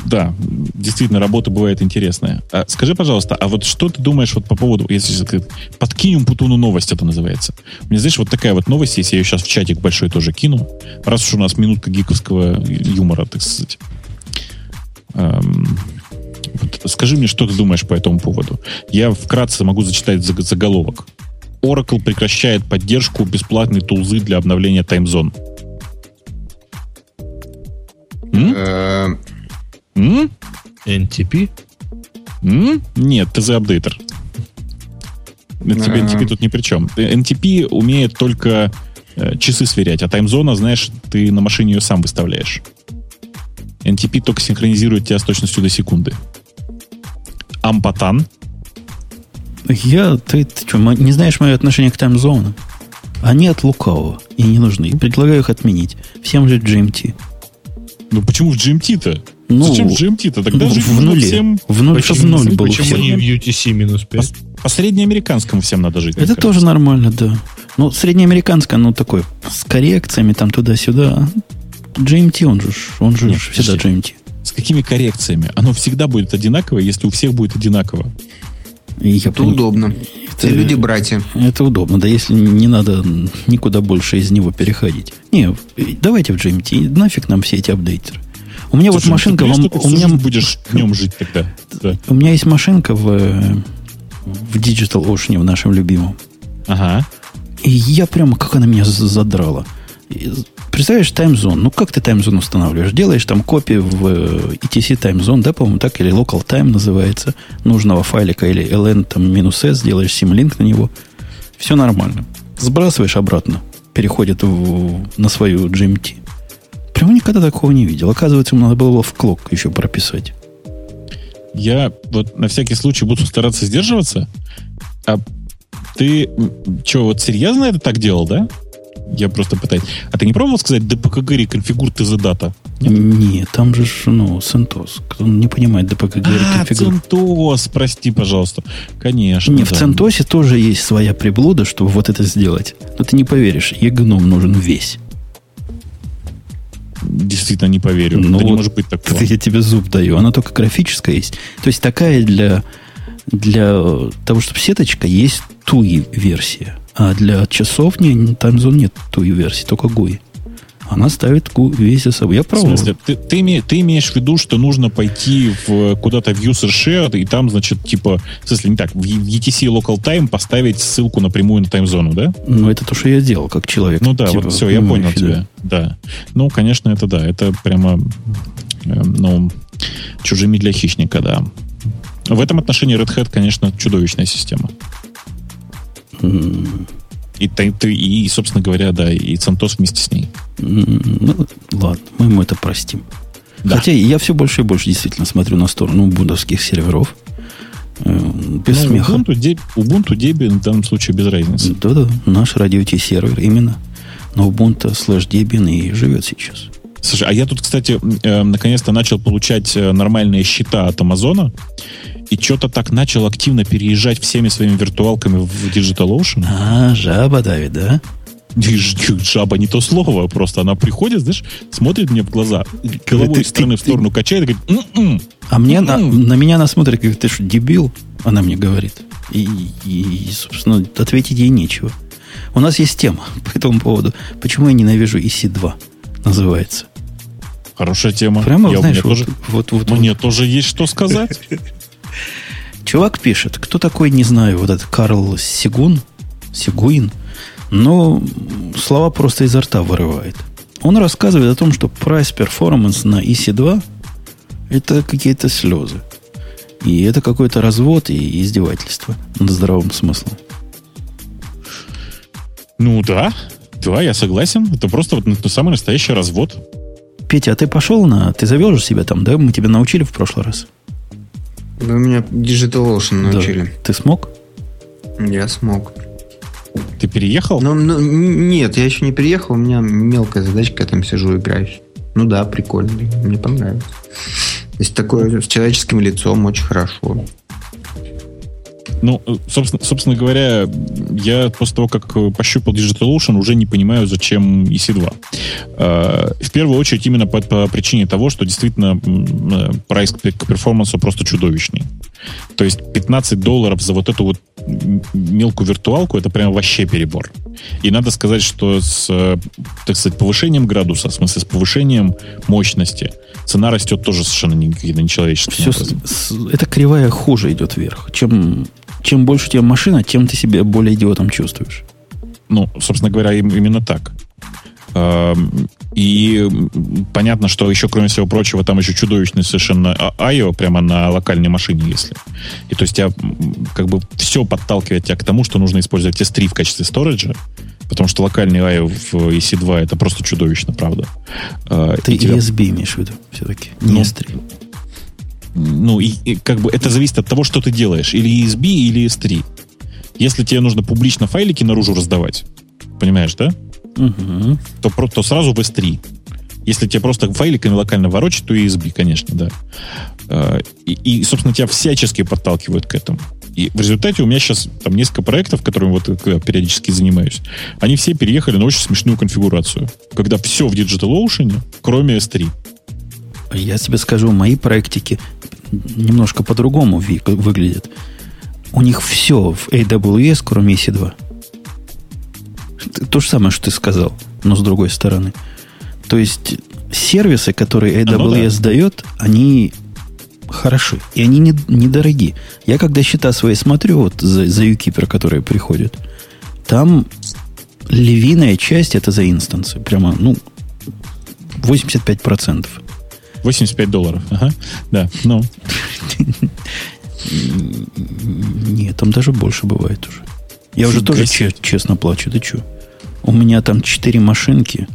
да, действительно, работа бывает интересная. А скажи, пожалуйста, а вот что ты думаешь вот по поводу, если подкинем Путуну новость, это называется. Меня, знаешь, вот такая вот новость, если я ее сейчас в чатик большой тоже кину, раз уж у нас минутка гиковского юмора, так сказать. Эм, вот скажи мне, что ты думаешь по этому поводу. Я вкратце могу зачитать заг- заголовок. Oracle прекращает поддержку бесплатной тулзы для обновления таймзон. Э? NTP? М? Нет, ты за апдейтер. Тебе. NTP тут ни при чем. NTP умеет только э, часы сверять, а таймзона, знаешь, ты на машине ее сам выставляешь. NTP только синхронизирует тебя с точностью до секунды. Ампатан. Я, ты, ты что, не знаешь мое отношение к таймзонам? Они от лукавого и не нужны. Предлагаю их отменить. Всем же GMT. Ну почему в GMT-то? Ну, Зачем в GMT-то? Тогда ну, в нуле. всем В нуль, Почему? в ноль был Почему всех. не в UTC минус по, 5? по среднеамериканскому всем надо жить. Это тоже нормально, да. Ну, среднеамериканское, ну, такое, с коррекциями там туда-сюда. GMT, он же, он же Нет, всегда. GMT. С какими коррекциями? Оно всегда будет одинаковое, если у всех будет одинаково. Я Это пон- удобно. Все Это- люди братья. Это удобно, да, если не надо никуда больше из него переходить. Не, давайте в GMT, нафиг нам все эти апдейтеры. У меня Слушай, вот машинка, ну, ты вам- у меня, будешь днем жить тогда. Да. у меня есть машинка в, в Digital Ocean, в нашем любимом. Ага. И я прямо, как она меня задрала. Представляешь, таймзон. Ну, как ты таймзон устанавливаешь? Делаешь там копию в э, ETC таймзон, да, по-моему, так, или local time называется, нужного файлика, или ln там минус s, делаешь симлинк на него. Все нормально. Сбрасываешь обратно, переходит в- на свою GMT. Прямо никогда такого не видел. Оказывается, ему надо было в клок еще прописать. Я вот на всякий случай буду стараться сдерживаться. А ты что, вот серьезно это так делал, да? Я просто пытаюсь. А ты не пробовал сказать DPKG реконфигур TZ дата? Нет, там же, ну, CentOS. Кто не понимает DPKG А, конфигур- CentOS, прости, пожалуйста. Конечно. Не, в да. CentOS тоже есть своя приблуда, чтобы вот это сделать. Но ты не поверишь, егном нужен весь. Действительно не поверю. Ну это не вот может быть такого. Это я тебе зуб даю. Она только графическая есть. То есть такая для, для того, чтобы сеточка, есть туи версия. А для часовни таймзон нет туи версии, только GUI. Она ставит весь собой. Я В пробовал. смысле, ты, ты, ты имеешь в виду, что нужно пойти в, куда-то в user share, и там, значит, типа, в смысле, не так, в ETC local time поставить ссылку напрямую на таймзону, да? Ну, это то, что я делал, как человек. Ну да, типа, вот все, я понял тебя. Да. Ну, конечно, это да. Это прямо, э, ну, чужими для хищника, да. В этом отношении Red Hat, конечно, чудовищная система. И, ты- ты- и, собственно говоря, да, и CentOS вместе с ней. Ну, ладно, мы ему это простим. Да. Хотя я все больше и больше действительно смотрю на сторону бундовских серверов. Э, Без Ну, смеха. Ubuntu, Deb- Ubuntu, Debian в данном случае без разницы. Да-да, наш радио сервер именно на Ubuntu слэш Debian и живет сейчас. Слушай, а я тут, кстати, э, наконец-то начал получать э, нормальные счета от Амазона, и что-то так начал активно переезжать всеми своими виртуалками в DigitalOcean. А, жаба давит, да? И Жаба не то слово, просто она приходит, знаешь, смотрит мне в глаза, головой ты- из стороны ты- в сторону качает и говорит, «М-м». А мне на, М-м. на меня она смотрит, как ты что, дебил? Она мне говорит. И, и, собственно, ответить ей нечего. У нас есть тема по этому поводу. Почему я ненавижу EC2? Называется. Хорошая тема. Прямо, Я, знаешь, вот, тоже, вот, вот, мне тоже есть что сказать. Чувак пишет, кто такой, не знаю, вот этот Карл Сигун, Сигуин, но слова просто изо рта вырывает. он рассказывает о том, что price performance на EC2 это какие-то слезы. И это какой-то развод и издевательство над здравым смыслом. Ну да, да, я согласен. Это просто вот самый настоящий развод. Петя, а ты пошел на... Ты завел же себя там, да? Мы тебя научили в прошлый раз. Да, меня Digital Ocean научили. Да. Ты смог? Я смог. Ты переехал? Ну, ну, нет, я еще не переехал. У меня мелкая задачка, я там сижу, играюсь. Ну да, прикольно. Мне понравилось. То есть такое с человеческим лицом очень хорошо. Ну, собственно, собственно говоря, я после того, как пощупал DigitalOcean, уже не понимаю, зачем EC2. А, в первую очередь именно по, по причине того, что действительно прайс к перформансу просто чудовищный. То есть 15 долларов за вот эту вот мелкую виртуалку, это прям вообще перебор. И надо сказать, что с, так сказать, повышением градуса, в смысле с повышением мощности, цена растет тоже совершенно нечеловеческим Все, с, эта кривая хуже идет вверх. Чем чем больше у тебя машина, тем ты себя более идиотом чувствуешь. Ну, собственно говоря, именно так. И понятно, что еще, кроме всего прочего, там еще чудовищный совершенно IO прямо на локальной машине, если. И то есть тебя как бы все подталкивает тебя к тому, что нужно использовать S3 в качестве сториджа, потому что локальный IO в EC2 это просто чудовищно, правда. А, Ты и тебя... ESB имеешь в виду все-таки, не ну, S3 ну, и, и как бы это зависит от того, что ты делаешь. Или ESB, или S3. Если тебе нужно публично файлики наружу раздавать, понимаешь, да? Угу. То, то сразу в S3. Если тебе просто файликами локально ворочать, то ESB, конечно, да. А, и, и, собственно, тебя всячески подталкивают к этому. И в результате у меня сейчас там несколько проектов, которыми вот я периодически занимаюсь, они все переехали на очень смешную конфигурацию. Когда все в DigitalOcean, кроме S3. Я тебе скажу, мои проектики немножко по-другому выглядят. У них все в AWS, кроме EC2. То же самое, что ты сказал, но с другой стороны. То есть сервисы, которые AWS ну, да. дает, они хороши. И они не, недорогие. Я когда счета свои смотрю, вот за, за Ukeeper, которые приходят, там львиная часть это за инстансы. Прямо, ну, 85%. 85 долларов. Ага. Да, ну. Нет, там даже больше бывает уже. Я уже тоже честно плачу. Ты что? У меня там четыре машинки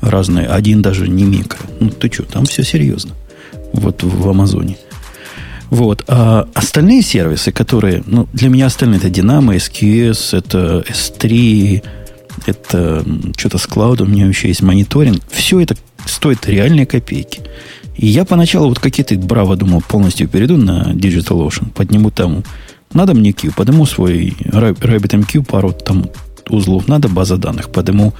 разные. Один даже не микро. Ну, ты что, там все серьезно. Вот в Амазоне. Вот. А остальные сервисы, которые... Ну, для меня остальные это Dynamo, SQS, это S3, это что-то с клаудом, у меня еще есть мониторинг. Все это стоит реальные копейки. И я поначалу вот какие-то браво думал, полностью перейду на DigitalOcean, подниму там, надо мне Q, подниму свой RabbitMQ, пару там узлов, надо база данных, подниму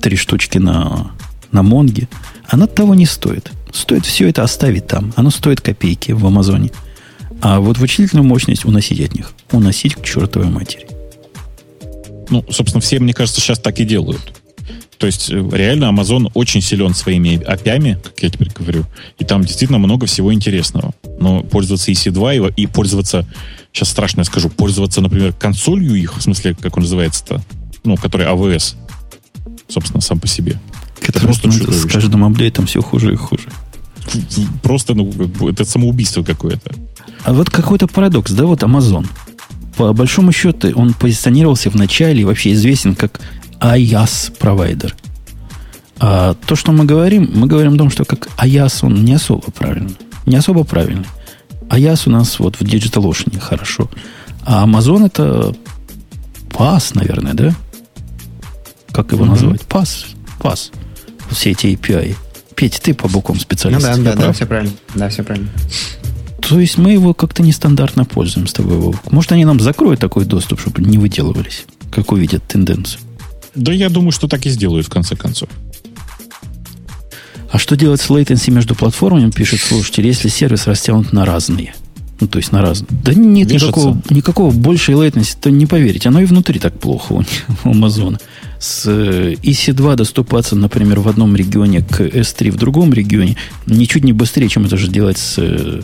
три штучки на, на Монге. Оно того не стоит. Стоит все это оставить там. Оно стоит копейки в Амазоне. А вот вычислительную мощность уносить от них. Уносить к чертовой матери. Ну, собственно, все, мне кажется, сейчас так и делают. То есть э, реально Amazon очень силен своими API, как я теперь говорю, и там действительно много всего интересного. Но пользоваться EC2 и, и пользоваться, сейчас страшно я скажу, пользоваться, например, консолью их, в смысле, как он называется-то, ну, который AWS, собственно, сам по себе. Это просто с каждым апдейтом все хуже и хуже. Просто, ну, это самоубийство какое-то. А вот какой-то парадокс, да, вот Amazon. По большому счету, он позиционировался в начале и вообще известен как IaaS провайдер. А то, что мы говорим, мы говорим о том, что как IaaS, он не особо правильный. Не особо правильный. IaaS у нас вот в DigitalOcean хорошо. А Amazon это PaaS, наверное, да? Как его mm-hmm. назвать? PaaS. PaaS. Все эти API. Петь, ты по бокам специалист. Ну да, да, да, все правильно. Да, все правильно. То есть мы его как-то нестандартно пользуем с тобой, Может, они нам закроют такой доступ, чтобы не выделывались, как увидят тенденцию. Да я думаю, что так и сделают в конце концов. А что делать с latency между платформами, пишет слушатель, если сервис растянут на разные? Ну, то есть на разные. Да нет никакого, никакого большей latency, то не поверите. Оно и внутри так плохо у, у Amazon. С EC2 э, доступаться, например, в одном регионе к S3 в другом регионе ничуть не быстрее, чем это же делать с э,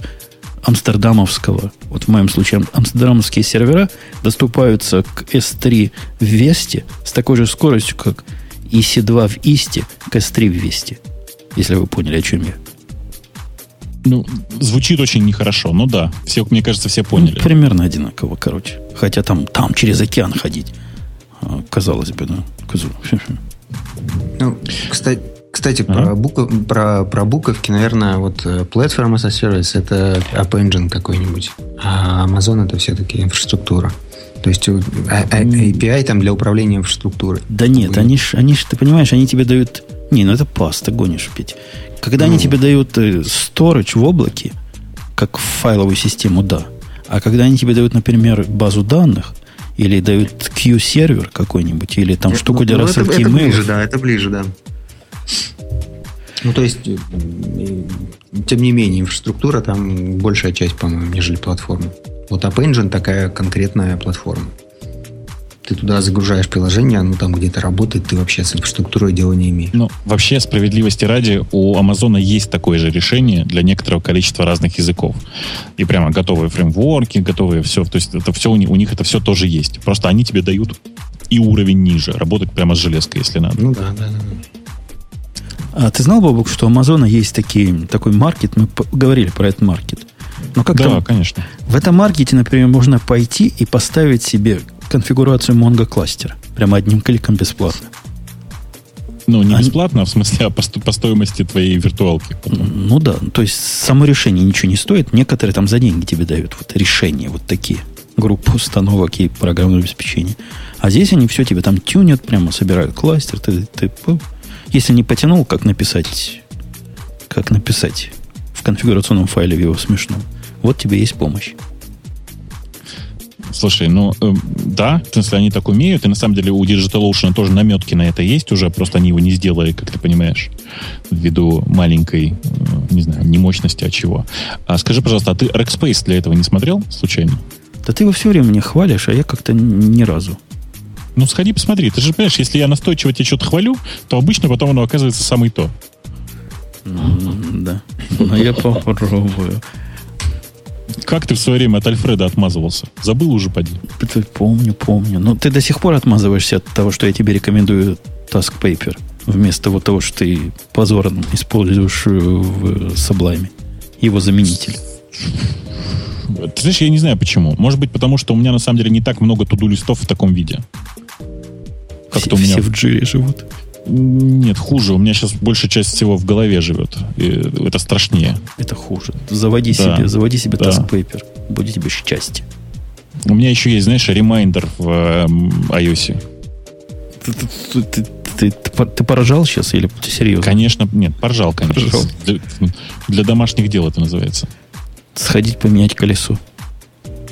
амстердамовского, вот в моем случае амстердамовские сервера доступаются к S3 в Весте с такой же скоростью, как EC2 в Исте к S3 в Весте. Если вы поняли, о чем я. Ну, звучит очень нехорошо. Ну да, все, мне кажется, все поняли. Ну, примерно одинаково, короче. Хотя там, там через океан ходить. Казалось бы, да. Ну, кстати, кстати, ага. про, букв, про, про буковки, наверное, вот э, Platform as a Service это App Engine какой-нибудь, а Amazon это все-таки инфраструктура. То есть э, а, а, API там для управления инфраструктурой. Да нет, они ж, они ж, ты понимаешь, они тебе дают... Не, ну это паста, гонишь пить. Когда ну. они тебе дают storage в облаке, как в файловую систему, да. А когда они тебе дают, например, базу данных, или дают Q-сервер какой-нибудь, или там ну, штуку для ну, рассылки это, это ближе, да, это ближе, да. Ну, то есть, тем не менее, инфраструктура там большая часть, по-моему, нежели платформа. Вот App Engine такая конкретная платформа. Ты туда загружаешь приложение, оно там где-то работает, ты вообще с инфраструктурой дела не имеешь. Ну, вообще, справедливости ради, у Амазона есть такое же решение для некоторого количества разных языков. И прямо готовые фреймворки, готовые все. То есть это все у них, у них это все тоже есть. Просто они тебе дают и уровень ниже, работать прямо с железкой, если надо. Ну да, да, да. А ты знал, Бабук, что у Амазона есть такие, такой маркет? Мы говорили про этот маркет. Но как да, конечно. В этом маркете, например, можно пойти и поставить себе конфигурацию Mongo кластера. Прямо одним кликом бесплатно. Ну, не бесплатно, а в смысле, а по, по стоимости твоей виртуалки. Потом. Ну да, то есть само решение ничего не стоит. Некоторые там за деньги тебе дают вот решения вот такие. Группу установок и программного обеспечения. А здесь они все тебе там тюнят, прямо собирают кластер. Ты, ты, если не потянул, как написать, как написать в конфигурационном файле в его смешном, вот тебе есть помощь. Слушай, ну э, да, в смысле, они так умеют, и на самом деле у DigitalOcean тоже наметки на это есть уже, просто они его не сделали, как ты понимаешь, ввиду маленькой, э, не знаю, не мощности, а чего. А скажи, пожалуйста, а ты Rackspace для этого не смотрел случайно? Да ты его все время мне хвалишь, а я как-то ни разу. Ну, сходи, посмотри. Ты же понимаешь, если я настойчиво тебе что-то хвалю, то обычно потом оно оказывается самое то. Mm, да. Но я попробую. Как ты в свое время от Альфреда отмазывался? Забыл уже, поди. Помню, помню. Но ты до сих пор отмазываешься от того, что я тебе рекомендую Task Paper, вместо вот того, что ты позорно используешь в Sublime. Его заменитель. Ты знаешь, я не знаю почему. Может быть, потому что у меня на самом деле не так много туду листов в таком виде. Как-то все, у меня... все в джире живут. Нет, хуже. У меня сейчас большая часть всего в голове живет. И это страшнее. Это хуже. Заводи да. себе, заводи себе да. Task Paper. Будет тебе счастье. У меня еще есть, знаешь, ремайдер в э, iOS. Ты, ты, ты, ты, ты, ты поражал сейчас или ты серьезно? Конечно, нет, поражал, конечно. Поражал. Для, для домашних дел это называется. Сходить поменять колесо.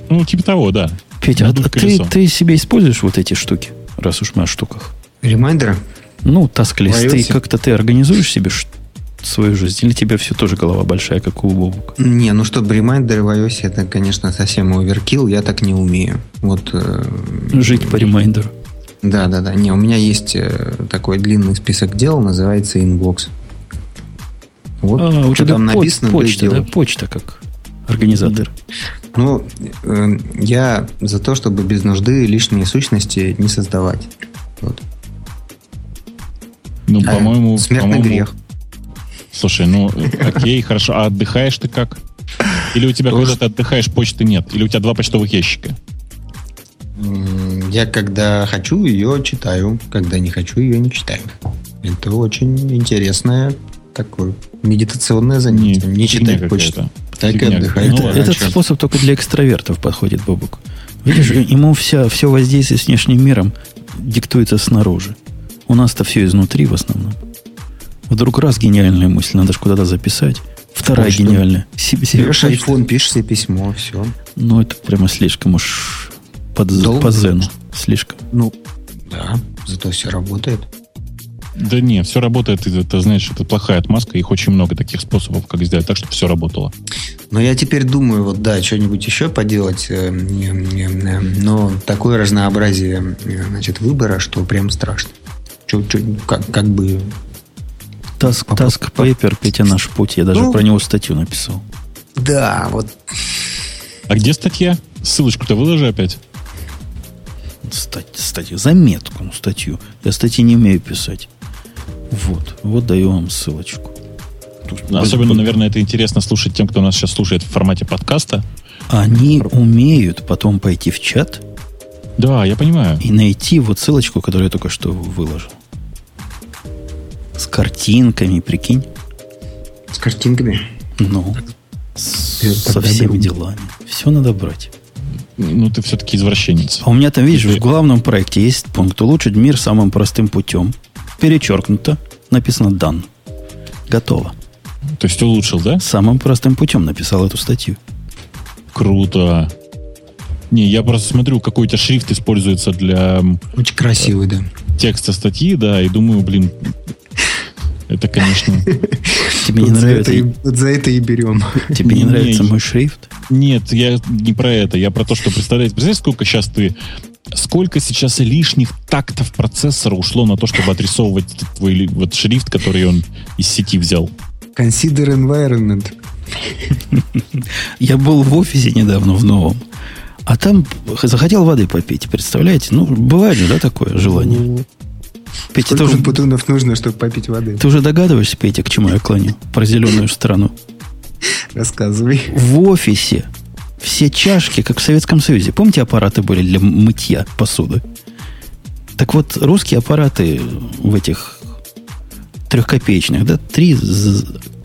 Ну, типа того, да. Петя, а ты, ты себе используешь вот эти штуки, раз уж мы о штуках? Ремайдеры? Ну, тасклисты. Как-то ты организуешь себе свою жизнь? Или тебе все тоже голова большая, как у Бобука? Не, ну чтобы ремайдеры в iOS, это, конечно, совсем оверкил, я так не умею. Вот, э, Жить по ремайдеру. Да, да, да. Не, у меня есть э, такой длинный список дел, называется Inbox. Вот а, у тебя там написано. Почта, да, почта как организатор. Ну, э, я за то, чтобы без нужды лишние сущности не создавать. Вот. Ну, а, по-моему... Смертный по-моему, грех. Слушай, ну, окей, хорошо. А отдыхаешь ты как? Или у тебя, когда ты отдыхаешь, почты нет? Или у тебя два почтовых ящика? Я когда хочу, ее читаю. Когда не хочу, ее не читаю. Это очень интересное такое медитационное занятие. Не, не читать почту. Так и отдыхать. Это, этот способ только для экстравертов подходит, Бобук. Видишь, ему вся, все воздействие с внешним миром диктуется снаружи. У нас-то все изнутри в основном. Вдруг раз гениальная мысль, надо же куда-то записать. Вторая Ой, гениальная. Себе, себе Берешь iPhone, пишешь себе письмо, все. Ну, это прямо слишком уж под, по зену. Слишком. Ну, да, зато все работает. Да не, все работает, это, знаешь, это плохая отмазка, их очень много таких способов, как сделать так, чтобы все работало. Но я теперь думаю, вот да, что-нибудь еще поделать, э, но такое разнообразие, э, значит, выбора, что прям страшно. Чё, как, как бы... Task, task Paper, Петя, наш путь, я даже ну, про него статью написал. Да, вот. А где статья? Ссылочку-то выложи опять. Стать, статью, заметку, ну, статью. Я статьи не умею писать. Вот, вот даю вам ссылочку. Особенно, наверное, это интересно слушать тем, кто нас сейчас слушает в формате подкаста. Они умеют потом пойти в чат Да, я понимаю. и найти вот ссылочку, которую я только что выложил. С картинками, прикинь. С картинками. Ну, Это со всеми беру. делами. Все надо брать. Ну, ты все-таки извращенец. А у меня там, видишь, Ты- в главном проекте есть пункт «Улучшить мир самым простым путем». Перечеркнуто. Написано «Дан». Готово. То есть улучшил, да? Самым простым путем написал эту статью. Круто. Не, я просто смотрю, какой у тебя шрифт используется для Очень красивый, да. текста статьи, да, и думаю, блин, это, конечно... Тебе не Вот за, это нравится, за это и берем. тебе не нравится мой шрифт? Нет, я не про это. Я про то, что представляете, представляете, сколько сейчас ты... Сколько сейчас лишних тактов процессора ушло на то, чтобы отрисовывать твой вот шрифт, который он из сети взял? Consider environment. Я был в офисе недавно, в новом. А там захотел воды попить, представляете? Ну, бывает же, да, такое желание? Петя, Сколько уже, путунов нужно, чтобы попить воды? ты уже догадываешься, Петя, к чему я клоню? Про зеленую страну. Рассказывай. В офисе все чашки, как в Советском Союзе. Помните, аппараты были для мытья посуды? Так вот, русские аппараты в этих трехкопеечных, да, три,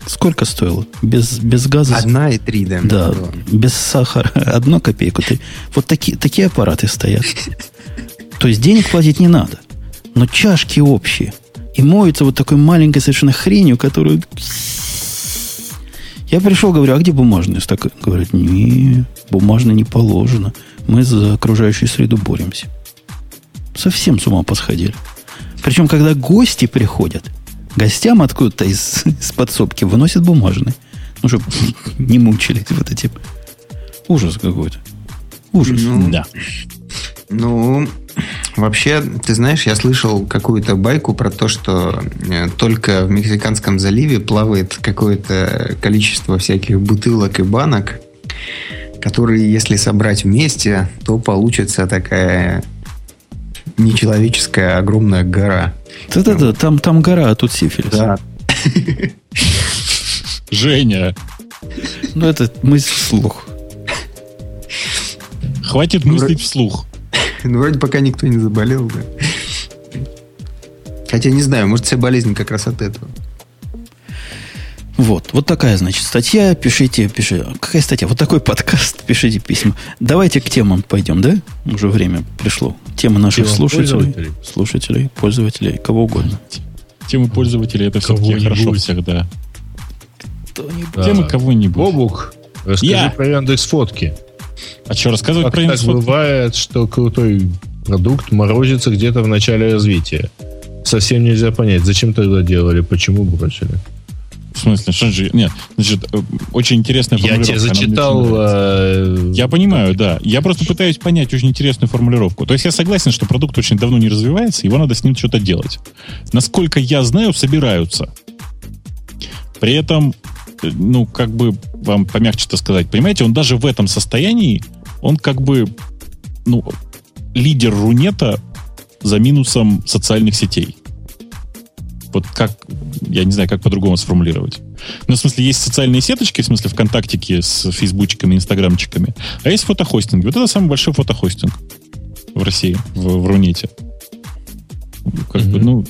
сколько стоило? Без, без газа? Одна и три, да. Да, без сахара. Одну копейку. Ты, вот такие, такие аппараты стоят. То есть денег платить не надо. Но чашки общие. И моются вот такой маленькой совершенно хренью, которую... Я пришел, говорю, а где бумажные стаканы? Говорят, не, бумажные не положено. Мы за окружающую среду боремся. Совсем с ума посходили. Причем, когда гости приходят, гостям откуда-то из, из подсобки выносят бумажные. Ну, чтобы не мучились вот этим. Ужас какой-то. Ужас. Ну, Да. Ну, вообще, ты знаешь, я слышал какую-то байку про то, что э, только в Мексиканском заливе плавает какое-то количество всяких бутылок и банок, которые, если собрать вместе, то получится такая нечеловеческая огромная гора. Да-да-да, там, там гора, а тут сифилис. Да. Женя, Ну, это мысль вслух. хватит мыслить вслух. Ну, вроде пока никто не заболел, да. Хотя не знаю, может, вся болезнь как раз от этого. Вот, вот такая, значит, статья. Пишите, пишите. Какая статья? Вот такой подкаст. Пишите письма. Давайте к темам пойдем, да? Уже время пришло. Темы наших Темам слушателей, пользователей. слушателей, пользователей, кого угодно. Темы пользователей это все-таки хорошо всегда. Кто-нибудь. Да. Темы кого-нибудь. Бобук, расскажи Я. про Яндекс фотки. А что, рассказывать Как про так бывает, что крутой продукт морозится где-то в начале развития? Совсем нельзя понять, зачем тогда делали, почему бросили. В смысле, что же... Нет, значит, э, очень интересная Я формулировка. тебе она мне зачитал... э, Я понимаю, да. Я просто пытаюсь понять очень интересную формулировку. То есть я согласен, что продукт очень давно не развивается, его надо с ним что-то делать. Насколько я знаю, собираются. При этом, э, ну, как бы вам помягче-то сказать, понимаете, он даже в этом состоянии, он как бы, ну, лидер Рунета за минусом социальных сетей. Вот как, я не знаю, как по-другому сформулировать. Ну, в смысле, есть социальные сеточки, в смысле, ВКонтактики с фейсбучками, инстаграмчиками, а есть фотохостинги. Вот это самый большой фотохостинг в России, в, в Рунете. Как бы, Мгм. ну,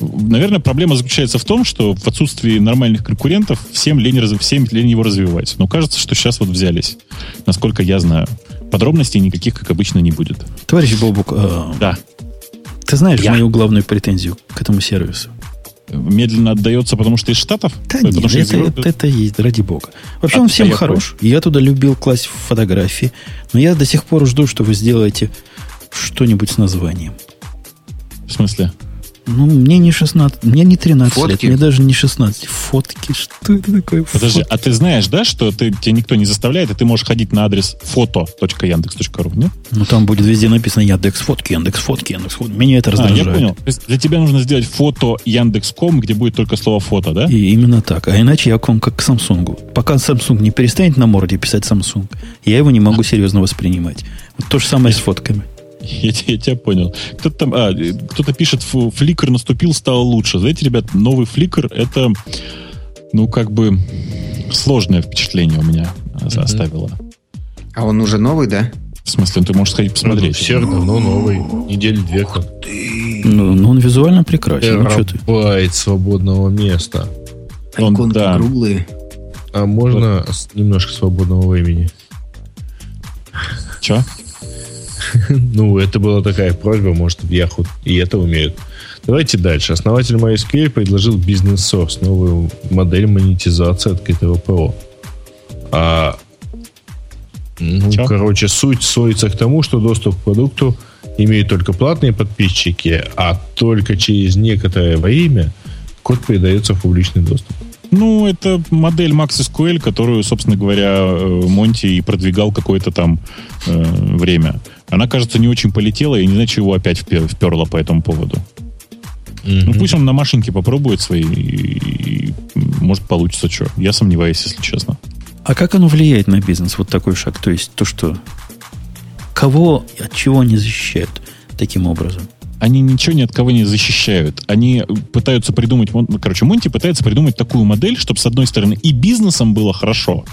наверное, проблема заключается в том, что в отсутствии нормальных конкурентов всем лень, всем лень его развивать. Но кажется, что сейчас вот взялись, насколько я знаю. Подробностей никаких, как обычно, не будет. Товарищ Бобук, э, Да, ты знаешь Я. мою главную претензию к этому сервису? медленно отдается, потому что из Штатов? Да Ой, нет, потому что это, Европы? это, это есть, ради бога. Вообще А- он а всем я хорош. Я туда любил класть фотографии. Но я до сих пор жду, что вы сделаете что-нибудь с названием. В смысле? Ну, мне не 16, мне не 13 лет, Фотки? мне даже не 16. Фотки, что это такое? Подожди, Фотки. а ты знаешь, да, что ты, тебя никто не заставляет, и ты можешь ходить на адрес foto.yandex.ru, нет? Ну, там будет везде написано Яндекс фотки, Яндекс фотки, Яндекс фотки. Меня это А, я раздражает. понял. То есть для тебя нужно сделать фото Яндекс.ком, где будет только слово фото, да? И именно так. А иначе я к вам как к Samsung. Пока Samsung не перестанет на морде писать Samsung, я его не могу серьезно воспринимать. Вот то же самое с фотками. Я, я тебя понял. Кто-то там, а, кто-то пишет, фликер наступил, стало лучше. Знаете, ребят, новый фликер это, ну, как бы сложное впечатление у меня mm-hmm. оставило. А он уже новый, да? В смысле, ты можешь сходить посмотреть. Ну, все равно новый. Недели две как. Ну, ну, он визуально прекрасен. Ну, Терабайт свободного места. Он, Иконки да. круглые. А можно вот. немножко свободного времени? Че? ну, это была такая просьба, может, Яху и это умеют. Давайте дальше. Основатель MySQL предложил Business Source, новую модель монетизации открытого ПО. А, ну, Че? короче, суть сводится к тому, что доступ к продукту имеют только платные подписчики, а только через некоторое время код передается в публичный доступ. Ну, это модель MaxSQL, которую, собственно говоря, э, Монти и продвигал какое-то там э, время. Она, кажется, не очень полетела, и не знаю, чего опять вперла по этому поводу. Mm-hmm. Ну, пусть он на машинке попробует свои, и, и, может, получится что. Я сомневаюсь, если честно. А как оно влияет на бизнес, вот такой шаг? То есть то, что кого от чего они защищают таким образом? Они ничего ни от кого не защищают. Они пытаются придумать... Короче, Монти пытается придумать такую модель, чтобы, с одной стороны, и бизнесом было хорошо,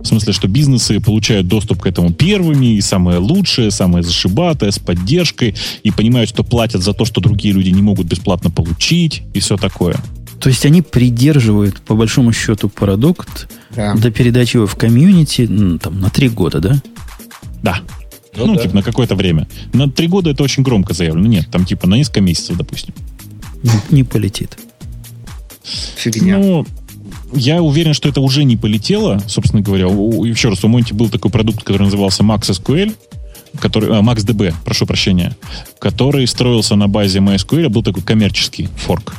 в смысле, что бизнесы получают доступ к этому первыми, и самое лучшее, самое зашибатое, с поддержкой, и понимают, что платят за то, что другие люди не могут бесплатно получить, и все такое. То есть они придерживают, по большому счету, продукт да. до передачи его в комьюнити там, на три года, да? Да. Ну, ну да. типа, на какое-то время. На три года это очень громко заявлено. Нет, там, типа, на несколько месяцев, допустим. Не, не полетит. Фигня. Ну, я уверен, что это уже не полетело, собственно говоря. Еще раз, у Монти был такой продукт, который назывался Max SQL, который, а, MaxDB, прошу прощения, который строился на базе MySQL, был такой коммерческий форк.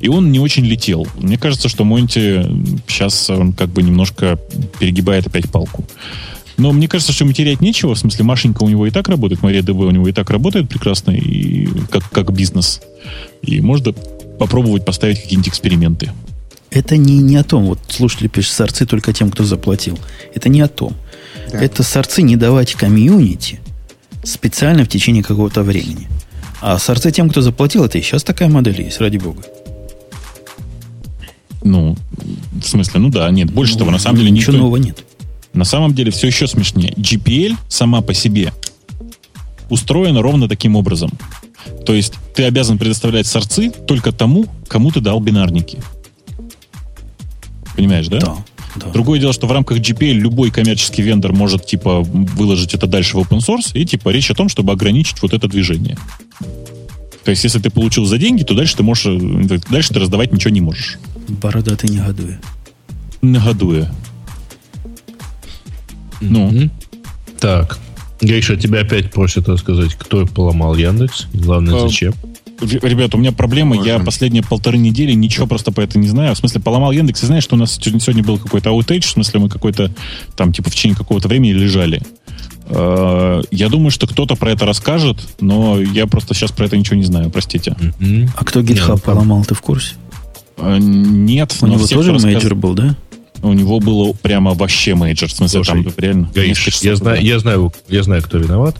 И он не очень летел. Мне кажется, что Монти сейчас он как бы немножко перегибает опять палку. Но мне кажется, что ему терять нечего. В смысле, Машенька у него и так работает, MariaDB у него и так работает прекрасно, и как, как бизнес. И можно попробовать поставить какие-нибудь эксперименты. Это не, не о том. Вот слушатели пишут, сорцы только тем, кто заплатил. Это не о том. Да. Это сорцы не давать комьюнити специально в течение какого-то времени. А сорцы тем, кто заплатил, это и сейчас такая модель есть, ради бога. Ну, в смысле, ну да, нет. Больше ну, того, на самом деле ничего никто... нового нет. На самом деле все еще смешнее. GPL сама по себе устроена ровно таким образом. То есть ты обязан предоставлять сорцы только тому, кому ты дал бинарники. Понимаешь, да? Да. Да. Другое дело, что в рамках GPL любой коммерческий вендор может типа выложить это дальше в open source, и типа речь о том, чтобы ограничить вот это движение. То есть, если ты получил за деньги, то дальше ты можешь э, дальше ты раздавать ничего не можешь. Борода ты не годуя. Не годуя. Ну. Mm-hmm. Так. Гриша, тебя опять просят рассказать, кто поломал Яндекс. Главное, а, зачем. Ребята, у меня проблема. Можно. Я последние полторы недели ничего просто по это не знаю. В смысле, поломал Яндекс. И знаешь, что у нас сегодня был какой-то аутейдж, в смысле, мы какой-то там, типа, в течение какого-то времени лежали. А, я думаю, что кто-то про это расскажет, но я просто сейчас про это ничего не знаю, простите. А кто GitHub поломал, ты в курсе? А, нет. У него тоже major был, да? у него было прямо вообще major. В смысле, Слушай, там реально... Гаиш, я, знаю, я, знаю, я знаю, кто виноват.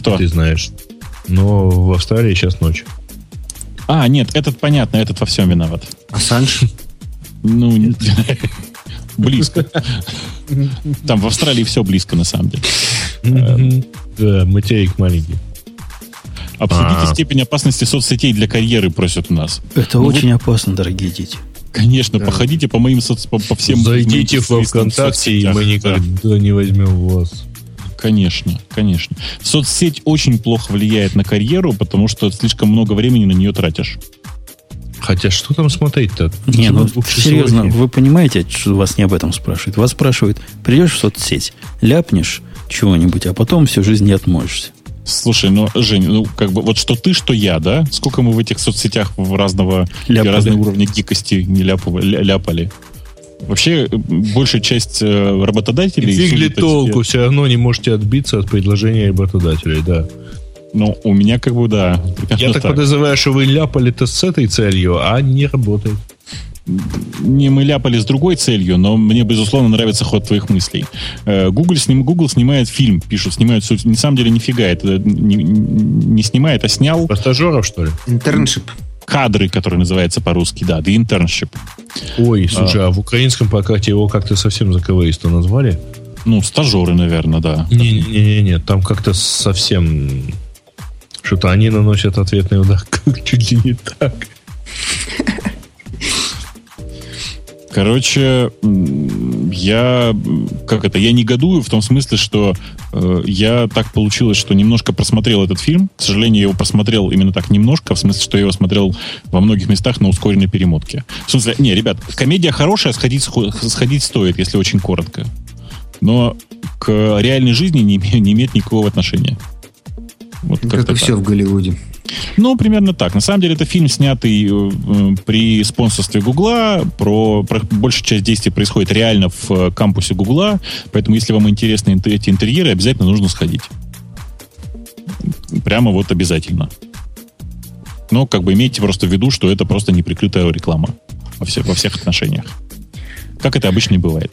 Кто? Ты знаешь. Но в Австралии сейчас ночь. А, нет, этот понятно, этот во всем виноват. А Санж? Ну, близко. Там в Австралии все близко, на самом деле. Да, материк маленький. Обсудите а. степень опасности соцсетей для карьеры, просят у нас. Это ну, очень опасно, дорогие дети. Конечно, да. походите по моим соц... по, по всем... Зайдите в ВКонтакте, и мы никогда да. не возьмем вас. Конечно, конечно. Соцсеть очень плохо влияет на карьеру, потому что слишком много времени на нее тратишь. Хотя что там смотреть-то? Не, ну серьезно, вы понимаете, что вас не об этом спрашивают? Вас спрашивают, придешь в соцсеть, ляпнешь чего-нибудь, а потом всю жизнь не отмоешься. Слушай, ну, Жень, ну, как бы, вот что ты, что я, да? Сколько мы в этих соцсетях в разного, ляпали. разные уровни гикости не ляпали, ляпали? Вообще, большая часть э, работодателей... Фиг ли толку, все равно не можете отбиться от предложения работодателей, да. Ну, у меня как бы, да. Я так, так подозреваю, что вы ляпали-то с этой целью, а не работает. не мы ляпали с другой целью, но мне, безусловно, нравится ход твоих мыслей. Э, Google, сним, Google снимает фильм, пишут, снимают, на самом деле нифига, это не, не снимает, а снял... Про стажеров, что ли? Интерншип. Кадры, который называется по-русски, да, The Internship. Ой, слушай, а, а в украинском прокате его как-то совсем заковыристо назвали? Ну, стажеры, наверное, да. Не-не-не, там как-то совсем... Что-то они наносят ответный удар чуть ли не так. Короче, я как это, я негодую в том смысле, что я так получилось, что немножко просмотрел этот фильм. К сожалению, я его просмотрел именно так немножко, в смысле, что я его смотрел во многих местах на ускоренной перемотке. В смысле, не, ребят, комедия хорошая, сходить, сходить стоит, если очень коротко. Но к реальной жизни не, не имеет никакого отношения. Вот как, как и все в Голливуде. Ну, примерно так. На самом деле, это фильм, снятый э, при спонсорстве Гугла. Про, про большая часть действий происходит реально в э, кампусе Гугла. Поэтому, если вам интересны эти интерьеры, обязательно нужно сходить. Прямо вот обязательно. Но как бы имейте просто в виду, что это просто неприкрытая реклама во, все, во всех отношениях. Как это обычно и бывает.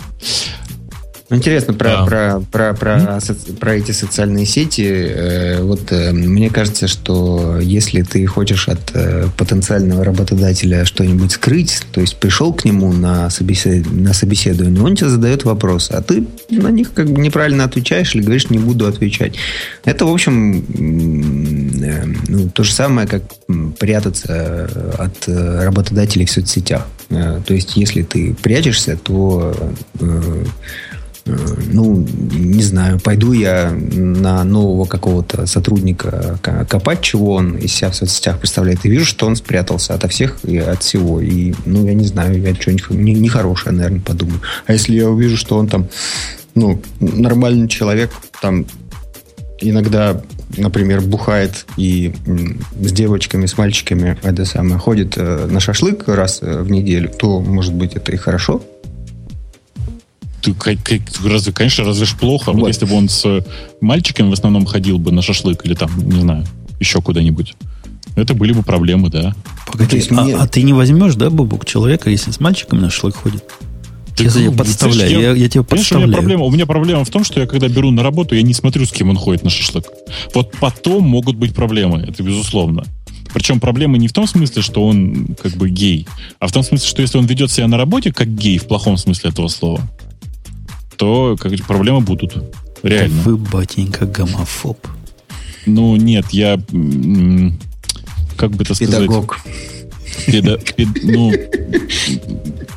Интересно про, да. про, про, про, mm-hmm. про эти социальные сети. Э, вот э, мне кажется, что если ты хочешь от э, потенциального работодателя что-нибудь скрыть, то есть пришел к нему на, собесед... на собеседование, он тебе задает вопросы, а ты на них как бы неправильно отвечаешь или говоришь не буду отвечать. Это, в общем, ну, то же самое, как прятаться от работодателей в соцсетях. То есть, если ты прячешься, то ну, не знаю, пойду я на нового какого-то сотрудника копать, чего он из себя в соцсетях представляет, и вижу, что он спрятался ото всех и от всего. И, ну, я не знаю, я что-нибудь нехорошее, не наверное, подумаю. А если я увижу, что он там, ну, нормальный человек, там, иногда, например, бухает и с девочками, с мальчиками это самое, ходит э, на шашлык раз э, в неделю, то, может быть, это и хорошо ты, разве, конечно, разве ж плохо. Вот. вот если бы он с мальчиками в основном ходил бы на шашлык или там, не знаю, еще куда-нибудь, это были бы проблемы, да. Погоди, а, мне... а ты не возьмешь, да, Бубук, человека, если с мальчиками на шашлык ходит? Я, ну, подставляю, я, я, я тебя подставляю. У меня, проблема, у меня проблема в том, что я когда беру на работу, я не смотрю, с кем он ходит на шашлык. Вот потом могут быть проблемы, это безусловно. Причем проблема не в том смысле, что он как бы гей, а в том смысле, что если он ведет себя на работе как гей, в плохом смысле этого слова, то как, проблемы будут. Реально. Вы, батенька, гомофоб. Ну, нет, я... Как бы это сказать? Педагог. Педа, пед, ну,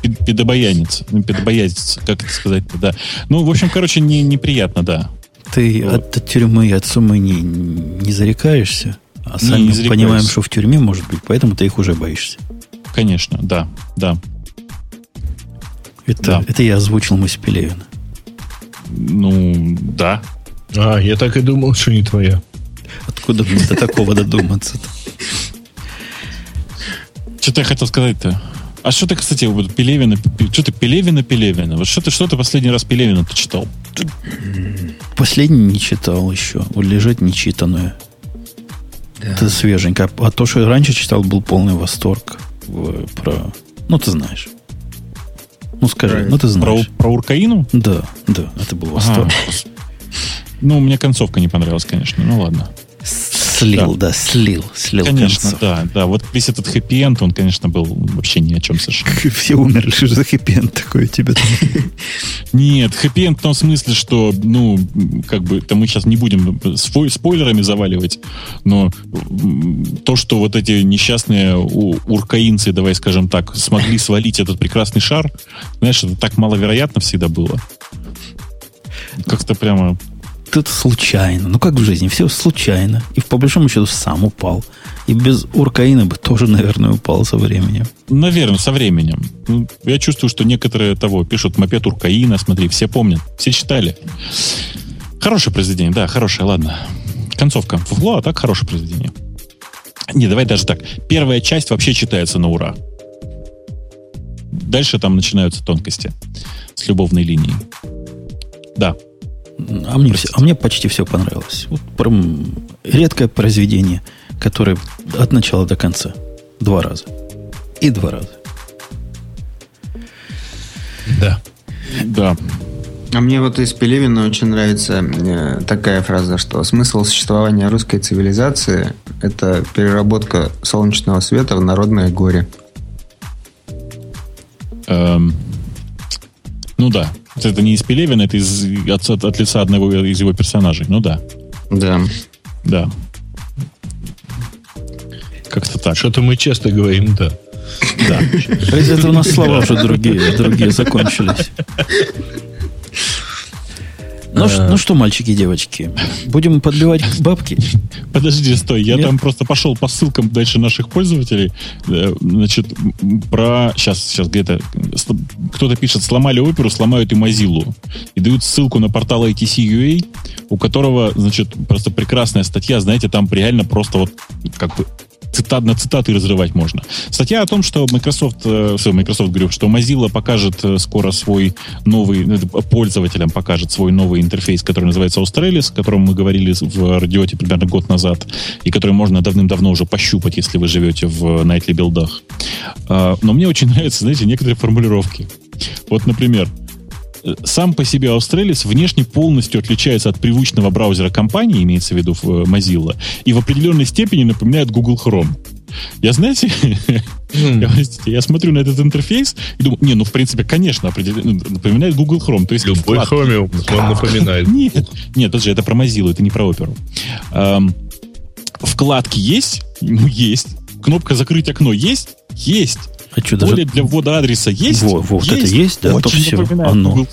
пед, педобоянец. Ну, педобоязец, как это сказать-то, да. Ну, в общем, короче, не, неприятно, да. Ты вот. от тюрьмы и от сумы не, не зарекаешься? А сами не, не понимаем, что в тюрьме может быть, поэтому ты их уже боишься. Конечно, да, да. Это, да. это я озвучил мысль Пелевина. Ну, да. А, я так и думал, что не твоя. Откуда мне до такого додуматься-то? Что-то я хотел сказать-то. А что ты, кстати, вот Пелевина, что ты Пелевина, Пелевина? Вот что ты, что ты последний раз Пелевина ты читал? Последний не читал еще. Вот лежать нечитанное. Да. Это свеженько. А то, что я раньше читал, был полный восторг про... Ну, ты знаешь. Ну, скажи, про, ну ты знаешь. Про, про Уркаину? Да, да, это был восторг. Ага. Ну, мне концовка не понравилась, конечно. Ну, ладно. Слил, да, да слил. Слил Конечно, концов. да, да. Вот весь этот хэппи-энд, он, конечно, был вообще ни о чем совершенно. Все умерли, что за хэппи-энд такой у тебя Нет, хэппи-энд в том смысле, что, ну, как бы, то мы сейчас не будем спойлерами заваливать, но то, что вот эти несчастные уркаинцы, давай скажем так, смогли свалить этот прекрасный шар, знаешь, это так маловероятно всегда было. Как-то прямо это случайно. Ну, как в жизни, все случайно. И по большому счету сам упал. И без Уркаина бы тоже, наверное, упал со временем. Наверное, со временем. Ну, я чувствую, что некоторые того пишут мопед Уркаина, смотри, все помнят, все читали. Хорошее произведение, да, хорошее, ладно. Концовка фуфло, а так хорошее произведение. Не, давай даже так. Первая часть вообще читается на ура. Дальше там начинаются тонкости с любовной линией. Да, а мне, все, а мне почти все понравилось. Вот прям редкое произведение, которое от начала до конца. Два раза. И два раза. Да. Да. А мне вот из Пелевина очень нравится э, такая фраза, что смысл существования русской цивилизации – это переработка солнечного света в народное горе. Эм, ну да. Это не из Пелевина, это из, от, от, от лица одного из его персонажей. Ну да. Да. Да. Как-то так. Что-то мы часто говорим, да. Да. Это у нас слова уже другие, другие закончились. Ну, ш- ну что, мальчики и девочки, будем подбивать бабки? Подожди, стой, я Нет? там просто пошел по ссылкам дальше наших пользователей. Э, Значит, про... Сейчас, сейчас где-то... Кто-то пишет, сломали оперу, сломают и Mozilla. И дают ссылку на портал ITC.ua, у которого, значит, просто прекрасная статья, знаете, там реально просто вот как бы цитат на цитаты разрывать можно. Статья о том, что Microsoft, э, всё, Microsoft говорю, что Mozilla покажет э, скоро свой новый, это пользователям покажет свой новый интерфейс, который называется Australis, о котором мы говорили в радиоте примерно год назад, и который можно давным-давно уже пощупать, если вы живете в Nightly билдах. А, Но мне очень нравятся, знаете, некоторые формулировки. Вот, например, э, сам по себе Australis внешне полностью отличается от привычного браузера компании, имеется в виду э, Mozilla, и в определенной степени напоминает Google Chrome. Я, знаете, я, простите, я смотрю на этот интерфейс и думаю, не, ну, в принципе, конечно, определенно напоминает Google Chrome. То есть Любой вклад- Chromium, он напоминает. нет, нет, подожди, это про Mozilla, это не про оперу. Эм, вкладки есть? Ну, есть. Кнопка закрыть окно есть? Есть. А что, Поле даже... для ввода адреса есть? Во, вот это есть, да, то Очень всё, напоминает оно.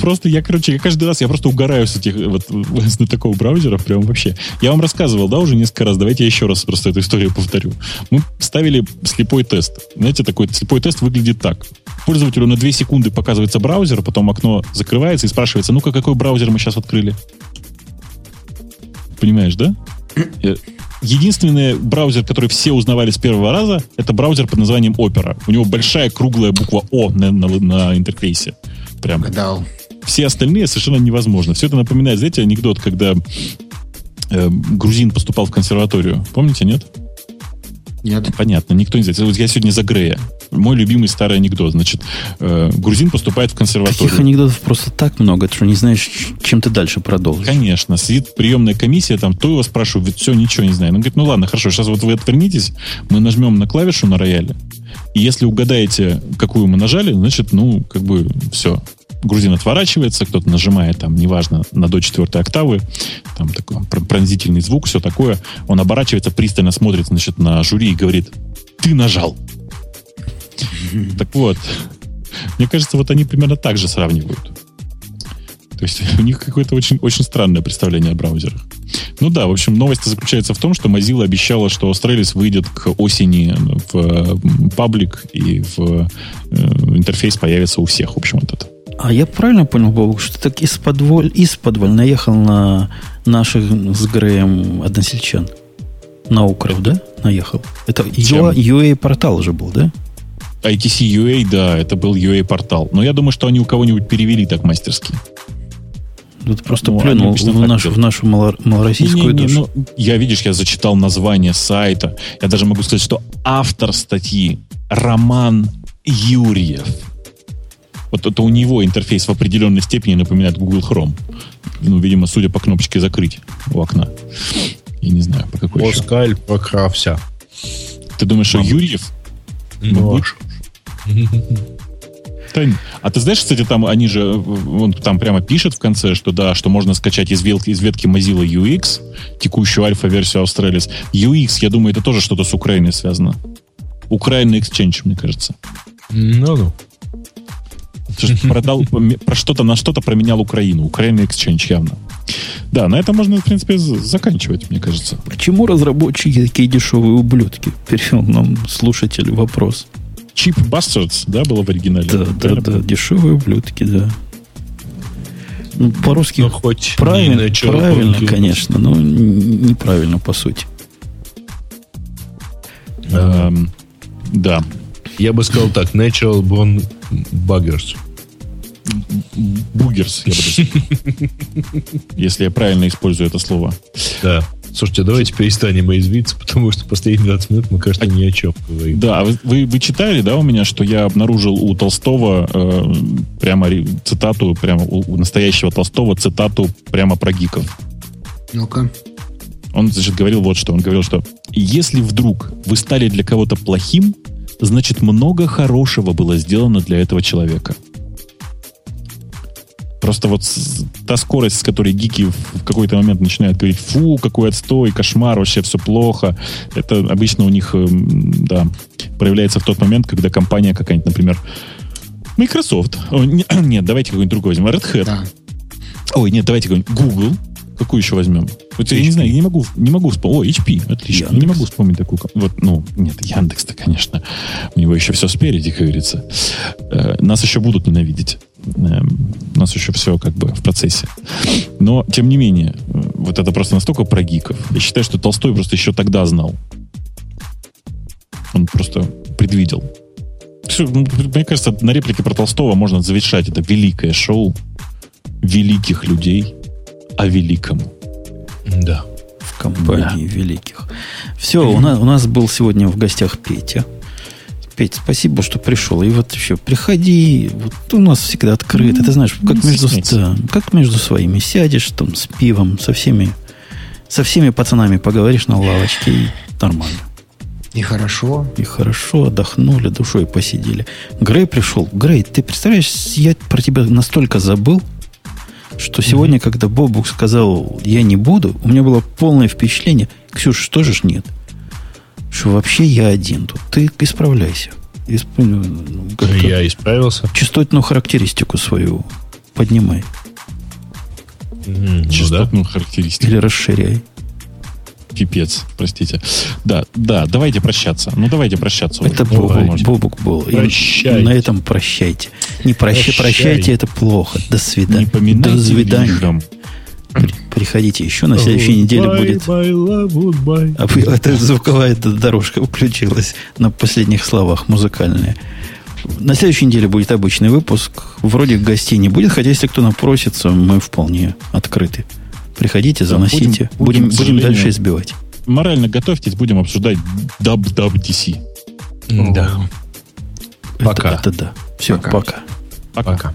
Просто я, короче, я каждый раз, я просто угораю с этих вот с такого браузеров, прям вообще. Я вам рассказывал, да, уже несколько раз, давайте я еще раз просто эту историю повторю. Мы ставили слепой тест. Знаете, такой слепой тест выглядит так. Пользователю на 2 секунды показывается браузер, потом окно закрывается и спрашивается, ну-ка, какой браузер мы сейчас открыли? Понимаешь, да? Единственный браузер, который все узнавали с первого раза, это браузер под названием Opera. У него большая круглая буква О на, на- на интерфейсе. Прям. Гадал. Все остальные совершенно невозможно. Все это напоминает, знаете, анекдот, когда э, грузин поступал в консерваторию. Помните, нет? Нет. Понятно, никто не знает. Вот я сегодня за Грея. Мой любимый старый анекдот. Значит, э, грузин поступает в консерваторию. Таких анекдотов просто так много, что не знаешь, чем ты дальше продолжишь. Конечно, сидит приемная комиссия, там, то его спрашивают, все, ничего не знаю. Он говорит, ну ладно, хорошо, сейчас вот вы отвернитесь, мы нажмем на клавишу на рояле, и если угадаете, какую мы нажали, значит, ну, как бы, все. Грузин отворачивается, кто-то нажимает, там, неважно, на до четвертой октавы, там такой пр- пронзительный звук, все такое. Он оборачивается, пристально смотрит, значит, на жюри и говорит, ты нажал. Так вот, мне кажется, вот они примерно так же сравнивают. То есть у них какое-то очень, очень странное представление о браузерах. Ну да, в общем, новость заключается в том, что Mozilla обещала, что Australis выйдет к осени в паблик и в э, интерфейс появится у всех. В общем, вот это. А я правильно понял, Бобок, что так из-под из наехал на наших с Греем односельчан? На Укров, да? Наехал. Это? UA-портал же был, да? ITC UA, да, это был UA-портал. Но я думаю, что они у кого-нибудь перевели так мастерски. Тут просто Ну, плюнул в нашу, в нашу мало- малороссийскую Не-не-не, душу. ну, я, видишь, я зачитал название сайта. Я даже могу сказать, что автор статьи Роман Юрьев. Вот это у него интерфейс в определенной степени напоминает Google Chrome. Ну, видимо, судя по кнопочке закрыть у окна. Я не знаю, по какой еще. Оскаль прокрався. Ты думаешь, что Юрьев? Ну, Ну, А ты знаешь, кстати, там они же, он там прямо пишет в конце, что да, что можно скачать из ветки, из ветки Mozilla UX, текущую альфа-версию Australis. UX, я думаю, это тоже что-то с Украиной связано. Украина Exchange, мне кажется. ну-ну. Продал, про что-то на что-то променял Украину. Украина Exchange явно. Да, на этом можно, в принципе, заканчивать, мне кажется. Почему разработчики такие дешевые ублюдки? Перевел нам слушатель вопрос. Cheap Bastards, да, было в оригинале? Да, да, да, дешевые ублюдки, да. Ну, по-русски Ну, хоть правильно, правильно, получилось. конечно, но неправильно по сути. Эм, да. Я бы сказал так, Natural Born Buggers. Бугерс, я сказал. Если я правильно использую это слово. Да. Слушайте, давайте перестанем извиться, потому что последние 20 минут мы, кажется, ни о чем говорим. Да, а вы, вы, вы читали, да, у меня, что я обнаружил у Толстого э, прямо цитату, прямо у, у настоящего Толстого цитату прямо про гиков. Ну-ка. Он, значит, говорил вот что. Он говорил, что если вдруг вы стали для кого-то плохим, значит, много хорошего было сделано для этого человека. Просто вот та скорость, с которой гики в какой-то момент начинают говорить, фу, какой отстой, кошмар, вообще все плохо, это обычно у них, эм, да, проявляется в тот момент, когда компания какая-нибудь, например, Microsoft. О, не- нет, давайте какой-нибудь другой возьмем. Red Hat. Да. Ой, нет, давайте какой-нибудь Google. Какую еще возьмем? Вот я не знаю, я не могу, не могу вспомнить. О, HP, отлично. Я не Яндекс. могу вспомнить такую. Вот, ну, нет, Яндекс-то, конечно. У него еще все спереди, как говорится. Э, нас еще будут ненавидеть. Эм, у нас еще все как бы в процессе. Но, тем не менее, вот это просто настолько про гиков. Я считаю, что Толстой просто еще тогда знал. Он просто предвидел. Ну, Мне кажется, на реплике про Толстого можно завершать это великое шоу великих людей о великом. Да. в компании великих. Все, у нас, у нас был сегодня в гостях Петя. Петь, спасибо, что пришел. И вот еще приходи. Вот у нас всегда открыто. Ты знаешь, как между, да, как между своими сядешь там с пивом, со всеми, со всеми пацанами поговоришь на лавочке и нормально. И хорошо. И хорошо отдохнули, душой посидели. Грей пришел. Грей, ты представляешь, я про тебя настолько забыл, что сегодня, когда Бобук сказал, я не буду, у меня было полное впечатление, Ксюша, тоже ж нет, что вообще я один тут. Ты исправляйся. Исп- ну, как-то Я исправился. Частотную характеристику свою поднимай. М, Ну да. Частотную характеристику. Или расширяй. Пипец, простите. Да, да, давайте прощаться. Ну, давайте прощаться. уже. Это Ну, Бобук, был. И Прощайте. на этом прощайте. Не прощайте, Прощайте. это плохо. До свидания. Не До свидания. Приходите еще на следующей неделе Goodbye, будет. my love, goodbye. А вы- это звуковая эта дорожка включилась на последних словах музыкальная. На следующей неделе будет обычный выпуск. Вроде гостей не будет, хотя если кто напросится, мы вполне открыты. Приходите, Да, заносите. будем- Будем, будем, будем, сожалению, дальше избивать. Морально готовьтесь, будем обсуждать WWDC. Да. Это- Пока. Это, да. Все, пока. Пока. Пока.